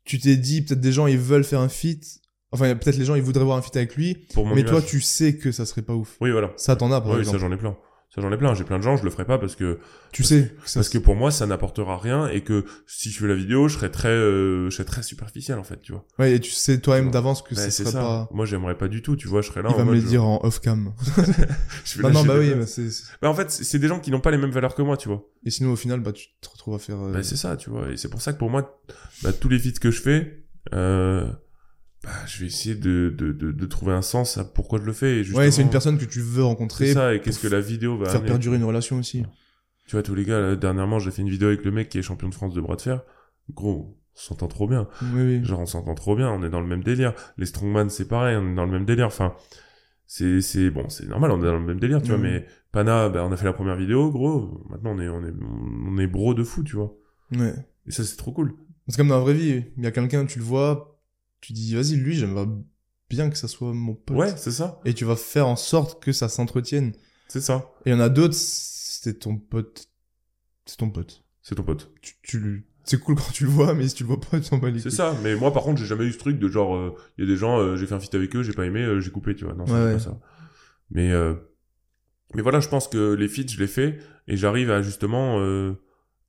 tu t'es dit peut-être des gens ils veulent faire un feat, enfin peut-être les gens ils voudraient voir un feat avec lui, Pour mais toi tu sais que ça serait pas ouf. Oui, voilà. Ça t'en as par oui, exemple. ça, j'en ai plein. Ça, j'en ai plein. J'ai plein de gens, je le ferai pas parce que, tu sais. ça parce que pour moi, ça n'apportera rien et que si je fais la vidéo, je serai très, euh, je serai très superficiel, en fait, tu vois. Ouais, et tu sais toi-même d'avance que Ouais, ça serait ça. pas... Moi, j'aimerais pas du tout, tu vois, je serais là Il en va me le je- dire en off-cam. non, non, bah oui, mais c'est... Bah, en fait, c'est c'est des gens qui n'ont pas les mêmes valeurs que moi, tu vois. Et sinon au final, bah tu te retrouves à faire... euh, Bah, c'est ça, tu vois. Et c'est pour ça que pour moi, bah, tous les feats que je fais, euh, bah, je vais essayer de, de, de, de trouver un sens à pourquoi je le fais. Et Ouais, c'est une personne que tu veux rencontrer, C'est ça, et qu'est-ce que la vidéo va faire amener. perdurer une relation aussi. Tu vois, tous les gars, là, dernièrement, j'ai fait une vidéo avec le mec qui est champion de France de bras de fer. Gros, on s'entend trop bien. Oui, oui. Genre, on s'entend trop bien, on est dans le même délire. Les strongman, c'est pareil, on est dans le même délire. Enfin, c'est, c'est, bon, c'est normal, on est dans le même délire, tu vois, mais Pana, bah, on a fait la première vidéo, gros. Maintenant, on est, on est, on est bro de fou, tu vois. Ouais. Et ça, c'est trop cool. C'est comme dans la vraie vie. Il y a quelqu'un, tu le vois, tu dis, vas-y, lui, j'aimerais bien que ça soit mon pote. Ouais, c'est ça. Et tu vas faire en sorte que ça s'entretienne. C'est ça. Et il y en a d'autres, c'est ton pote. C'est ton pote. C'est ton pote. Tu, tu C'est cool quand tu le vois, mais si tu le vois pas, tu t'en bats les C'est ça. Mais moi, par contre, j'ai jamais eu ce truc de genre, il y a des gens, euh, j'ai fait un feat avec eux, j'ai pas aimé, euh, j'ai coupé, tu vois. Non, c'est Ouais, pas ça. Mais, euh, mais voilà, je pense que les feats, je les fais et j'arrive à justement, euh,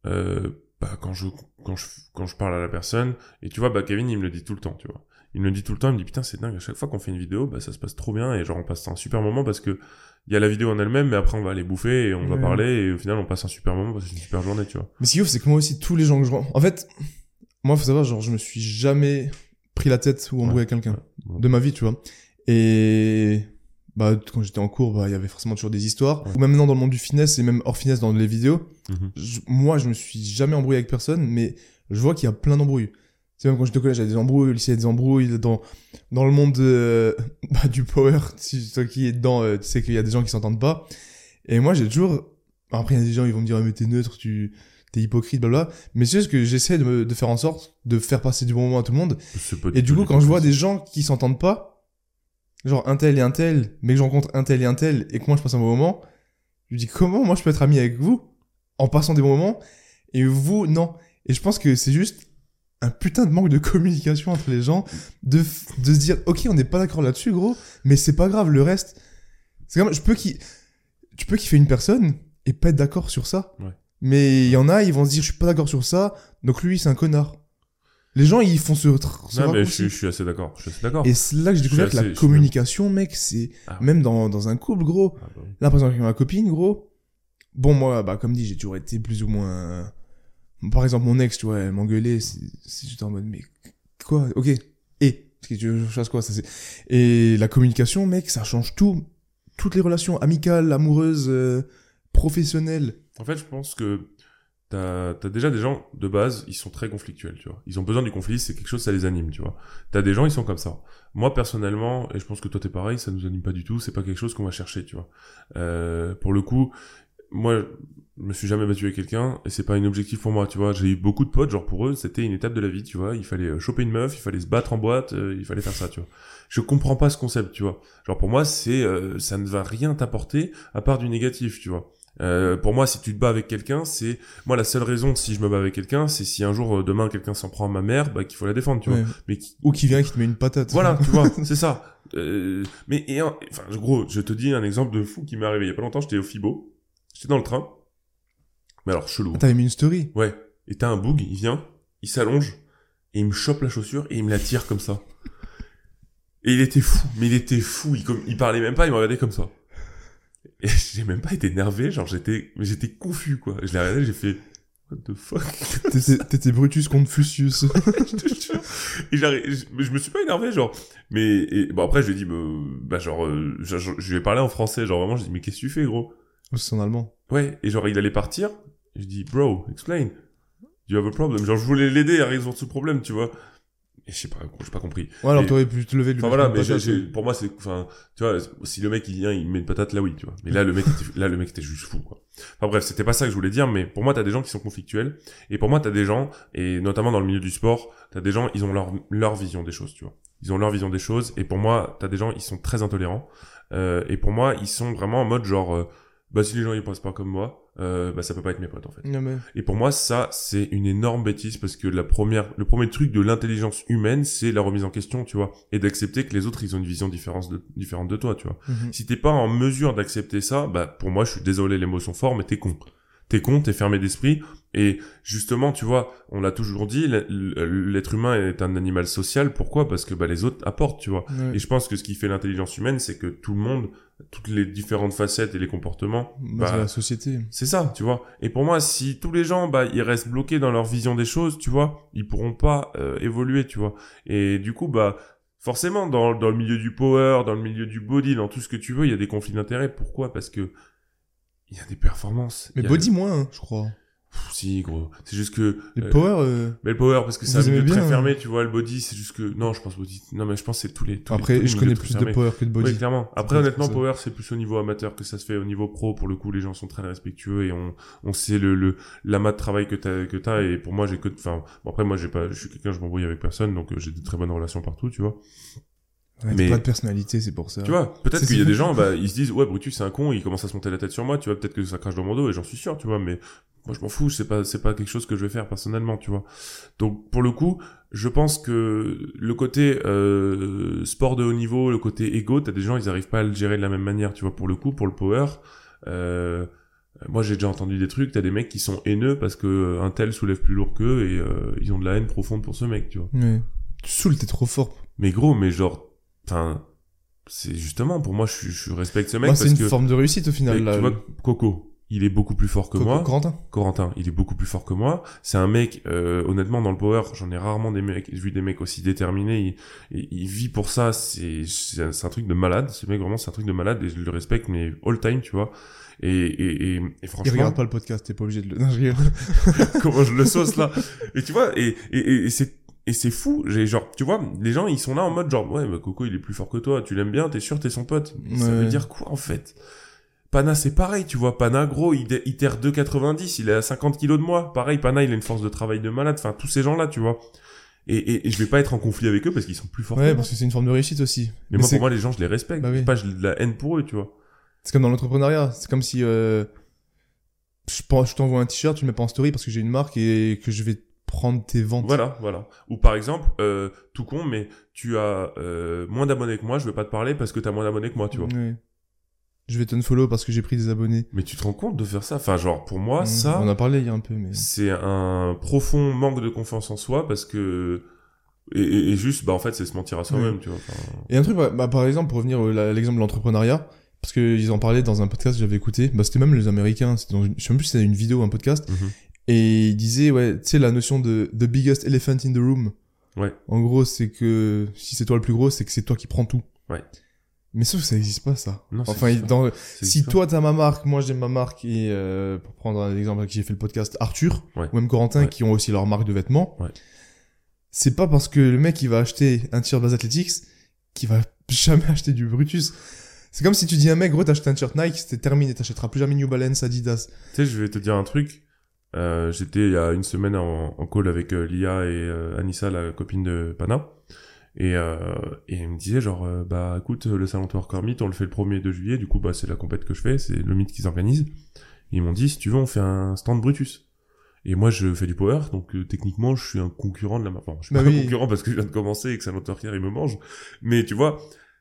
euh, bah, quand je, quand je, quand je parle à la personne, et tu vois, bah, Kevin, il me le dit tout le temps, tu vois. Il me le dit tout le temps, il me dit, putain, c'est dingue, à chaque fois qu'on fait une vidéo, bah, ça se passe trop bien, et genre, on passe un super moment parce que, il y a la vidéo en elle-même, mais après, on va aller bouffer, et on va Ouais. parler, et au final, on passe un super moment, parce que c'est une super journée, tu vois. Mais ce qui est ouf, c'est que moi aussi, tous les gens que je vois. En fait, moi, faut savoir, genre, je me suis jamais pris la tête ou embrouillé avec quelqu'un. Ouais. De ma vie, tu vois. Et. Bah, quand j'étais en cours, bah, il y avait forcément toujours des histoires. Ouais. Ou même maintenant dans le monde du fitness et même hors fitness dans les vidéos. Mhm. je- moi, je me suis jamais embrouillé avec personne, mais je vois qu'il y a plein d'embrouilles. C'est même quand j'étais au collège, il y a des embrouilles, au lycée, il y a des embrouilles. Dans, dans le monde euh, bah, du power, si toi qui es dedans, euh, tu sais qu'il y a des gens qui s'entendent pas. Et moi, j'ai toujours... Après, il y a des gens, ils vont me dire, Ah, mais t'es neutre, tu t'es hypocrite, blabla. Mais c'est juste que j'essaie de, me- de faire en sorte de faire passer du bon moment à tout le monde. Et du coup, quand je vois des gens qui s'entendent pas, genre un tel et un tel, mais que je rencontre un tel et un tel, et que moi je passe un bon moment, je me dis comment moi je peux être ami avec vous en passant des bons moments, et vous, non. Et je pense que c'est juste un putain de manque de communication entre les gens, de, de se dire, ok, on n'est pas d'accord là-dessus, gros, mais c'est pas grave, le reste, c'est comme, je peux qui, tu peux kiffer une personne et pas être d'accord sur ça. Ouais. Mais il y en a, ils vont se dire, je suis pas d'accord sur ça, donc lui, c'est un connard. Les gens, ils font ce, ce Non, mais je suis, je suis assez d'accord. Je suis assez d'accord. Et c'est là que j'ai découvert que la communication, mec, c'est Ah, même dans, dans un couple, gros. ah, bah. Là, par exemple, avec ma copine, gros. Bon, moi, bah, comme dit, j'ai toujours été plus ou moins. Par exemple, mon ex, tu vois, elle m'engueulait. J'étais en mode, mais quoi? Ok. Et Parce que tu veux je quoi? Ça, c'est... Et la communication, mec, ça change tout. Toutes les relations amicales, amoureuses, euh, professionnelles. En fait, je pense que t'as as déjà des gens de base, ils sont très conflictuels, tu vois. Ils ont besoin du conflit, c'est quelque chose, ça les anime, tu vois. T'as des gens, ils sont comme ça. Moi, personnellement, et je pense que toi t'es pareil, ça nous anime pas du tout. C'est pas quelque chose qu'on va chercher, tu vois. Euh, pour le coup, moi, je me suis jamais battu avec quelqu'un et c'est pas un objectif pour moi, tu vois. J'ai eu beaucoup de potes, genre pour eux, c'était une étape de la vie, tu vois. Il fallait euh, choper une meuf, il fallait se battre en boîte, euh, il fallait faire ça, tu vois. Je comprends pas ce concept, tu vois. Genre pour moi, c'est euh, ça ne va rien t'apporter à part du négatif, tu vois. Euh, pour moi, si tu te bats avec quelqu'un, c'est moi la seule raison si je me bats avec quelqu'un, c'est si un jour euh, demain quelqu'un s'en prend à ma mère, bah qu'il faut la défendre, tu vois. Mais qui- Ou qui vient, qui te met une patate. voilà, tu vois, c'est ça. Euh, mais et enfin, gros, je te dis un exemple de fou qui m'est arrivé il y a pas longtemps. J'étais au Fibo, j'étais dans le train. Mais alors chelou. Ah, T'avais mis une story. Ouais. Et t'as un boug, il vient, il s'allonge et il me chope la chaussure et il me la tire comme ça. Et il était fou, mais il était fou. Il, comme, il parlait même pas, il me regardait comme ça. Et j'ai même pas été énervé, genre j'étais, mais j'étais confus quoi. Je l'ai regardé, j'ai fait What the fuck? T'étais- Brutus contre Fusius. Je te jure. Et je, je me suis pas énervé, genre. Mais et, bon après je lui ai dit, bah, bah, genre, euh, je, je- je lui ai parlé en français, genre vraiment, je lui ai dit mais qu'est-ce que tu fais gros? Oh, c'est en allemand. Ouais. Et genre il allait partir. Je dis bro, explain. You have a problem. Genre je voulais l'aider à résoudre ce problème, tu vois. Je sais pas, j'ai pas compris. Ouais, alors t'aurais pu te lever lui Enfin voilà, mais j'ai- patate, j'ai- pour moi c'est, enfin, tu vois, si le mec il vient, il met une patate là oui, tu vois. Mais là le mec, était, là le mec était juste fou. Quoi. Enfin bref, c'était pas ça que je voulais dire, mais pour moi t'as des gens qui sont conflictuels, et pour moi t'as des gens, et notamment dans le milieu du sport, t'as des gens, ils ont leur leur vision des choses, tu vois. Ils ont leur vision des choses, et pour moi t'as des gens, ils sont très intolérants, euh, et pour moi ils sont vraiment en mode genre, euh, bah si les gens ils pensent pas comme moi, euh, bah ça peut pas être mes potes en fait. Non, mais... Et pour moi, ça, c'est une énorme bêtise parce que la première, le premier truc de l'intelligence humaine, c'est la remise en question, tu vois, et d'accepter que les autres, ils ont une vision différente de, différente de toi, tu vois. Mhm. Si t'es pas en mesure d'accepter ça, bah, pour moi, je suis désolé, les mots sont forts, mais t'es con. T'es con, t'es fermé d'esprit. Et justement, tu vois, on l'a toujours dit, l'être humain est un animal social. Pourquoi? Parce que bah, les autres apportent, tu vois. Ouais. Et je pense que ce qui fait l'intelligence humaine, c'est que tout le monde, toutes les différentes facettes et les comportements, Bah, bah, c'est la société. c'est ça, tu vois. Et pour moi, si tous les gens, bah, ils restent bloqués dans leur vision des choses, tu vois, ils pourront pas euh, évoluer, tu vois. Et du coup, bah, forcément, dans, dans le milieu du power, dans le milieu du body, dans tout ce que tu veux, il y a des conflits d'intérêts. Pourquoi? Parce que il y a des performances. Mais a- body moins, hein, je crois. Pff, si, gros. C'est juste que. Les euh, power, euh, Mais le power, parce que c'est un milieu aimez très bien, fermé, tu vois. Le body, c'est juste que. Non, je pense body. Non, mais je pense que c'est tous les. tous Après, les je connais plus de power que de body. Oui, clairement. Après, honnêtement. Power, c'est plus au niveau amateur que ça se fait. Au niveau pro, pour le coup, les gens sont très respectueux et on, on sait le, le, l'amas de travail que t'as, que t'as. Et pour moi, j'ai que, enfin, bon, après, moi, j'ai pas, je suis quelqu'un, je m'embrouille avec personne, donc euh, j'ai de très bonnes relations partout, tu vois. Ouais, mais- pas de personnalité, c'est pour ça. Tu vois, peut-être qu'il y a des gens, bah, ils se disent, ouais, Brutus, c'est un con, il commence à se monter la tête sur moi, tu vois, peut-être que ça crache dans mon dos, et j'en suis sûr, tu vois, mais moi, je m'en fous, c'est pas, c'est pas quelque chose que je vais faire personnellement, tu vois. Donc, pour le coup, je pense que le côté euh, sport de haut niveau, le côté égo, t'as des gens, ils arrivent pas à le gérer de la même manière, tu vois, pour le coup, pour le power, euh, moi, j'ai déjà entendu des trucs, t'as des mecs qui sont haineux parce que euh, un tel soulève plus lourd qu'eux et euh, ils ont de la haine profonde pour ce mec, tu vois. Ouais. Tu saoules, t'es trop fort. Mais gros, mais genre, enfin, c'est justement pour moi, je, je respecte ce mec Moi, c'est parce une que forme de réussite au final. là. tu vois, Coco, il est beaucoup plus fort que Coco- moi. Corentin Corentin, il est beaucoup plus fort que moi. C'est un mec, euh, honnêtement, dans le power, j'en ai rarement des mecs, vu des mecs aussi déterminés. Il, il, il vit pour ça. C'est, c'est un, truc de malade. Ce mec, vraiment, c'est un truc de malade et je le respecte, mais all time, tu vois. Et, et, et, et Il franchement, regarde pas le podcast, t'es pas obligé de le. Non, je comment je le sauce là? Et tu vois et et, et, et c'est et c'est fou j'ai genre tu vois les gens ils sont là en mode genre ouais mais Coco il est plus fort que toi tu l'aimes bien t'es sûr t'es son pote. Mais ça veut dire quoi en fait? Pana c'est pareil tu vois Pana gros il, il terre 2,90 il est à 50 kilos de moi. Pareil Pana il a une force de travail de malade enfin tous ces gens là tu vois. Et, et, et je vais pas être en conflit avec eux parce qu'ils sont plus forts que Ouais, parce que c'est une forme de réussite aussi. mais moi pour moi les gens je les respecte. Bah oui. Pas de la haine pour eux tu vois. C'est comme dans l'entrepreneuriat. C'est comme si euh, je, je t'envoie un t-shirt, tu le mets pas en story parce que j'ai une marque et que je vais prendre tes ventes. Voilà, voilà. Ou par exemple, euh, tout con, mais tu as euh, moins d'abonnés que moi, je vais pas te parler parce que t'as moins d'abonnés que moi, tu vois. Ouais. Je vais t'unfollow parce que j'ai pris des abonnés. Mais tu te rends compte de faire ça? Enfin, genre, pour moi, On- ça, On en a parlé il y a un peu, mais. c'est un profond manque de confiance en soi parce que... Et, et- et juste, bah en fait, c'est se mentir à soi-même, tu vois. Enfin, Et un truc, bah, bah, par exemple, pour revenir à l'exemple de l'entrepreneuriat, parce qu'ils en parlaient dans un podcast que j'avais écouté, bah, c'était même les Américains, c'était dans une- je sais même plus si c'était une vidéo ou un podcast, mhm. Et ils disaient, ouais, tu sais, la notion de the biggest elephant in the room. Ouais. En gros, c'est que si c'est toi le plus gros, c'est que c'est toi qui prends tout. Ouais. Mais sauf que ça existe pas, ça. Non, Enfin, il- dans, si toi t'as ma marque, moi j'ai ma marque, et euh, pour prendre un exemple avec qui j'ai fait le podcast, Arthur, Ouais. ou même Corentin, Ouais. qui ont aussi leur marque de vêtements, Ouais. c'est pas parce que le mec il va acheter un t-shirt Base Athletics qu'il va jamais acheter du Brutus. C'est comme si tu dis à un mec, gros, t'achètes un t-shirt Nike, c'était terminé, t'achèteras plus jamais New Balance, Adidas. Tu sais, je vais te dire un truc. Euh, J'étais il y a une semaine en, en call avec euh, Lia et euh, Anissa, la copine de Pana. Et, euh, et ils me disaient genre, euh, bah écoute, le salon Worker Meet, on le fait le 1er de juillet, du coup, bah c'est la compète que je fais, c'est le meet qu'ils organisent. Ils m'ont dit, si tu veux, on fait un stand Brutus. Et moi, je fais du power, donc euh, techniquement, je suis un concurrent de la. Enfin, je suis Bah pas oui. un concurrent parce que je viens de commencer et que Salon Worker, il me mange. Mais tu vois,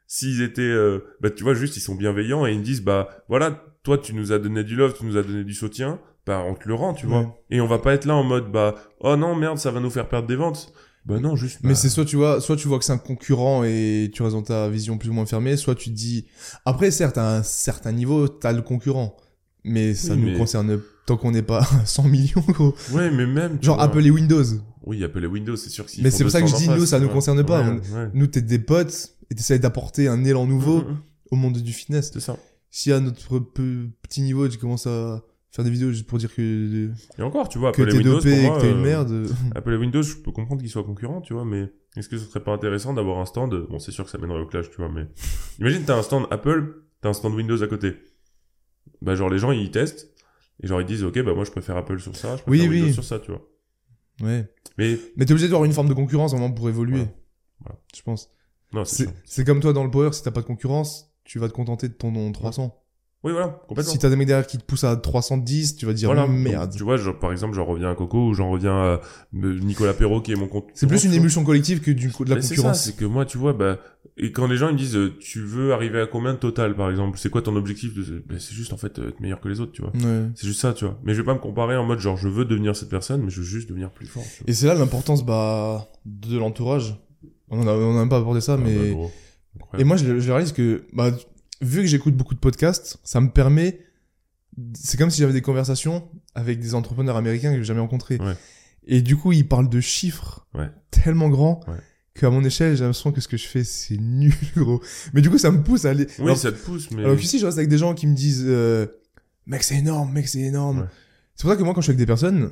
s'ils étaient, euh, bah tu vois, juste, ils sont bienveillants et ils me disent, bah voilà, toi, tu nous as donné du love, tu nous as donné du soutien, bah on te le rend, tu Ouais. vois. Et on va pas être là en mode, bah, oh non, merde, ça va nous faire perdre des ventes. Bah non, juste. Mais bah, c'est soit tu vois, soit tu vois que c'est un concurrent et tu restes dans ta vision plus ou moins fermée, soit tu te dis. Après, certes, à un certain niveau, t'as le concurrent, mais ça Oui, nous mais- concerne tant qu'on n'est pas 100 millions, gros. Ouais, mais même. Genre vois, Apple et Windows. Oui, Apple et Windows, c'est sûr que Mais c'est pour ça que je 200 dis nous, ça nous ouais. concerne pas. Ouais, On-. Nous, t'es des potes et t'essayes d'apporter un élan nouveau Mhm, mhm. au monde du fitness. C'est ça. Si à notre petit niveau, tu commences à faire des vidéos juste pour dire que, Et encore, tu vois, que Apple et t'es Windows, dopé pour et moi, que t'es une euh, merde. Apple et Windows, je peux comprendre qu'ils soient concurrents, tu vois, mais est-ce que ce serait pas intéressant d'avoir un stand Bon, c'est sûr que ça mènerait au clash, tu vois, mais imagine t'as un stand Apple, t'as un stand Windows à côté. Bah genre les gens ils testent et genre ils disent ok bah moi je préfère Apple sur ça, je préfère Oui, Windows oui. sur ça, tu vois. Ouais. Mais Mais t'es obligé d'avoir une forme de concurrence vraiment pour évoluer. Voilà. Voilà. Je pense. non c'est C'est comme toi dans le power, si t'as pas de concurrence, tu vas te contenter de ton 300. Oui voilà complètement. Si t'as des mecs derrière qui te poussent à 310, tu vas dire voilà. merde. Donc, tu vois, genre, par exemple, j'en reviens à Coco ou j'en reviens à euh, Nicolas Perrault qui est mon compte. C'est plus une émulsion collective que du, de la Mais concurrence. c'est que moi, tu vois, bah, et quand les gens ils me disent, euh, tu veux arriver à combien de total, par exemple, c'est quoi ton objectif de... bah, C'est juste en fait euh, être meilleur que les autres, tu vois. Ouais. C'est juste ça, tu vois. Mais je vais pas me comparer en mode genre je veux devenir cette personne, mais je veux juste devenir plus fort. Et c'est là l'importance bah, de l'entourage. On en a, on a même pas abordé ça, Ah, mais. bah. Et moi, je, je réalise que, bah, vu que j'écoute beaucoup de podcasts, ça me permet. C'est comme si j'avais des conversations avec des entrepreneurs américains que j'ai jamais rencontrés. Ouais. Et du coup, ils parlent de chiffres Ouais. tellement grands Ouais. qu'à mon échelle, j'ai l'impression que ce que je fais, c'est nul, gros. Mais du coup, ça me pousse à aller. Oui, alors, ça te pousse, mais. alors que si je reste avec des gens qui me disent, euh, mec, c'est énorme, mec, c'est énorme. Ouais. C'est pour ça que moi, quand je suis avec des personnes,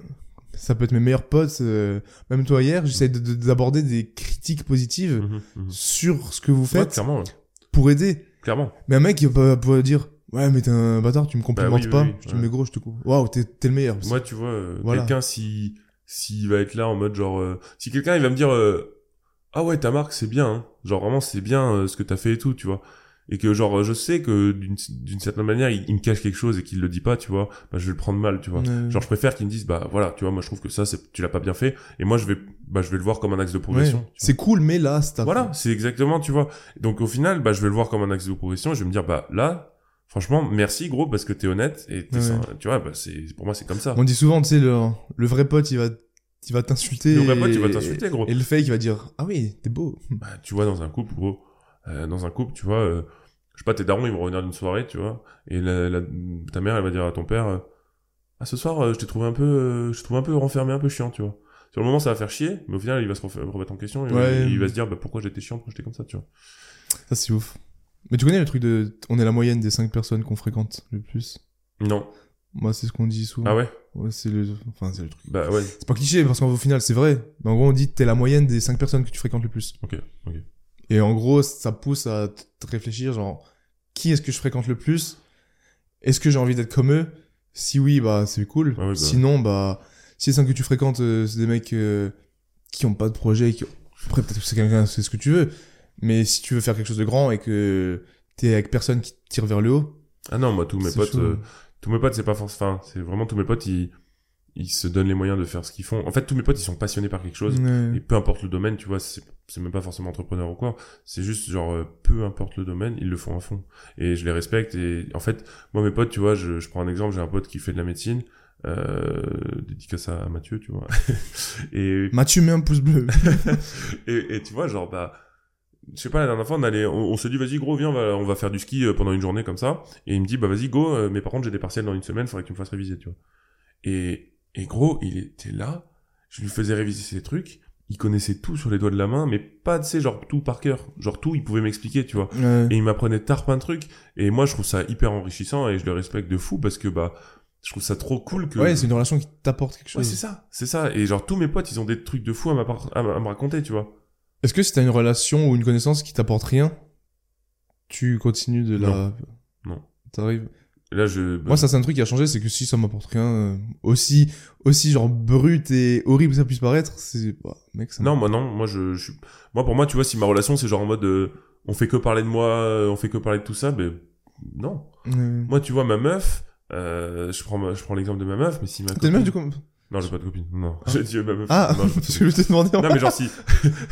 ça peut être mes meilleurs potes, euh, même toi hier, j'essaie de- de- d'aborder des critiques positives Mhm, mhm. sur ce que vous Ouais, faites clairement, ouais. pour aider. Clairement. Mais un mec, il va pas pouvoir dire Ouais, mais t'es un bâtard, tu me complimentes oui, oui, pas. oui, je ouais. Mais gros, je te coupe. Waouh, t'es t'es le meilleur. Moi, tu vois, euh, Voilà. quelqu'un si s'il va être là en mode genre, euh, si quelqu'un il va me dire, euh, ah ouais, ta marque c'est bien, hein. genre vraiment c'est bien ce que t'as fait et tout, tu vois. Et que genre je sais que d'une d'une certaine manière il, il me cache quelque chose et qu'il le dit pas, tu vois. Bah je vais le prendre mal, tu vois. Ouais. Genre je préfère qu'ils me disent bah voilà, tu vois, moi je trouve que ça c'est tu l'as pas bien fait et moi je vais bah je vais le voir comme un axe de progression. Ouais. C'est cool, mais là, c'est Voilà, c'est exactement, tu vois. Donc au final, bah je vais le voir comme un axe de progression et je vais me dire bah là franchement merci gros parce que t'es honnête et Ouais. ça- tu vois bah c'est pour moi c'est comme ça. On dit souvent, tu sais, le, le vrai pote, il va, il va t'insulter. Le vrai pote, il va t'insulter, gros. Et le fake, il va dire Ah oui, t'es beau. Bah, tu vois, dans un couple, gros, euh, dans un couple, tu vois, euh, je sais pas, tes darons, ils vont revenir d'une soirée, tu vois, et la, la- ta mère, elle va dire à ton père, euh, ah, ce soir, euh, je t'ai trouvé un peu, euh, je t'ai trouvé un peu renfermé, un peu chiant, tu vois. Sur le moment, ça va faire chier, mais au final, il va se remettre en question, et Ouais. il va se dire, bah, pourquoi j'étais chiant, pourquoi j'étais comme ça, tu vois. Ça, c'est ouf. Mais tu connais le truc de. On est la moyenne des 5 personnes qu'on fréquente le plus? Non. Moi, c'est ce qu'on dit souvent. Ah ouais? Ouais, c'est le. Enfin, c'est le truc. Bah, ouais. C'est pas cliché, parce qu'au final, c'est vrai. Mais en gros, on dit t'es la moyenne des 5 personnes que tu fréquentes le plus. Ok, ok. Et en gros, ça pousse à te réfléchir, genre, qui est-ce que je fréquente le plus? Est-ce que j'ai envie d'être comme eux? Si oui, bah c'est cool. Ah bah. Sinon, bah, si les 5 que tu fréquentes, euh, c'est des mecs euh, qui ont pas de projet, qui... après peut-être que c'est quelqu'un, c'est ce que tu veux. Mais si tu veux faire quelque chose de grand et que t'es avec personne qui te tire vers le haut, Ah non, moi, tous mes potes, euh, tous mes potes, c'est pas forcément, c'est vraiment tous mes potes, ils, ils se donnent les moyens de faire ce qu'ils font. En fait, tous mes potes, ils sont passionnés par quelque chose. Ouais. Et peu importe le domaine, tu vois, c'est même pas forcément entrepreneur ou quoi. C'est juste genre, peu importe le domaine, ils le font à fond. Et je les respecte. Et en fait, moi, mes potes, tu vois, je, je prends un exemple, j'ai un pote qui fait de la médecine, euh, dédicace à Mathieu, tu vois. et, Mathieu, mets un pouce bleu. et, et tu vois, genre, bah, je sais pas, la dernière fois, on allait, on, on s'est dit, vas-y, gros, viens, on va, on va faire du ski euh, pendant une journée comme ça. Et il me dit, bah, vas-y, go, euh, mais par contre, j'ai des partiels dans une semaine, faudrait que tu me fasses réviser, tu vois. Et, et gros, il était là, je lui faisais réviser ses trucs, il connaissait tout sur les doigts de la main, mais pas, tu sais, genre tout par cœur. Genre tout, il pouvait m'expliquer, tu vois. Ouais. Et il m'apprenait tard plein de trucs. Et moi, je trouve ça hyper enrichissant et je le respecte de fou parce que, bah, je trouve ça trop cool que. Ouais, c'est une relation qui t'apporte quelque Ouais, chose. c'est ça, c'est ça. Et genre, tous mes potes, ils ont des trucs de fou à, à, à me raconter, tu vois. Est-ce que si t'as une relation ou une connaissance qui t'apporte rien, tu continues de la... Non. Non. T'arrives... Là, je. bah, Moi, ça, c'est un truc qui a changé, c'est que si ça m'apporte rien, euh, aussi, aussi genre brut et horrible que ça puisse paraître, c'est, bah, mec, ça. Non, moi non, moi je, je suis... moi pour moi, tu vois, si ma relation c'est genre en mode, euh, on fait que parler de moi, euh, on fait que parler de tout ça, ben non. Ouais. Moi, tu vois, ma meuf, euh, je prends, je prends l'exemple de ma meuf, mais si ma T'es copine... une meuf du coup Non, j'ai pas de copine. Non, j'ai dit ma meuf. Ah, non, parce que je t'ai demandé. Non mais genre si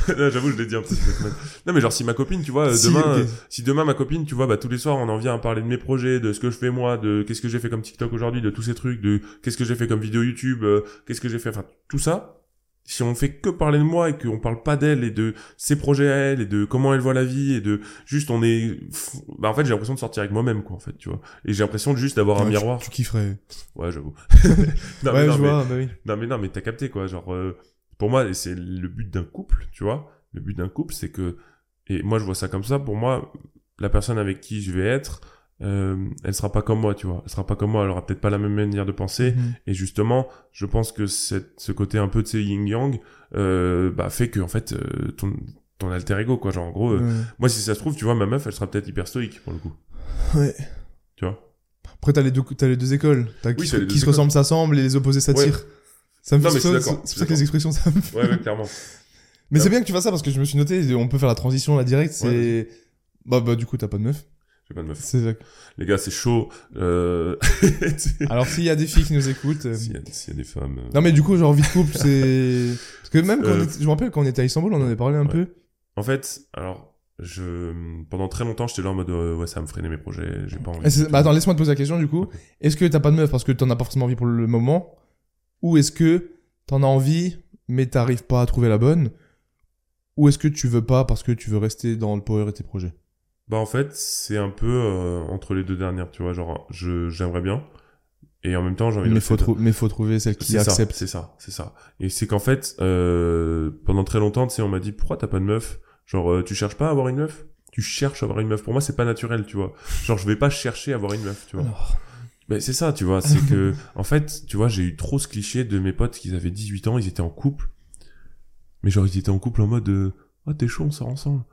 j'avoue je l'ai dit un peu cette semaine. Non mais genre si ma copine tu vois euh, Si, demain euh, si demain ma copine tu vois bah tous les soirs on en vient à parler de mes projets de ce que je fais moi de qu'est-ce que j'ai fait comme TikTok aujourd'hui de tous ces trucs de qu'est-ce que j'ai fait comme vidéo YouTube euh, qu'est-ce que j'ai fait enfin tout ça si on fait que parler de moi et qu'on parle pas d'elle et de ses projets à elle et de comment elle voit la vie et de juste on est bah en fait j'ai l'impression de sortir avec moi-même quoi en fait tu vois et j'ai l'impression de juste d'avoir un miroir Tu, tu kifferais. ouais j'avoue non, ouais, mais non, je mais- vois, bah oui. non mais non mais t'as capté quoi genre euh, pour moi c'est le but d'un couple tu vois le but d'un couple c'est que et moi je vois ça comme ça pour moi la personne avec qui je vais être euh, elle sera pas comme moi tu vois elle sera pas comme moi elle aura peut-être pas la même manière de penser Mhm. et justement je pense que cette, ce côté un peu de ces yin yang euh, bah fait que en fait euh, ton ton alter ego quoi genre en gros euh, Ouais. moi si ça se trouve tu vois ma meuf elle sera peut-être hyper stoïque pour le coup Ouais. tu vois? Après, t'as les deux, t'as les deux écoles. Oui, qui, les deux qui se ressemblent s'assemblent et les opposés s'attirent. Ça me Non, fait C'est pour ça que les expressions, ça me fait. ouais, ouais clairement Mais Ouais. c'est bien que tu fasses ça parce que je me suis noté, on peut faire la transition là direct, c'est... bah, bah, du coup, t'as pas de meuf. J'ai pas de meuf C'est... les gars c'est chaud euh... Alors, s'il y a des filles qui nous écoutent... euh, s'il y, a- s'il y a des femmes euh, Non, mais du coup, genre, vie de couple, c'est... Parce que même quand on était- je me rappelle quand on était à Istanbul, on en avait parlé un Ouais. peu. En fait, alors, je, pendant très longtemps, j'étais là en mode, ouais, ça me freinait mes projets, j'ai pas envie. Bah, attends, laisse-moi te poser la question, du coup. Est-ce que t'as pas de meuf parce que t'en as pas forcément envie pour le moment? Ou est-ce que t'en as envie, mais t'arrives pas à trouver la bonne? Ou est-ce que tu veux pas parce que tu veux rester dans le power et tes projets? Bah, en fait, c'est un peu euh, entre les deux dernières, tu vois, genre, je, j'aimerais bien, et en même temps, j'ai envie de mais rester faut, trou- mais faut trouver celle qui accepte. c'est ça, c'est ça. Et c'est qu'en fait, euh, pendant très longtemps, tu sais, on m'a dit, pourquoi t'as pas de meuf? Genre, euh, tu cherches pas à avoir une meuf? Tu cherches à avoir une meuf. Pour moi, c'est pas naturel, tu vois. Genre, je vais pas chercher à avoir une meuf, tu vois. Alors, Mais c'est ça, tu vois, c'est que, en fait, tu vois, j'ai eu trop ce cliché de mes potes qui avaient 18 ans, ils étaient en couple. Mais genre, ils étaient en couple en mode, euh, ah, t'es chaud, on sort ensemble.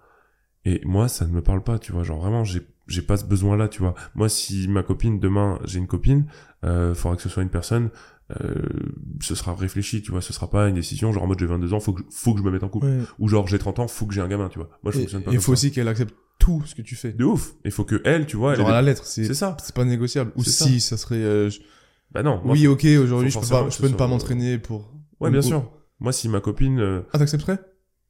Et moi, ça ne me parle pas, tu vois, genre vraiment, j'ai, j'ai pas ce besoin-là, tu vois. Moi, si ma copine, demain, j'ai une copine, euh, faudra que ce soit une personne, euh, ce sera réfléchi, tu vois, ce sera pas une décision, genre en mode j'ai 22 ans, faut que, faut que je me mette en couple. ouais. Ou genre j'ai 30 ans, faut que j'ai un gamin, tu vois. Moi, je Et fonctionne pas il faut ça. aussi qu'elle accepte tout ce que tu fais. De ouf. Il faut que elle, tu vois, elle Genre ait à la lettre, c'est c'est ça. c'est pas négociable. Ou si, ça, serait... euh, je- Bah non. moi, oui, ok, aujourd'hui, je peux pas, je peux ne pas soit- m'entraîner pour... Ouais, bien Ou- sûr. Moi, si ma copine, euh, Ah, t'accepterais?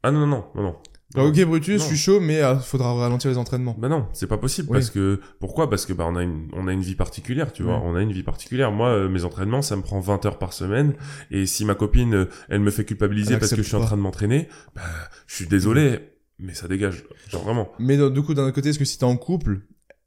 Ah non, non, non, non, non. Ah, Ok, Brutus, Non. je suis chaud, mais euh, faudra ralentir les entraînements. Bah non, c'est pas possible Oui. parce que pourquoi? Parce que bah on a une on a une vie particulière, tu vois. Ouais. On a une vie particulière. Moi, euh, mes entraînements, ça me prend 20 heures par semaine et si ma copine euh, elle me fait culpabiliser Elle parce que je suis en train de m'entraîner, bah je suis désolé, mais ça dégage. Genre vraiment. Mais du coup, d'un autre côté, est-ce que si t'es en couple,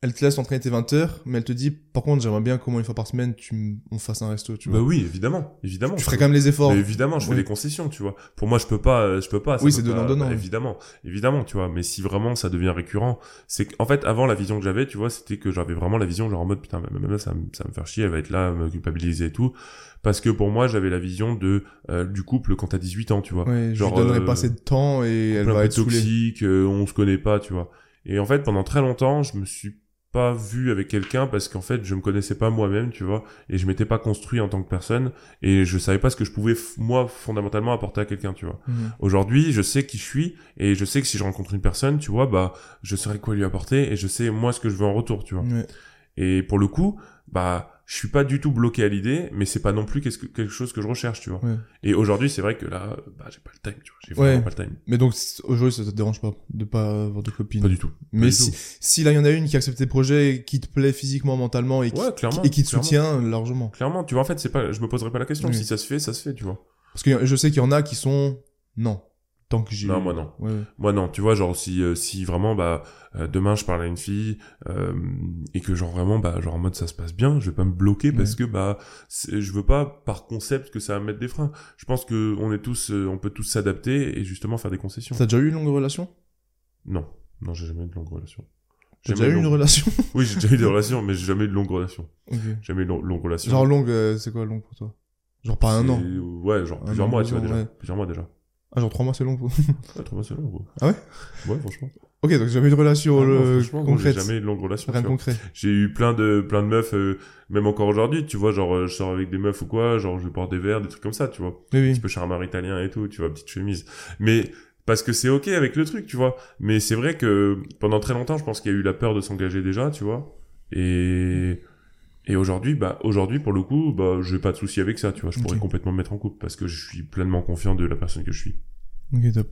elle te laisse entraîner tes 20 heures, mais elle te dit, par contre, j'aimerais bien moins une fois par semaine, tu on fasse un resto, tu vois. Bah oui, évidemment, évidemment. tu ferais quand même les efforts. Mais évidemment, je fais des concessions, tu vois. Pour moi, je peux pas, euh, je peux pas. ça Oui, c'est pas- donnant-donnant, bah, évidemment, évidemment, tu vois. Mais si vraiment ça devient récurrent, c'est qu'en fait, avant la vision que j'avais, tu vois, c'était que j'avais vraiment la vision genre en mode putain, même là, ça, me- ça me fait chier, elle va être là, me culpabiliser et tout. Parce que pour moi, j'avais la vision de euh, du couple quand t'as 18 ans, tu vois. Ouais, je lui donnerai euh, pas assez de temps et elle va être toxique, euh, on se connaît pas, tu vois. Et en fait, pendant très longtemps, je me suis pas vu avec quelqu'un parce qu'en fait, je me connaissais pas moi-même, tu vois, et je m'étais pas construit en tant que personne, et je savais pas ce que je pouvais, moi, fondamentalement apporter à quelqu'un, tu vois. Mhm. Aujourd'hui, je sais qui je suis, et je sais que si je rencontre une personne, tu vois, bah, je saurais quoi lui apporter, et je sais, moi, ce que je veux en retour, tu vois. Et pour le coup, bah, je suis pas du tout bloqué à l'idée, mais c'est pas non plus quelque chose que je recherche, tu vois. Ouais. Et aujourd'hui, c'est vrai que là, bah, j'ai pas le time, tu vois. J'ai Ouais. vraiment pas le time. Mais donc, aujourd'hui, ça te dérange pas de pas avoir de copine? Pas du tout. Mais du si, tout. si là, il y en a une qui accepte tes projets, qui te plaît physiquement, mentalement, et qui, Ouais, clairement, et qui te clairement. soutient largement. Clairement, tu vois, en fait, c'est pas, je me poserai pas la question. Oui. Si ça se fait, ça se fait, tu vois. Parce que je sais qu'il y en a qui sont, non. Tant que j'ai. Non, moi, non. Ouais. Moi, non, tu vois, genre, si, euh, si vraiment, bah, euh, demain, je parle à une fille, euh, et que, genre, vraiment, bah, genre, en mode, ça se passe bien, je vais pas me bloquer parce que, bah, je veux pas, par concept, que ça va me mettre des freins. Je pense que on est tous, euh, on peut tous s'adapter et justement faire des concessions. T'as déjà eu une longue relation? Non. Non, j'ai jamais eu de longue relation. Jamais déjà eu une relation? Oui, j'ai déjà eu des relations, mais j'ai jamais eu de longue relation. Jamais eu de longue, longue relation. Genre longue, euh, c'est quoi longue pour toi? Genre pas un an Ouais, genre Un plusieurs mois, tu vois, déjà. ouais. Plusieurs mois, déjà. Ah, genre trois mois c'est long pour... Ouais, trois mois, c'est long, gros. Ah ouais? Ouais, franchement. ok, donc jamais eu de relation Ah euh, concrète. J'ai jamais eu de longue relation. Rien de concret. J'ai eu plein de plein de meufs, euh, même encore aujourd'hui, tu vois, genre euh, je sors avec des meufs ou quoi, genre je bois des verres, des trucs comme ça, tu vois. Oui, Un oui. petit peu charmeur italien et tout, tu vois, petite chemise. Mais parce que c'est ok avec le truc, tu vois. Mais c'est vrai que pendant très longtemps, je pense qu'il y a eu la peur de s'engager déjà, tu vois. Et et aujourd'hui, bah aujourd'hui pour le coup, bah j'ai pas de souci avec ça, tu vois. Je pourrais complètement me mettre en couple parce que je suis pleinement confiant de la personne que je suis. Ok, top.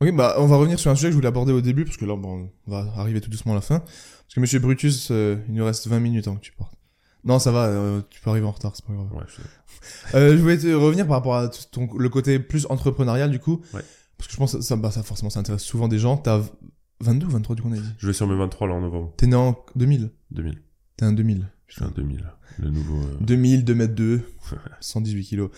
Ok, bah on va revenir sur un sujet que je voulais aborder au début, parce que là, bon, on va arriver tout doucement à la fin. Parce que Monsieur Brutus, euh, il nous reste 20 minutes avant que tu partes. Non, ça va, euh, tu peux arriver en retard, c'est pas grave. Ouais, je- Euh, je voulais te revenir par rapport à ton, le côté plus entrepreneurial, du coup. Ouais. Parce que je pense que ça, bah, ça forcément, ça intéresse souvent des gens. T'as 22 ou 23, du coup, on a dit? je vais sur mes 23 là en novembre. T'es né en 2000. 2000. T'es un 2000. Je suis un 2000. Le nouveau. euh, 2000, 2 mètres 2, 118 kilos.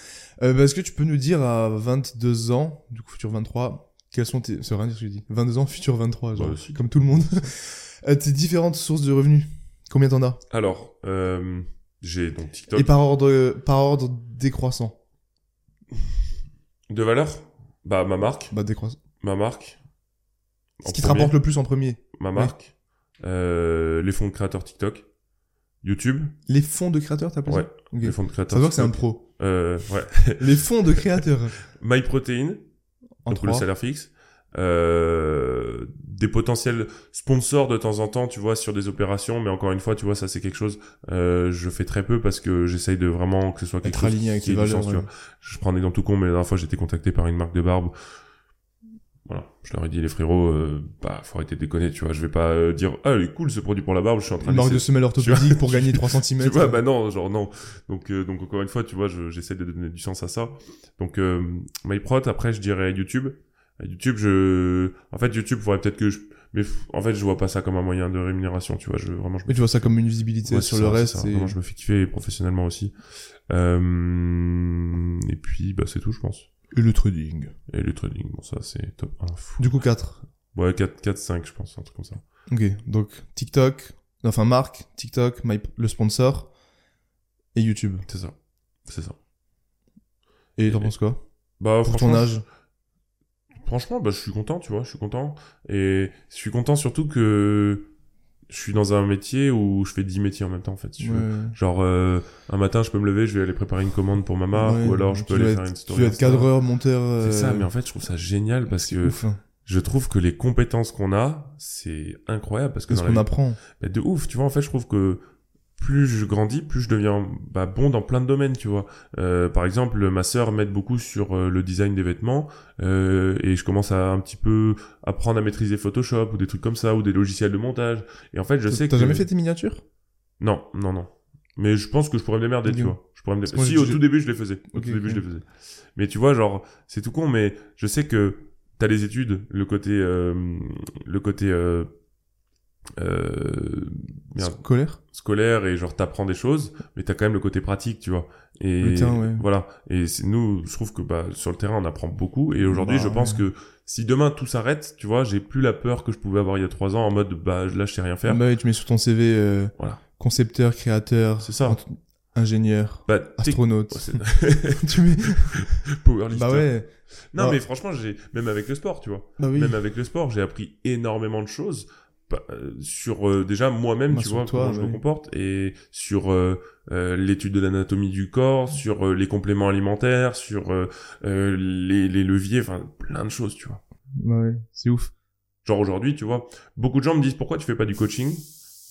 Euh, bah, Est-ce que tu peux nous dire à 22 ans, du coup futur 23, quels sont tes... Veut rien dire ce que je dis. 22 ans, futur 23, genre, Bah, comme tout le monde. Euh, tes différentes sources de revenus. Combien t'en as? Alors, euh, j'ai donc TikTok. Et par ordre, par ordre décroissant. De valeur? Bah, ma marque. Bah, décroissant. Ma marque. Ce qui te premier, rapporte le plus en premier. Ma marque. Euh, les fonds de créateurs TikTok. YouTube. Les fonds de créateurs, t'as appelé Ouais. ça. Les fonds de Ça créateurs se voit que c'est un pro. Euh, ouais. Les fonds de créateurs. MyProtein. En donc le salaire fixe. Euh, des potentiels sponsors de temps en temps, tu vois, sur des opérations, mais encore une fois, tu vois, ça c'est quelque chose, euh, je fais très peu parce que j'essaye de vraiment que ce soit quelque Être chose aligné avec qui du valeurs. sens, tu ouais. vois. Je prends un exemple tout con, mais la dernière fois, j'ai été contacté par une marque de barbe. Voilà, je leur ai dit, les frérots, euh, bah, faut arrêter de déconner, tu vois, je vais pas euh, dire, ah, il est cool ce produit pour la barbe, je suis en train Une marque de semelle orthopédique pour gagner 3 cm. tu vois, bah non, genre non. Donc, euh, donc encore une fois, tu vois, je- j'essaie de donner du sens à ça. Donc, euh, MyProt, après, je dirais YouTube. YouTube, je, en fait, YouTube, faudrait peut-être que je, mais en fait, je vois pas ça comme un moyen de rémunération, tu vois, je, vraiment, je Mais tu vois ça comme une visibilité Ouais, sur le reste. ça. et- Vraiment, je me fais kiffer professionnellement aussi. Euh, et puis, bah, c'est tout, je pense. Et le trading. Et le trading, bon, ça, c'est top 1 fou. Du coup, 4. Ouais, 4, 4, 5, je pense, un truc comme ça. Ok, donc TikTok, enfin marque, TikTok, my- le sponsor et YouTube. C'est ça. C'est ça. Et t'en Et- penses quoi? Bah, Pour franchement, ton âge Franchement, bah, je suis content, tu vois, je suis content. Et je suis content surtout que je suis dans un métier où je fais 10 métiers en même temps, en fait. si. Ouais. Genre, euh, un matin, je peux me lever, je vais aller préparer une commande pour ma marque, Ouais, ou alors je peux aller faire être- une story. Tu vas être cadreur, monteur. euh, C'est ça, mais en fait, je trouve ça génial parce que ouf, hein. je trouve que les compétences qu'on a, c'est incroyable parce que C'est ce dans la qu'on vie- apprend. bah, de ouf, tu vois, en fait, je trouve que plus je grandis, plus je deviens bah, bon dans plein de domaines, tu vois. Euh, par exemple, ma sœur m'aide beaucoup sur euh, le design des vêtements euh, et je commence à un petit peu apprendre à maîtriser Photoshop ou des trucs comme ça ou des logiciels de montage. Et en fait, je sais que T'as jamais fait tes miniatures? Non, non, non. Mais je pense que je pourrais me démerder, tu vois. Je pourrais me Si, au tout début, je les faisais. Au tout début, je les faisais. Mais tu vois, genre, c'est tout con, mais je sais que t'as les études, le côté, euh, le côté, euh, merde, Scolaire? Scolaire et genre t'apprends des choses, mais t'as quand même le côté pratique, tu vois. Et ouais. voilà. Et nous, je trouve que bah sur le terrain, on apprend beaucoup. Et aujourd'hui, Bah, je pense ouais. que si demain tout s'arrête, tu vois, j'ai plus la peur que je pouvais avoir il y a trois ans en mode bah là, je sais rien faire. Bah oui, tu mets sur ton CV euh, Voilà. concepteur, créateur, C'est ça. ingénieur, Bah, astronaute. Ouais, tu mets... Powerlifter. Bah ouais. Non, Ah. mais franchement, j'ai même avec le sport, tu vois. Bah oui. Même avec le sport, j'ai appris énormément de choses bah, sur euh, déjà moi-même, Bah, tu vois, toi, comment je me comporte et sur euh, euh, l'étude de l'anatomie du corps, sur euh, les compléments alimentaires, sur euh, euh, les, les leviers, enfin plein de choses, tu vois. Bah ouais, c'est ouf. Genre aujourd'hui, tu vois, beaucoup de gens me disent pourquoi tu fais pas du coaching?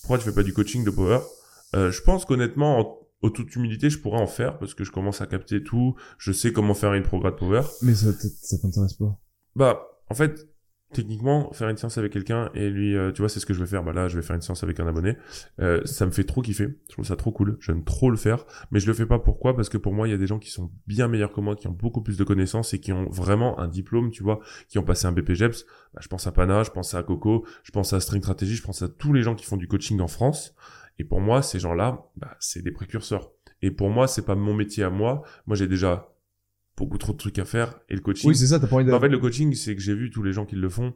Pourquoi tu fais pas du coaching de power? Euh, Je pense qu'honnêtement, en, en toute humilité, je pourrais en faire parce que je commence à capter tout. Je sais comment faire une prograde power. Mais ça, ça t'intéresse pas? Bah, en fait, techniquement, faire une séance avec quelqu'un et lui, euh, tu vois, c'est ce que je vais faire. Bah là, je vais faire une séance avec un abonné. Euh, ça me fait trop kiffer. Je trouve ça trop cool. J'aime trop le faire. Mais je le fais pas pourquoi? Parce que pour moi, il y a des gens qui sont bien meilleurs que moi, qui ont beaucoup plus de connaissances et qui ont vraiment un diplôme, tu vois, qui ont passé un BPGEPS. Bah, je pense à Pana, je pense à Coco, je pense à String Strategy, je pense à tous les gens qui font du coaching en France. Et pour moi, ces gens-là, bah, c'est des précurseurs. Et pour moi, c'est pas mon métier à moi. Moi, j'ai déjà beaucoup trop de trucs à faire. Et le coaching, Oui, c'est ça, t'as pas envie en fait, le coaching, c'est que j'ai vu tous les gens qui le font.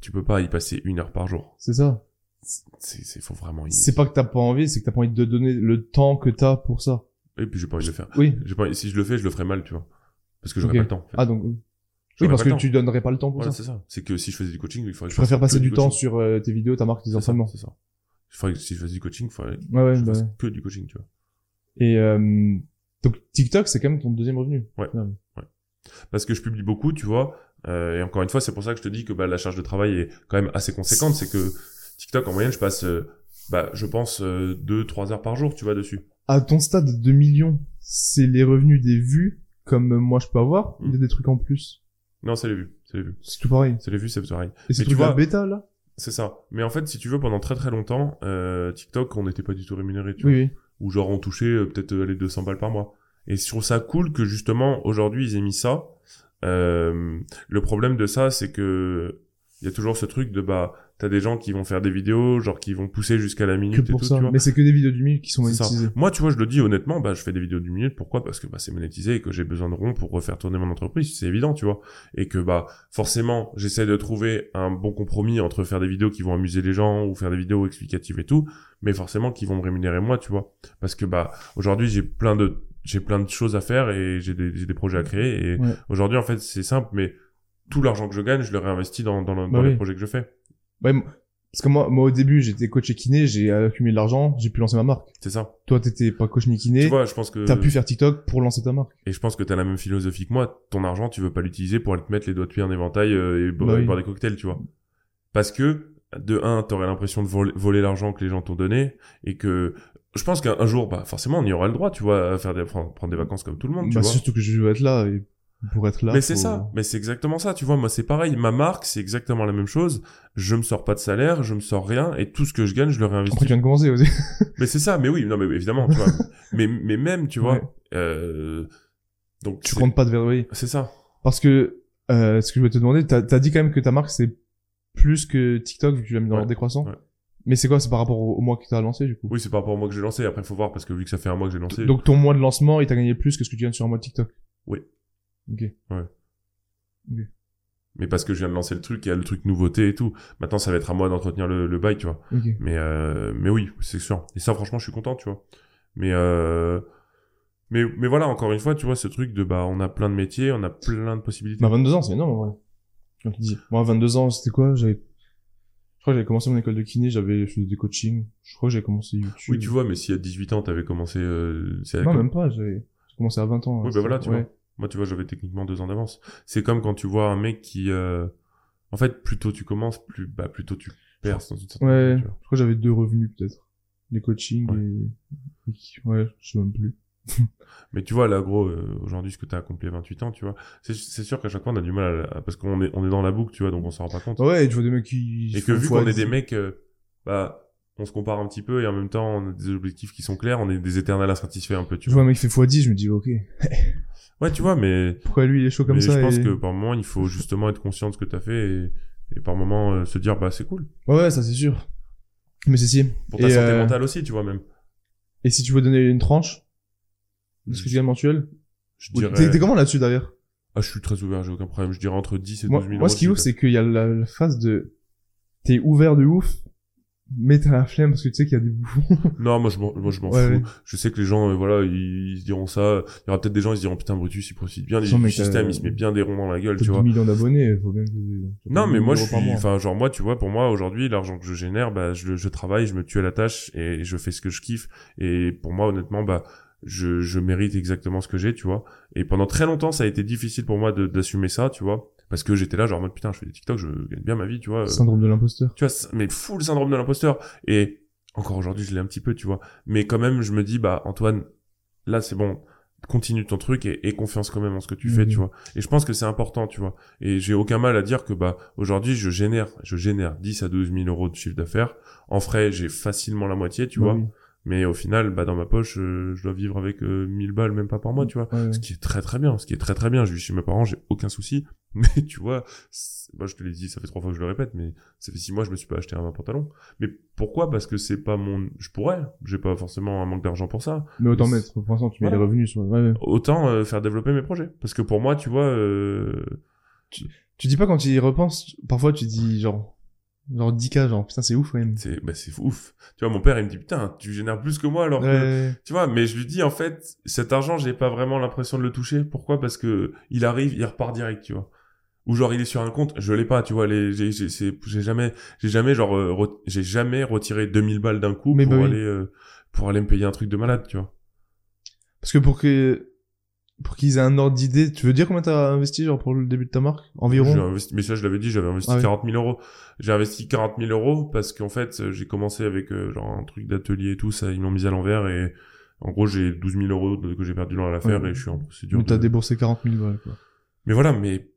Tu peux pas y passer une heure par jour. C'est ça. C'est, c'est, faut vraiment y... C'est pas que t'as pas envie, c'est que t'as pas envie de donner le temps que t'as pour ça. Et puis, j'ai pas envie de le faire. Oui. J'ai pas... Si je le fais, je le ferai mal, tu vois. Parce que j'aurai Ok. pas le temps. en fait. Ah donc... Oui, parce que tu donnerais pas le temps pour Voilà, ça. c'est ça. C'est que si je faisais du coaching, il faudrait que Je je préfère passer du temps sur euh, tes vidéos, ta marque, tes entraînements. C'est ça. Faudrait que si je faisais du coaching, il faudrait que Ouais, ouais, je bah que du coaching, tu vois. Et euh, donc TikTok, c'est quand même ton deuxième revenu. Ouais. Parce que je publie beaucoup, tu vois. Euh, et encore une fois, c'est pour ça que je te dis que bah, la charge de travail est quand même assez conséquente. C'est que TikTok, en moyenne, je passe, euh, bah, je pense, 2-3 heures par jour, tu vois, dessus. À ton stade de millions, c'est les revenus des vues, comme euh, moi je peux avoir, Mm. il y a des trucs en plus Non, c'est les vues. C'est les vues. C'est tout pareil. C'est les vues, c'est pareil. Et c'est tout tu la vois- bêta, là? C'est ça. Mais en fait, si tu veux, pendant très très longtemps, euh, TikTok, on n'était pas du tout rémunéré. Tu Oui, vois. oui. Ou genre on touchait euh, peut-être euh, les 200 balles par mois. Et je trouve ça cool que justement aujourd'hui ils aient mis ça. Euh, le problème de ça, c'est que il y a toujours ce truc de bah t'as des gens qui vont faire des vidéos genre qui vont pousser jusqu'à la Que minute et tout ça. tu vois. Mais c'est que des vidéos d'une minute qui sont monétisées. moi tu vois je le dis honnêtement bah je fais des vidéos d'une minute pourquoi? Parce que bah c'est monétisé et que j'ai besoin de ronds pour refaire tourner mon entreprise. C'est évident tu vois. Et que bah forcément j'essaie de trouver un bon compromis entre faire des vidéos qui vont amuser les gens ou faire des vidéos explicatives et tout mais forcément qui vont me rémunérer moi tu vois. Parce que bah aujourd'hui j'ai plein de j'ai plein de choses à faire et j'ai des, j'ai des projets à créer et Ouais. aujourd'hui en fait c'est simple mais tout l'argent que je gagne je le réinvestis dans, dans, le- Bah dans les projets que je fais Ouais, parce que moi, moi au début, j'étais coach et kiné, j'ai accumulé de l'argent, j'ai pu lancer ma marque. c'est ça Toi, t'étais pas coach ni kiné, tu vois je pense que t'as pu faire TikTok pour lancer ta marque. Et je pense que t'as la même philosophie que moi. Ton argent, tu veux pas l'utiliser pour aller te mettre les doigts de pied en éventail euh, et Bah oui. boire des cocktails, tu vois. Parce que, de un, t'aurais l'impression de voler, voler l'argent que les gens t'ont donné et que je pense qu'un un jour, bah, forcément, on y aura le droit, tu vois, à faire des, prendre, des vacances comme tout le monde, tu Bah, vois. surtout que je veux être là, et pour être là. Mais c'est faut- ça, mais c'est exactement ça, tu vois, moi c'est pareil, ma marque c'est exactement la même chose, je me sors pas de salaire, je me sors rien, et tout ce que je gagne je le réinvestis. Après, tu viens de commencer aussi. Mais c'est ça, mais oui, non mais évidemment, tu vois, mais, mais même, tu vois, Ouais. euh, donc Tu comptes pas de verrouiller. c'est ça, Parce que, euh, ce que je voulais te demander, t'as as dit quand même que ta marque c'est plus que TikTok vu que tu l'as mis dans Ouais. l'ordre décroissant. Ouais. Mais c'est quoi? C'est par rapport au, mois que t'as lancé du coup? Oui, c'est par rapport au mois que j'ai lancé. Après, faut voir parce que vu que ça fait un mois que j'ai lancé. Donc ton mois de lancement, il t'a gagné plus que ce que tu gagnes sur un mois de TikTok? Oui. Ok. Mais parce que je viens de lancer le truc, il y a le truc nouveauté et tout. Maintenant, ça va être à moi d'entretenir le, le bail, tu vois. Ok. Mais euh, mais oui, c'est sûr. Et ça, franchement, je suis content, tu vois. Mais euh, mais mais voilà, encore une fois, tu vois, ce truc de bah, on a plein de métiers, on a plein de possibilités. Bah 22 ans, c'est énorme en vrai. Comme tu dis. Moi, à 22 ans, c'était quoi? J'avais, je crois que j'avais commencé mon école de kiné, j'avais fait des coachings. Je crois que j'avais commencé YouTube. oui, tu vois, mais si à 18 ans, t'avais commencé, euh, c'est Non, même pas. J'avais j'ai commencé à 20 ans. Oui, hein, bah voilà, tu ouais. vois. Moi, tu vois, j'avais techniquement deux ans d'avance. C'est comme quand tu vois un mec qui, euh... en fait, plus tôt tu commences, plus bah, plus tôt tu perces dans une certaine Ouais. mesure, Je crois que j'avais deux revenus peut-être. Les coachings Ouais. et... ouais, je sais même plus. Mais tu vois, là, gros, euh, aujourd'hui, ce que t'as accompli à 28 ans, tu vois, c'est, sûr qu'à chaque fois, on a du mal à, à- parce qu'on est, on est dans la boucle, tu vois, donc on s'en rend pas compte. Ouais, et tu vois des mecs qui... et que vu qu'on est des mecs, euh, bah, on se compare un petit peu et en même temps, on a des objectifs qui sont clairs, on est des éternels insatisfaits un peu, tu Je vois. vois un mec qui fait x10, je me dis, ok, Ouais, tu vois, mais, pourquoi lui il est chaud comme mais ça je pense que par moment, il faut justement être conscient de ce que t'as fait et, et par moment euh, se dire, bah, c'est cool. Ouais, ouais, ça c'est sûr. Mais c'est si. Pour ta Et, santé euh, mentale aussi, tu vois, même. Et si tu veux donner une tranche de ce que tu gagnes mensuel Je Ou- dirais, T'es t'es comment là-dessus d'ailleurs ah, je suis très ouvert, j'ai aucun problème. Je dirais entre 10 et 12 moi, 000 euros. moi, ce qui est ouf, c'est qu'il y a la, la phase de... T'es ouvert de ouf, mais t'as la flemme parce que tu sais qu'il y a des bouffons. Non, moi je m'en, moi je m'en Ouais, fous. ouais. Je sais que les gens, euh, voilà, ils, ils se diront ça. Il y aura peut-être des gens, ils se diront putain Brutus, il profite bien du système, t'as- il se met bien des ronds dans la gueule, tu 10 vois. millions d'abonnés, faut bien que... Non, mais moi je 1000 euros par suis, enfin genre moi, tu vois, pour moi aujourd'hui, l'argent que je génère, bah je, je travaille, je me tue à la tâche et je fais ce que je kiffe. Et pour moi, honnêtement, bah je, je mérite exactement ce que j'ai, tu vois. Et pendant très longtemps, ça a été difficile pour moi d'assumer ça, tu vois, parce que j'étais là genre en mode putain, je fais des TikTok, je gagne bien ma vie, tu vois. euh, Syndrome de l'imposteur. tu vois, mais full syndrome de l'imposteur. Et encore aujourd'hui, je l'ai un petit peu, tu vois. Mais quand même, je me dis, bah, Antoine, là, c'est bon, continue ton truc et, et confiance quand même en ce que tu fais, Mhm. tu vois. Et je pense que c'est important, tu vois. Et j'ai aucun mal à dire que, bah, aujourd'hui, je génère, je génère 10 à 12 000 euros de chiffre d'affaires. En frais, j'ai facilement la moitié, tu Bah vois. Mais au final, bah, dans ma poche, euh, je dois vivre avec euh, 1000 balles, même pas par mois, tu vois. Ouais, ouais. Ce qui est très très bien, ce qui est très très bien. Je vis chez mes parents, j'ai aucun souci. Mais tu vois, bah, je te l'ai dit, ça fait trois fois que je le répète, mais ça fait six mois, je me suis pas acheté un pantalon. Mais pourquoi? Parce que c'est pas mon. Je pourrais. J'ai pas forcément un manque d'argent pour ça. Mais autant Mais mettre, pour l'instant, tu mets Voilà. les revenus sur... Ouais. Autant euh, faire développer mes projets. Parce que pour moi, tu vois, euh... Tu dis pas quand tu y repenses, parfois tu dis genre... Genre 10K, genre putain c'est ouf quand même. c'est bah, c'est ouf. Tu vois, mon père, il me dit putain, tu génères plus que moi alors que. Ouais. Tu vois, mais je lui dis en fait, cet argent, j'ai pas vraiment l'impression de le toucher. Pourquoi? Parce que il arrive, il repart direct, tu vois. Ou genre il est sur un compte, je l'ai pas, tu vois. Les, j'ai, j'ai, c'est- j'ai jamais, j'ai jamais genre, euh, j'ai jamais retiré 2000 balles d'un coup Mais pour bah oui. aller, euh, pour aller me payer un truc de malade, tu vois. Parce que pour que... Pour qu'ils aient un ordre d'idée, tu veux dire combien t'as investi genre pour le début de ta marque? J'ai Environ investi, mais ça je l'avais dit, j'avais investi Ah oui. 40 000 euros. J'ai investi 40 000 euros parce qu'en fait, j'ai commencé avec euh, genre un truc d'atelier et tout, ça ils m'ont mis à l'envers et en gros j'ai 12 000 euros que j'ai perdu dans l'affaire Ouais. et je suis en procédure. Mais t'as déboursé 40 000 balles quoi. Mais voilà, mais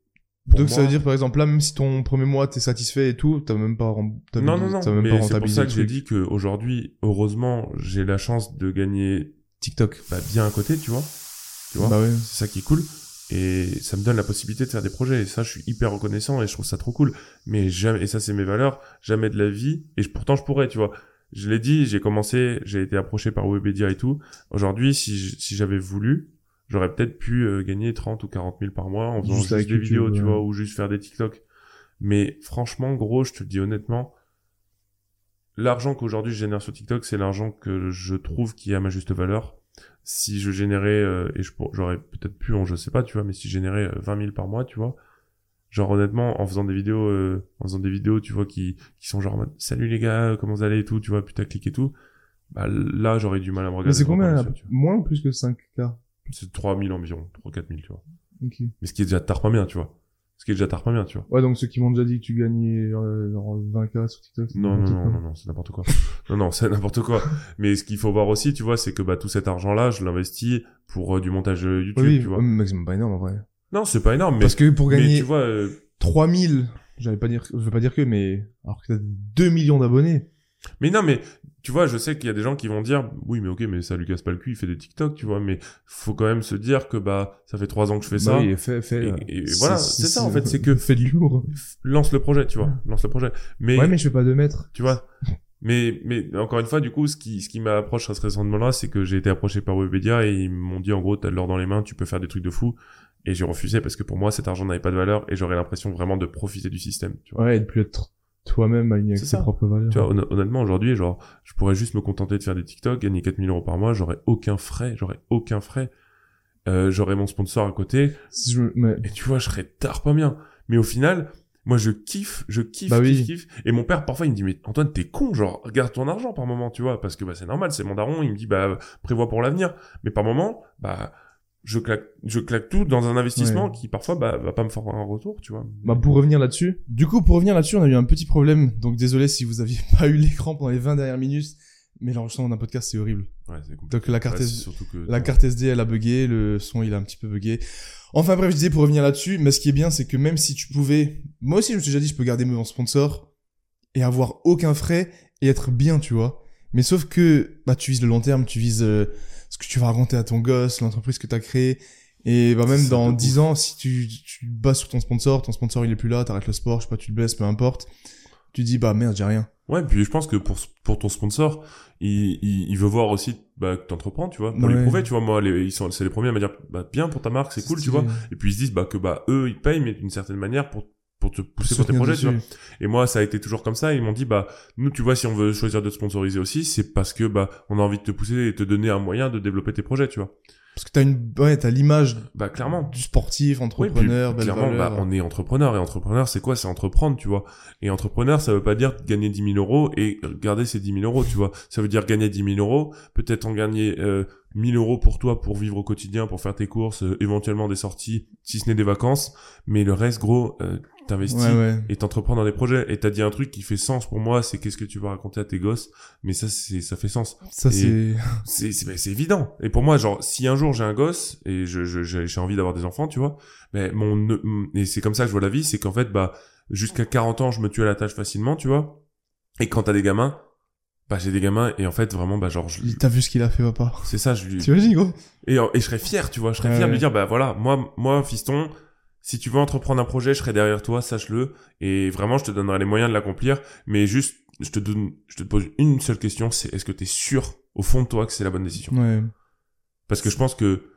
Donc ça veut dire par exemple là même si ton premier mois t'es satisfait et tout, t'as même pas t'as Non, non, non. même Mais c'est pour ça que j'ai dit qu'aujourd'hui, heureusement, j'ai la chance de gagner TikTok. bah, bien à côté, tu vois. Tu vois. Bah ouais. C'est ça qui est cool. Et ça me donne la possibilité de faire des projets. Et ça, je suis hyper reconnaissant et je trouve ça trop cool. Mais jamais, et ça, c'est mes valeurs. Jamais de la vie. Et je- pourtant, je pourrais, tu vois. Je l'ai dit, j'ai commencé, j'ai été approché par Webedia et tout. Aujourd'hui, si, si j'avais voulu, j'aurais peut-être pu euh, gagner 30 ou 40 000 par mois en faisant Juste des YouTube, vidéos, tu vois, ou juste faire des TikTok. Mais franchement, gros, je te le dis honnêtement, l'argent qu'aujourd'hui je génère sur TikTok, c'est l'argent que je trouve qui a ma juste valeur. Si je générais, euh, et j'aurais peut-être pu, hein, je sais pas, tu vois, mais si je générais euh, 20 000 par mois, tu vois, genre honnêtement, en faisant des vidéos, euh, en faisant des vidéos, tu vois, qui, qui sont genre salut les gars, comment vous allez et tout, tu vois, putaclic et tout, bah là, j'aurais du mal à me regarder. Mais c'est combien là. Moins ou plus que 5K C'est 3 000 environ, 3 4 000, tu vois. Ok. Mais ce qui est déjà tard pas bien, tu vois. Ce qui est déjà tard pas bien, tu vois. Ouais donc ceux qui m'ont déjà dit que tu gagnais euh, genre 20K sur TikTok. Non, non, non, non, non, c'est n'importe quoi. non, non, c'est n'importe quoi. Mais ce qu'il faut voir aussi, tu vois, c'est que bah tout cet argent-là, je l'investis pour euh, du montage euh, YouTube, Oui, tu vois. mais c'est pas énorme en vrai. Non, c'est pas énorme, mais, Parce que pour mais gagner tu vois, euh, 3000, j'allais pas dire, je veux pas dire que, mais alors que t'as 2 millions d'abonnés. mais non, mais tu vois, je sais qu'il y a des gens qui vont dire, oui, mais ok, mais ça lui casse pas le cul, il fait des TikTok, tu vois, mais faut quand même se dire que bah ça fait trois ans que je fais ça. Bah oui, fait, fait. Et- et voilà, c'est ça, en fait, c'est que- fait du lourd. Lance le projet, tu vois, lance le projet. Mais, Ouais, mais je fais pas 2 mètres. tu vois. Mais, mais encore une fois, du coup, ce qui, ce qui m'approche à ce raisonnement-là, c'est que j'ai été approché par Webedia et ils m'ont dit, en gros, t'as de l'or dans les mains, tu peux faire des trucs de fou. Et j'ai refusé parce que pour moi, cet argent n'avait pas de valeur et j'aurais l'impression vraiment de profiter du système, tu vois. Ouais, et de plus être toi-même aligné avec ça. propres valeurs. Tu vois, honn- honnêtement, aujourd'hui, genre, je pourrais juste me contenter de faire des TikTok, gagner 4000 euros par mois, j'aurais aucun frais, j'aurais aucun frais. Euh, j'aurais mon sponsor à côté, Si je mais- et tu vois, je serais tard pas bien. Mais au final, moi, je kiffe, je kiffe, Bah kiffe, oui. kiffe. Et mon père, parfois, il me dit, mais Antoine, t'es con, genre, regarde ton argent par moment, tu vois, parce que, bah, c'est normal, c'est mon daron, il me dit, bah, prévois pour l'avenir. Mais par moment, bah, je claque, je claque tout dans un investissement Ouais. qui, parfois, bah, va pas me faire un retour, tu vois. Bah pour revenir là-dessus. Du coup, pour revenir là-dessus, on a eu un petit problème. Donc désolé si vous aviez pas eu l'écran pendant les 20 dernières minutes. Mais l'enregistrement d'un podcast, c'est horrible. Ouais. Donc la carte, Ouais, S- c'est surtout que, la carte SD, elle a bugué, le son, il a un petit peu bugué. Enfin bref, je disais pour revenir là-dessus, mais ce qui est bien, c'est que même si tu pouvais, moi aussi, je me suis déjà dit, je peux garder mon sponsor et avoir aucun frais et être bien, tu vois. Mais sauf que, bah, tu vises le long terme, tu vises euh, que tu vas raconter à ton gosse, l'entreprise que t'as créée. Et bah même dans de 10 ans, si tu, tu te bases sur ton sponsor, ton sponsor il est plus là, t'arrêtes le sport, je sais pas, tu te blesses, peu importe. Tu dis, bah merde, j'ai rien. Ouais, puis je pense que pour, pour ton sponsor, il, il, il veut voir aussi bah, que t'entreprends, tu vois, pour Ouais. lui prouver, tu vois, moi, les, ils sont, c'est les premiers à me dire, bah, bien pour ta marque, c'est cool, tu vois. Et puis ils se disent, bah, que bah, eux, ils payent, mais d'une certaine manière pour, pour te pousser pour tes projets, tu vois. dessus. Et moi, ça a été toujours comme ça. Ils m'ont dit, bah, nous, tu vois, si on veut choisir de te sponsoriser aussi, c'est parce que, bah, on a envie de te pousser et te donner un moyen de développer tes projets, tu vois. Parce que t'as une, ouais, t'as l'image Bah, clairement. du sportif, Oui, puis, entrepreneur, clairement, valeur. bah, on est entrepreneur et entrepreneur, c'est quoi? C'est entreprendre, tu vois. Et entrepreneur, ça veut pas dire gagner 10 000 euros et garder ces 10 000 euros, tu vois. Ça veut dire gagner 10 000 euros, peut-être en gagner euh, 1000 euros pour toi, pour vivre au quotidien, pour faire tes courses, euh, éventuellement des sorties, si ce n'est des vacances. Mais le reste, gros, euh, t'investis Ouais, ouais. et t'entreprends dans des projets. Et t'as dit un truc qui fait sens pour moi, c'est qu'est-ce que tu vas raconter à tes gosses. Mais ça, c'est ça fait sens Ça, c'est, c'est c'est ben, c'est évident et pour moi genre si un jour j'ai un gosse et je je- j'ai envie d'avoir des enfants tu vois mais mon ne- et c'est comme ça que je vois la vie c'est qu'en fait bah jusqu'à 40 ans je me tue à la tâche facilement tu vois et quand t'as des gamins bah j'ai des gamins et en fait vraiment bah genre je- t'as vu ce qu'il a fait, papa. c'est ça je lui Tu imagines, gros? et, et je serais fier tu vois je serais Ouais, fier de lui dire bah voilà moi moi fiston si tu veux entreprendre un projet je serai derrière toi sache-le et vraiment je te donnerai les moyens de l'accomplir mais juste je te donne je te pose une seule question c'est est-ce que t'es sûr au fond de toi que c'est la bonne décision? Ouais. parce que je pense que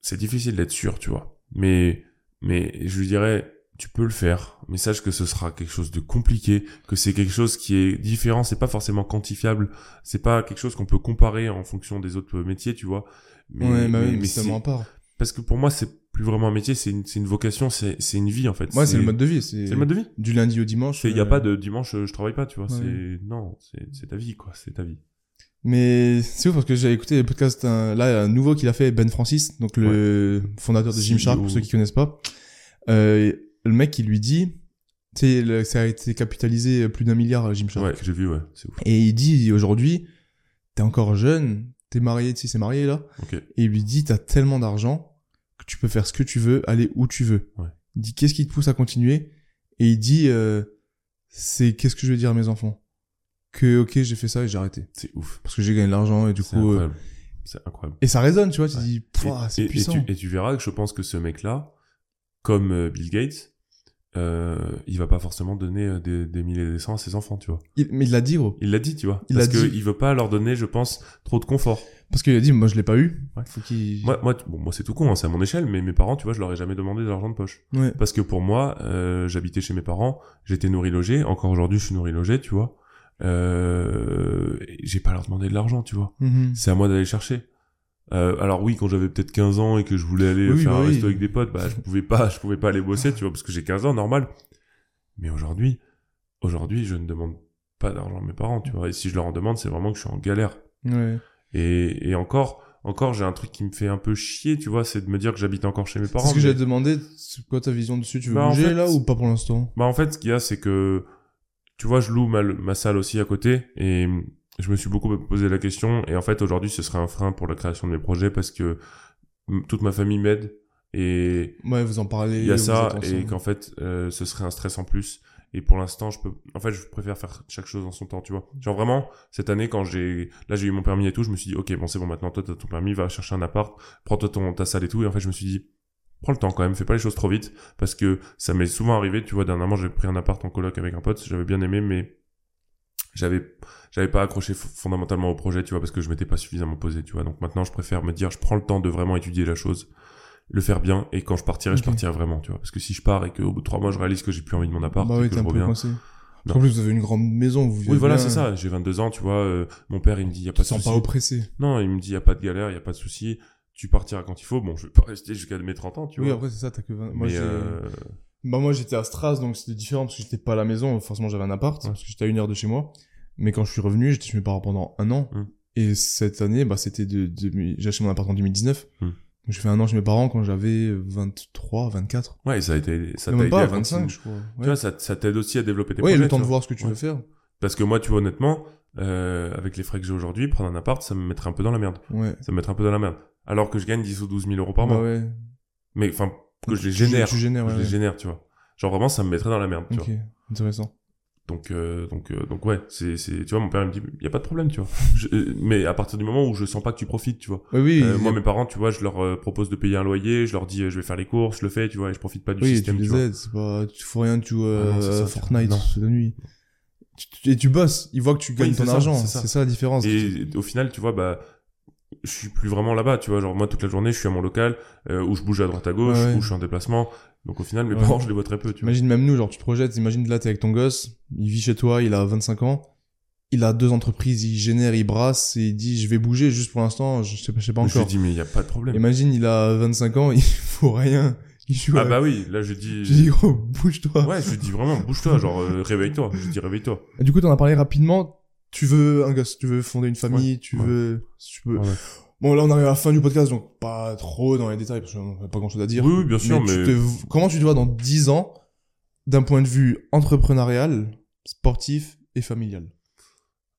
c'est difficile d'être sûr, tu vois. Mais, mais je lui dirais, tu peux le faire, mais sache que ce sera quelque chose de compliqué, que c'est quelque chose qui est différent, c'est pas forcément quantifiable, c'est pas quelque chose qu'on peut comparer en fonction des autres métiers, tu vois. Mais, ouais, bah mais- oui, mais mais c'est- à part. Parce que pour moi, c'est plus vraiment un métier, c'est une, vocation, c'est, une vie, en fait. Ouais, c'est le mode de vie. C'est le mode de vie. du lundi au dimanche. Il y a euh, pas de dimanche, euh, je travaille pas, tu vois. Ouais. C'est, non, c'est, ta vie, quoi, c'est ta vie. Mais c'est ouf parce que j'ai écouté le podcast, un- là, un nouveau qu'il a fait, Ben Francis, donc le fondateur de. Gymshark, pour ceux qui connaissent pas. Euh, le mec, il lui dit, tu sais, ça a été capitalisé plus d'un milliard, Gymshark. Ouais, j'ai vu, ouais, c'est ouf. Et il dit, aujourd'hui, t'es encore jeune, t'es marié, tu sais, c'est marié, là. Et il lui dit, t'as tellement d'argent que tu peux faire ce que tu veux, aller où tu veux. Ouais. Il dit qu'est-ce qui te pousse à continuer? Et il dit euh, c'est qu'est-ce que je vais dire à mes enfants? Que ok j'ai fait ça et j'ai arrêté C'est ouf. parce que j'ai gagné de l'argent et du coup euh. C'est incroyable. et ça résonne tu vois tu Ouais. dis c'est et, et puissant. tu, et tu verras que je pense que ce mec-là, comme euh, Bill Gates, euh, il va pas forcément donner euh, des, des milliers des cents à ses enfants, tu vois. Il- mais il l'a dit gros Il l'a dit, tu vois. Il parce l'a que dit. il veut pas leur donner, je pense, trop de confort. parce qu'il a dit moi je l'ai pas eu. Ouais. Faut qu'il Moi, moi, bon, moi c'est tout con, hein, c'est à mon échelle, mais mes parents, tu vois, je leur ai jamais demandé de l'argent de poche. ouais. Parce que pour moi, euh, j'habitais chez mes parents, j'étais nourri logé, encore aujourd'hui je suis nourri logé, tu vois. Euh, j'ai pas à leur demander de l'argent, tu vois. Mhm. C'est à moi d'aller chercher. Euh, alors oui, quand j'avais peut-être 15 ans et que je voulais aller Oui, faire bah un oui. resto avec des potes, bah je pouvais pas, je pouvais pas aller bosser, tu vois, parce que j'ai 15 ans, normal. Mais aujourd'hui, aujourd'hui, je ne demande pas d'argent à mes parents, tu vois. Et si je leur en demande, c'est vraiment que je suis en galère. Ouais. Et, et encore, encore, j'ai un truc qui me fait un peu chier, tu vois, c'est de me dire que j'habite encore chez mes parents. C'est ce que mais- te demander c'est quoi ta vision dessus tu veux Bah, en bouger fait, là ou pas pour l'instant? Bah en fait, ce qu'il y a, c'est que tu vois, je loue ma, ma salle aussi à côté et je me suis beaucoup posé la question et en fait aujourd'hui, ce serait un frein pour la création de mes projets parce que toute ma famille m'aide et Ouais vous en parlez. il y a ça et qu'en fait, euh, ce serait un stress en plus. Et pour l'instant, je peux, en fait, je préfère faire chaque chose en son temps, tu vois. Genre vraiment, cette année, quand j'ai, là, j'ai eu mon permis et tout, je me suis dit, ok, bon, c'est bon, maintenant, toi, t'as ton permis, va chercher un appart, prends-toi ton, ta salle et tout. Et en fait, je me suis dit, prends le temps quand même, fais pas les choses trop vite, parce que ça m'est souvent arrivé, tu vois, dernièrement, j'ai pris un appart en coloc avec un pote, j'avais bien aimé, mais j'avais, j'avais pas accroché fondamentalement au projet, tu vois, parce que je m'étais pas suffisamment posé, tu vois. Donc maintenant, je préfère me dire, je prends le temps de vraiment étudier la chose, le faire bien, et quand je partirai, je Ok. partirai vraiment, tu vois. Parce que si je pars et qu'au bout de trois mois, je réalise que j'ai plus envie de mon appart, Bah et oui que je reviens. En plus vous avez une grande maison vous vivez Oui, voilà, c'est ça. J'ai 22 ans, tu vois. euh, mon père, il me dit, y a Tu pas de souci. pas oppressé. Non, il me dit, y a pas de galère, y a pas de souci. Tu partiras quand il faut. Bon, je vais pas rester jusqu'à mes 30 ans, tu Oui vois. après c'est ça t'as que 20. Moi j'ai euh, Bah moi j'étais à Stras donc c'était différent parce que j'étais pas à la maison, forcément j'avais un appart Ouais. parce que j'étais à une heure de chez moi. Mais quand je suis revenu, j'étais chez mes parents pendant un an. Mm. Et cette année, bah c'était de, de- j'ai acheté mon appart en 2019. Mm. Donc j'ai fait un an chez mes parents quand j'avais 23, 24. ouais, ça a été, ça t'a aidé pas, à 25 continuer. je crois. Tu Ouais, vois, ça, ça t'aide aussi à développer tes ouais projets. le temps tu de voir ce que tu Ouais. veux faire. Parce que moi, tu vois, honnêtement, euh, avec les frais que j'ai aujourd'hui, prendre un appart, ça me mettrait un peu dans la merde. Ouais. Ça me mettrait un peu dans la merde. Alors que je gagne 10 ou 12 000 euros par Bah mois. ouais. Mais, enfin, que je les Tu- génère. Tu génères, que ouais. je les génère, tu vois. Genre vraiment, ça me mettrait dans la merde, tu Ok, vois. intéressant. Donc, euh, donc, euh, donc ouais, c'est, c'est, tu vois, mon père il me dit, y a pas de problème, tu vois. Je- euh, mais à partir du moment où je sens pas que tu profites, tu vois. Ouais, oui, Euh, il- moi, mes parents, tu vois, je leur euh, propose de payer un loyer, je leur dis, je vais faire les courses, je le fais, tu vois, et je profite pas du oui, système, tu tu les vois. aides, c'est pas, tu fous rien, tu joues Ah euh, ça, tu. Fortnite toute la nuit. Tu- tu- Et tu bosses, ils voient que tu gagnes ton ça, argent, c'est ça. c'est ça la différence. Et au final, tu vois, bah, je suis plus vraiment là-bas, tu vois. Genre, moi, toute la journée, je suis à mon local, euh, où je bouge à droite à gauche, Ouais, ouais. où je suis en déplacement. Donc, au final, mes Ouais. parents, je les vois très peu, tu vois. Imagine même nous, genre tu te projettes, imagine là t'es avec ton gosse, il vit chez toi, il a 25 ans, il a deux entreprises, il génère, il brasse, et il dit je vais bouger juste pour l'instant, je sais pas, je sais pas Je lui encore. dis, mais y a pas de problème. Imagine il a 25 ans, il faut rien, il joue Ah bah oui, là, je dis... Je dis gros, bouge-toi. Ouais, je dis vraiment, bouge-toi, genre, euh, réveille-toi. Je dis, réveille-toi. Et Du coup t'en as parlé rapidement, tu veux un gosse, tu veux fonder une famille, tu ouais. veux... Tu peux... Ouais. Bon là on arrive à la fin du podcast, donc pas trop dans les détails, parce qu'on n'a pas grand chose à dire. Oui, oui, bien sûr, mais- te- Comment tu te vois dans 10 ans, d'un point de vue entrepreneurial, sportif et familial?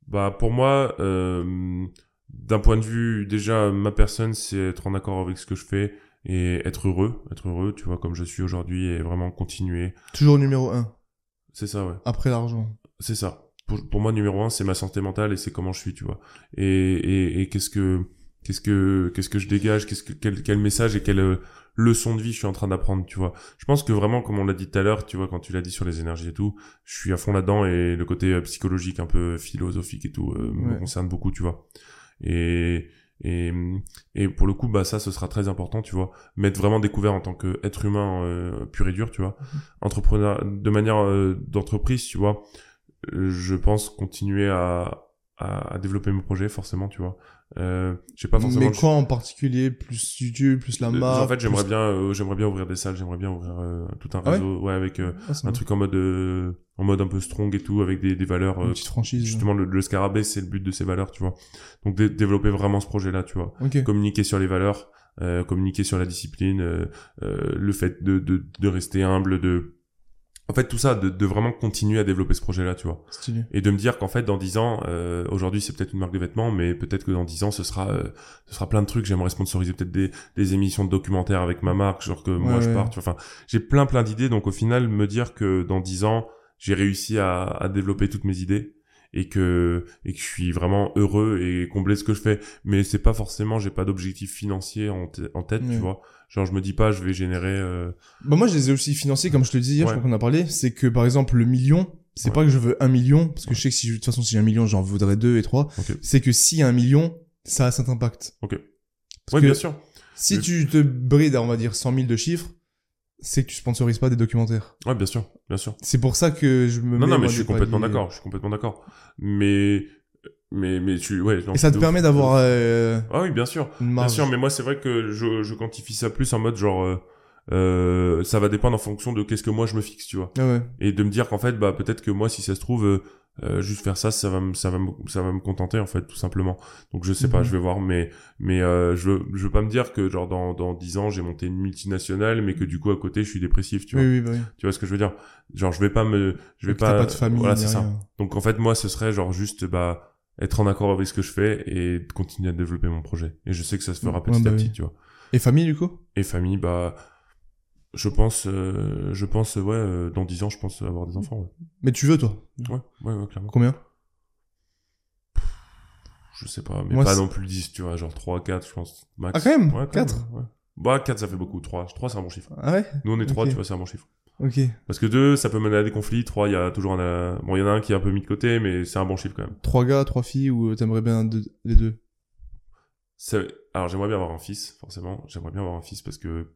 Bah pour moi, euh, d'un point de vue déjà ma personne, c'est être en accord avec ce que je fais et être heureux, être heureux, tu vois, comme je suis aujourd'hui et vraiment continuer. Toujours numéro 1, C'est ça, ouais. après l'argent. C'est ça. Pour, pour moi, numéro un, c'est ma santé mentale et c'est comment je suis, tu vois. Et, et, et qu'est-ce que qu'est-ce que qu'est-ce que je dégage, qu'est-ce que quel, quel message et quelle euh, leçon de vie je suis en train d'apprendre, tu vois. Je pense que vraiment, comme on l'a dit tout à l'heure, tu vois, quand tu l'as dit sur les énergies et tout, je suis à fond là-dedans et le côté euh, psychologique, un peu philosophique et tout, euh, me Ouais. concerne beaucoup, tu vois. Et et, et pour le coup, bah ça, ce sera très important, tu vois. M'être vraiment découvert en tant qu'être humain euh, pur et dur, tu vois. Entrepreneur, de manière euh, d'entreprise, tu vois. Je pense continuer à, à, à développer mes projets, forcément, tu vois. Euh, j'ai pas forcément. Mais quoi en particulier? Plus YouTube, plus la Euh, marque en fait, j'aimerais plus- bien, euh, j'aimerais bien ouvrir des salles, j'aimerais bien ouvrir euh, tout un Ah ouais? réseau, ouais, avec euh, Ah, un bon. truc en mode, euh, en mode un peu strong et tout, avec des, des valeurs. Une euh, petite franchise. justement, le, le scarabée, c'est le but de ces valeurs, tu vois. Donc, dé- développer vraiment ce projet-là, tu vois Ok. communiquer sur les valeurs, euh, communiquer sur la discipline, le fait de, de, de rester humble, de en fait tout ça de, de vraiment continuer à développer ce projet là tu vois. Stylé. et de me dire qu'en fait dans 10 ans euh, aujourd'hui c'est peut-être une marque de vêtements mais peut-être que dans 10 ans ce sera euh, ce sera plein de trucs. J'aimerais sponsoriser peut-être des, des émissions de documentaires avec ma marque genre que moi Ouais, je pars tu vois. Enfin j'ai plein plein d'idées. Donc au final me dire que dans 10 ans j'ai réussi à, à développer toutes mes idées et que et que je suis vraiment heureux et comblé de ce que je fais mais c'est pas forcément j'ai pas d'objectif financier en, tête tu vois genre je me dis pas je vais générer euh, Bah moi, je les ai aussi financés, comme je te le disais hier, Ouais. je crois qu'on a parlé. C'est que, par exemple, le million, c'est Ouais. pas que je veux un million, parce que je sais que si, de toute façon, si j'ai un million, j'en voudrais deux et trois. C'est que a un million, ça a cet impact. Ok. Parce que bien sûr si Mais- tu te brides à, on va dire, 100 000 de chiffres, c'est que tu sponsorises pas des documentaires. ouais bien sûr bien sûr C'est pour ça que je me Non, mets, non, mais moi, je suis complètement d'accord. Je suis complètement d'accord. Mais, mais, mais tu, ouais. non, Et ça te permet d'avoir euh, Ah oui, bien sûr. une Bien sûr, mais moi, c'est vrai que je, je quantifie ça plus en mode genre, euh, euh, ça va dépendre en fonction de qu'est-ce que moi je me fixe, tu vois. Ah ouais. Et de me dire qu'en fait, bah, peut-être que moi, si ça se trouve, euh, juste faire ça, ça va me, ça va me, ça va me contenter, en fait, tout simplement. Donc, je sais pas, Mhm. je vais voir, mais, mais, euh, je veux, je veux pas me dire que, genre, dans, dans 10 ans, j'ai monté une multinationale, mais que du coup, à côté, je suis dépressif, tu vois. Oui, oui, bah oui. Tu vois ce que je veux dire? Genre, je vais pas me, je vais Donc, pas, pas de famille, voilà, c'est ça. Donc en fait moi ce serait genre juste bah être en accord avec ce que je fais et continuer à développer mon projet. Et je sais que ça se fera Ouais, petit bah à petit, oui. tu vois. Et famille, du coup? Et famille bah je pense euh, je pense ouais euh, dans 10 ans je pense avoir des enfants ouais. Mais tu veux, toi? Ouais, ouais, ouais clairement. Combien? Je sais pas mais Moi, pas c'est- non plus 10, tu vois, genre 3 4 je pense max. Ah, quand même? Ouais, quand Quatre? même, ouais. Bah 4 ça fait beaucoup, 3 3 c'est un bon chiffre. Ah ouais? Nous on est 3, Ok. tu vois, c'est un bon chiffre. Ok. Parce que 2 ça peut mener à des conflits, 3 il y a toujours un euh, bon il y en a un qui est un peu mis de côté mais c'est un bon chiffre quand même. Trois gars, trois filles, ou t'aimerais bien deux- les deux? C'est- Alors j'aimerais bien avoir un fils, forcément. J'aimerais bien avoir un fils parce que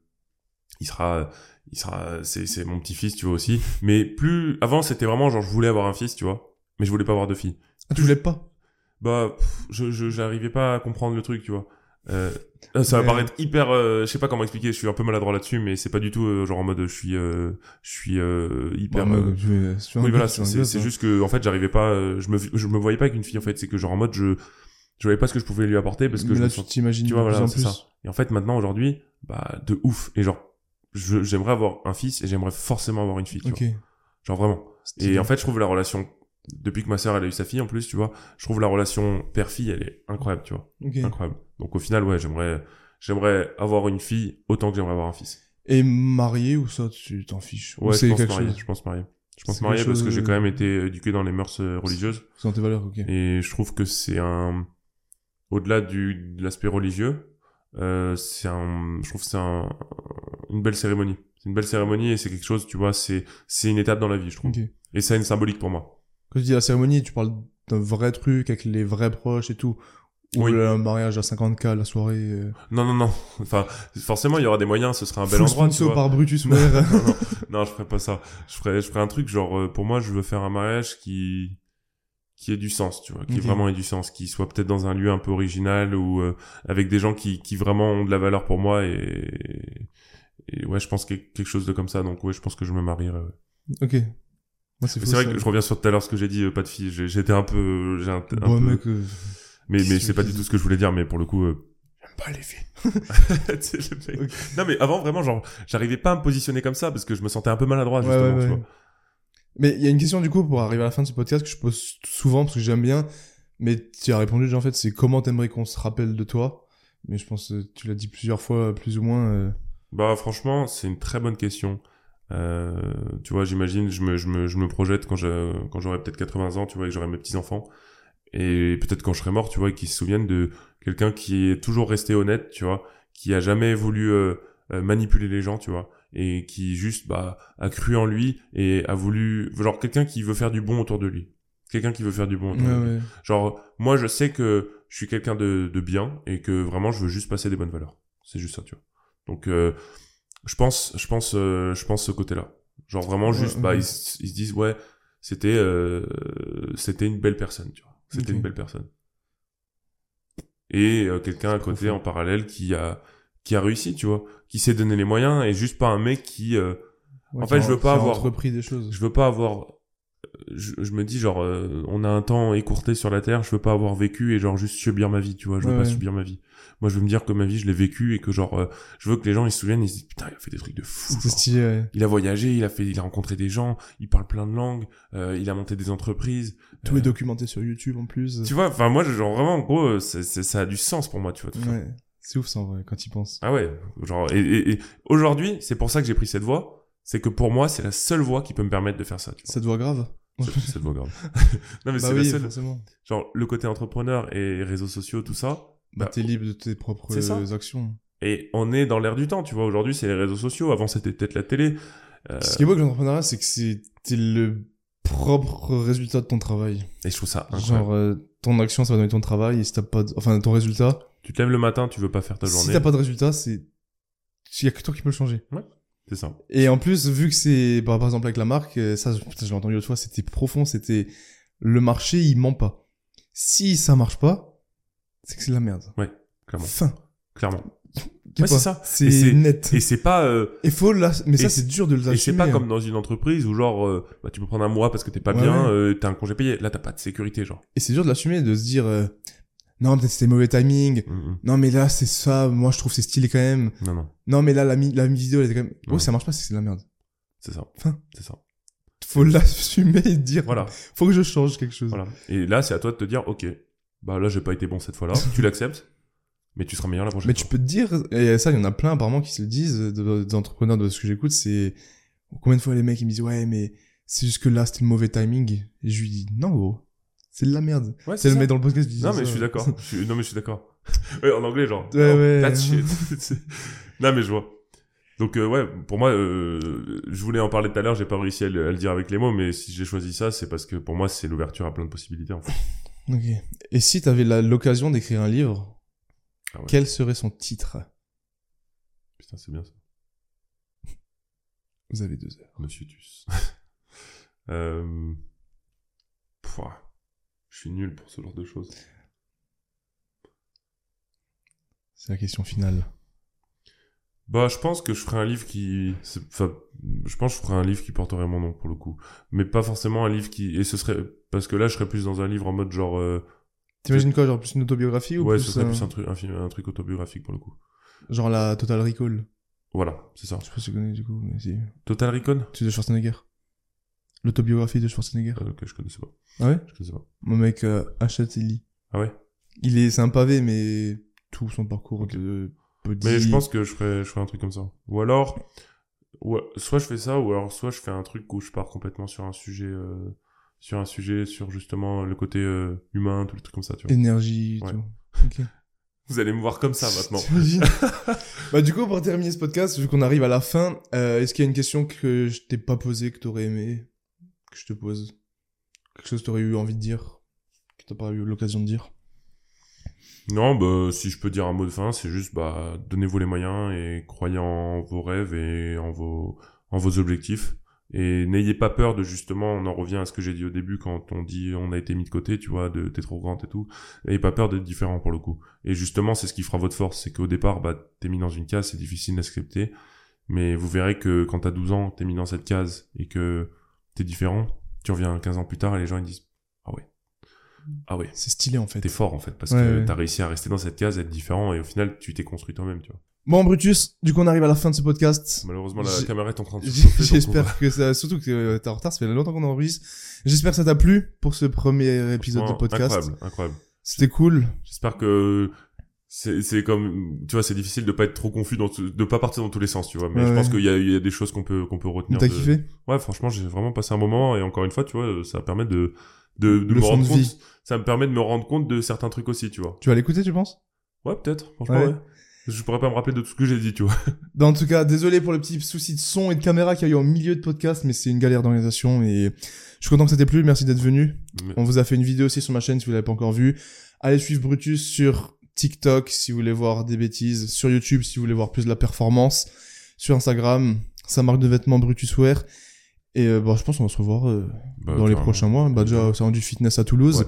il sera, il sera, c'est c'est mon petit fils, tu vois aussi. Mais plus avant c'était vraiment genre je voulais avoir un fils, tu vois, mais je voulais pas avoir de fille. Ah, tu voulais pas? Bah pff, je je j'arrivais pas à comprendre le truc, tu vois. Euh, euh, ça va paraître hyper, euh, je sais pas comment expliquer. Je suis un peu maladroit là-dessus, mais c'est pas du tout euh, genre en mode je suis, euh, je suis euh, hyper. Je suis oui voilà, c'est juste que en fait j'arrivais pas, je me je me voyais pas avec une fille en fait. C'est que genre en mode je je voyais pas ce que je pouvais lui apporter parce que Mais je là, me tu t'imagines tu vois, voilà, en c'est ça. Et en fait, maintenant, aujourd'hui, bah, de ouf. Et genre, j'aimerais avoir un fils et j'aimerais forcément avoir une fille, tu Ok. vois. Genre vraiment. Et en fait, je trouve la relation, depuis que ma sœur, elle a eu sa fille, en plus, tu vois, je trouve la relation père-fille, elle est incroyable, tu vois. Ok. Incroyable. Donc, au final, ouais, j'aimerais, j'aimerais avoir une fille autant que j'aimerais avoir un fils. Et marié ou ça, tu t'en fiches Ou Ouais, je c'est pense marié. chose Je pense marié. Je pense marié parce que j'ai quand même été éduqué dans les mœurs euh, religieuses. C'est dans tes valeurs, ok. Et je trouve que c'est un, au-delà du, de l'aspect religieux, euh, c'est un, je trouve c'est un, une belle cérémonie. C'est une belle cérémonie et c'est quelque chose, tu vois, c'est, c'est une étape dans la vie, je trouve. Et ça a une symbolique pour moi. Quand tu dis la cérémonie, tu parles d'un vrai truc avec les vrais proches et tout. Ou Oui. un mariage à 50k la soirée. Euh... Non, non, non. Enfin, forcément, il y aura des moyens, ce sera un bel endroit, tu vois. par Brutus non, non, non, non, je ferai pas ça. Je ferai, je ferai un truc genre, euh, pour moi, je veux faire un mariage qui, qui ait du sens, tu vois, qui Ok. vraiment ait du sens, qui soit peut-être dans un lieu un peu original ou euh, avec des gens qui, qui vraiment ont de la valeur pour moi et, et ouais, je pense que quelque chose de comme ça. Donc ouais, je pense que je me marierai. ouais. ok. C'est vrai ça. que je reviens sur tout à l'heure ce que j'ai dit, euh, pas de fille. J'ai- J'étais un peu, j'ai un, peu- mec, euh, mais mais c'est pas du tout ce que je voulais dire. Mais pour le coup, euh, j'aime pas les filles. le mec. Ok. non mais avant vraiment genre, j'arrivais pas à me positionner comme ça parce que je me sentais un peu maladroit justement. tu vois. Mais il y a une question du coup pour arriver à la fin de ce podcast que je pose souvent parce que j'aime bien. Mais tu as répondu déjà en fait, c'est comment t'aimerais qu'on se rappelle de toi? Mais je pense que tu l'as dit plusieurs fois, plus ou moins. euh, Bah franchement, c'est une très bonne question. Euh, tu vois, j'imagine, je me, je me, je me projette quand je, quand j'aurai peut-être 80 ans, tu vois, et que j'aurai mes petits enfants, et peut-être quand je serai mort, tu vois, et qu'ils se souviennent de quelqu'un qui est toujours resté honnête, tu vois, qui a jamais voulu euh, euh, manipuler les gens, tu vois, et qui juste bah a cru en lui et a voulu, genre quelqu'un qui veut faire du bon autour de lui, quelqu'un qui veut faire du bon autour Ouais, de lui. ouais. Genre, moi, je sais que je suis quelqu'un de, de bien et que vraiment, je veux juste passer des bonnes valeurs. C'est juste ça, tu vois. Donc, euh, je pense, je pense, euh, je pense ce côté-là. Genre vraiment juste, bah, ils, se disent, ouais, c'était, euh, c'était une belle personne, tu vois. C'était une belle personne. Et euh, quelqu'un à côté en parallèle qui a, qui a réussi, tu vois, qui s'est donné les moyens et juste pas un mec qui, euh, Ouais, En fait, je veux pas avoir- entrepris des choses. je veux pas avoir je, je me dis genre euh, on a un temps écourté sur la terre je veux pas avoir vécu et genre juste subir ma vie tu vois je veux Ouais, pas ouais. subir ma vie moi je veux me dire que ma vie je l'ai vécue et que genre euh, je veux que les gens ils se souviennent ils se disent putain il a fait des trucs de fou stylé, ouais. il a voyagé il a fait il a rencontré des gens il parle plein de langues euh, il a monté des entreprises Tout Euh, est documenté sur YouTube en plus. tu vois enfin moi genre vraiment en gros euh, c'est- c'est- ça a du sens pour moi tu vois tout. C'est ouf ça en vrai, quand tu penses. ah ouais genre et, et, et aujourd'hui c'est pour ça que j'ai pris cette voie c'est que pour moi c'est la seule voie qui peut me permettre de faire ça tu vois. Ça te voit grave cette voie grave non mais Bah c'est oui, la seule forcément. genre le côté entrepreneur et réseaux sociaux tout ça Bah, Bah, t'es libre de tes propres actions. et on est dans l'air du temps tu vois aujourd'hui c'est les réseaux sociaux avant c'était peut-être la télé Euh, Ce qui est beau avec l'entrepreneuriat, c'est que c'est le propre résultat de ton travail. et je trouve ça incroyable Genre, euh, ton action, ça va donner ton travail, et si t'as pas de... Enfin, ton résultat, tu te lèves le matin tu veux pas faire ta si journée t'as pas de résultat, c'est... Il y a que toi qui peux le changer. c'est ça Et en plus, vu que c'est, bah, par exemple, avec la marque, euh, ça, putain, je l'ai entendu l'autre fois, c'était profond, c'était, le marché, il ment pas. Si ça marche pas, c'est que c'est de la merde. clairement Fin. clairement Ouais, c'est ça. C'est Et c'est- net. et c'est pas euh, Et faut là, mais ça, c'est dur de le Et c'est pas comme dans une entreprise où genre euh, bah, tu peux prendre un mois parce que t'es pas Ouais, bien, ouais. euh, t'as un congé payé. Là t'as pas de sécurité genre. Et c'est dur de l'assumer, de se dire, euh, non, peut-être c'était mauvais timing. Mm, mm. Non, mais là, c'est ça. Moi, je trouve c'est stylé quand même. Non non, Non, mais là, la, mi- la vidéo, elle était quand même. Ouais, ça marche pas, c'est de la merde. c'est ça. Fin. C'est ça. Faut l'assumer et dire. Voilà, Faut que je change quelque chose. voilà. Et là c'est à toi de te dire ok, bah là j'ai pas été bon cette fois-là. tu l'acceptes, mais tu seras meilleur la prochaine Mais tu peux te dire, et ça, il y en a plein apparemment qui se le disent, de- d'entrepreneurs de ce que j'écoute, c'est combien de fois les mecs ils me disent ouais mais c'est juste que là c'était le mauvais timing. Et je lui dis non gros, c'est de la merde. Ouais, C'est le mec dans le podcast qui Non mais je suis d'accord. Suis- Non mais je suis d'accord. ouais, en anglais genre. Ouais, oh, ouais. That's shit. C'est- non mais je vois. Donc euh, ouais, pour moi, euh, je voulais en parler tout à l'heure, j'ai pas réussi à le, à le dire avec les mots, mais si j'ai choisi ça, c'est parce que pour moi c'est l'ouverture à plein de possibilités en fait. Ok. Et si t'avais l'occasion d'écrire un livre, Ah ouais. quel serait son titre? Putain c'est bien ça. Vous avez deux heures. Monsieur Tus. euh... pouah, Je suis nul pour ce genre de choses. C'est la question finale. Bah, je pense que je ferai un livre qui, enfin, je pense que je ferai un livre qui porterait mon nom pour le coup, mais pas forcément un livre qui, et ce serait parce que là, je serais plus dans un livre en mode genre, euh... T'imagines quoi, genre plus une autobiographie ou ouais, plus, ce serait plus un truc, un, film- un truc autobiographique pour le coup. genre la Total Recall Voilà, c'est ça. Je sais pas si tu connais du coup, mais si. Total Recon C'est de Schwarzenegger. L'autobiographie de Schwarzenegger. euh, Ok, je connaissais pas. Ah ouais? Je connaissais pas. Mon mec euh, achète et lit. Ah ouais? Il est, c'est un pavé, mais tout son parcours Ok. de petit. Mais je pense que je ferais, je ferais un truc comme ça. Ou alors, ouais, soit je fais ça, ou alors soit je fais un truc où je pars complètement sur un sujet, euh, sur un sujet, sur justement le côté euh, humain, tous les trucs comme ça, tu vois. énergie, Ouais. tout. Vous allez me voir comme ça maintenant. Bah du coup, pour terminer ce podcast, vu qu'on arrive à la fin, euh, est-ce qu'il y a une question que je t'ai pas posée, que t'aurais aimé que je te pose? Quelque chose que t'aurais eu envie de dire, que t'as pas eu l'occasion de dire? Non, bah, si je peux dire un mot de fin, c'est juste, bah, donnez-vous les moyens et croyez en vos rêves et en vos, en vos objectifs. Et n'ayez pas peur de justement, on en revient à ce que j'ai dit au début quand on dit on a été mis de côté, tu vois, de t'es trop grande et tout. N'ayez pas peur d'être différent pour le coup. Et justement, c'est ce qui fera votre force, c'est qu'au départ, bah, t'es mis dans une case, c'est difficile d'accepter. Mais vous verrez que quand t'as 12 ans, t'es mis dans cette case et que t'es différent, tu reviens 15 ans plus tard et les gens ils disent, ah ouais. Ah ouais C'est stylé en fait. t'es fort en fait parce Ouais, que ouais. t'as réussi à rester dans cette case, être différent et au final tu t'es construit toi-même, tu vois. Bon Brutus, du coup on arrive à la fin de ce podcast. Malheureusement la caméra est en train de se J'espère que ça, surtout que euh, t'es en retard, ça fait longtemps qu'on enregistre. J'espère que ça t'a plu pour ce premier épisode de podcast. Incroyable, incroyable. C'était cool. J'espère que c'est comme tu vois c'est difficile de pas être trop confus dans de pas partir dans tous les sens tu vois mais Ouais, je pense qu'il y a, il y a des choses qu'on peut qu'on peut retenir T'as de- kiffé? Ouais franchement j'ai vraiment passé un moment et encore une fois tu vois ça permet de de, de me rendre de compte vie. ça me permet de me rendre compte de certains trucs aussi tu vois Tu vas l'écouter, tu penses? Ouais peut-être franchement Ouais. ouais. Je pourrais pas me rappeler de tout ce que j'ai dit tu vois Bah, en tout cas, désolé pour le petit souci de son et de caméra qu'il y a eu au milieu de podcast, mais c'est une galère d'organisation et je suis content que ça t'ait plu. Merci d'être venu. Mais- On vous a fait une vidéo aussi sur ma chaîne si vous l'avez pas encore vue. Allez suivre Brutus sur TikTok si vous voulez voir des bêtises, sur YouTube si vous voulez voir plus de la performance, sur Instagram, sa marque de vêtements Brutus Wear. Et euh, bah, je pense qu'on va se revoir euh, bah, dans les prochains mois. Bah, déjà, c'est rendu fitness à Toulouse. Ouais.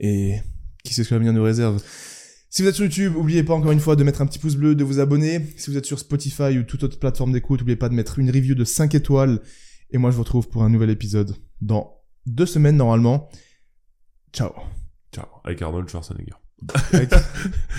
Et qui sait ce que l'avenir nous réserve. Si vous êtes sur YouTube, n'oubliez pas encore une fois de mettre un petit pouce bleu, de vous abonner. Si vous êtes sur Spotify ou toute autre plateforme d'écoute, n'oubliez pas de mettre une review de 5 étoiles. Et moi, je vous retrouve pour un nouvel épisode dans deux semaines normalement. Ciao. Ciao. Avec Arnold Schwarzenegger. Avec-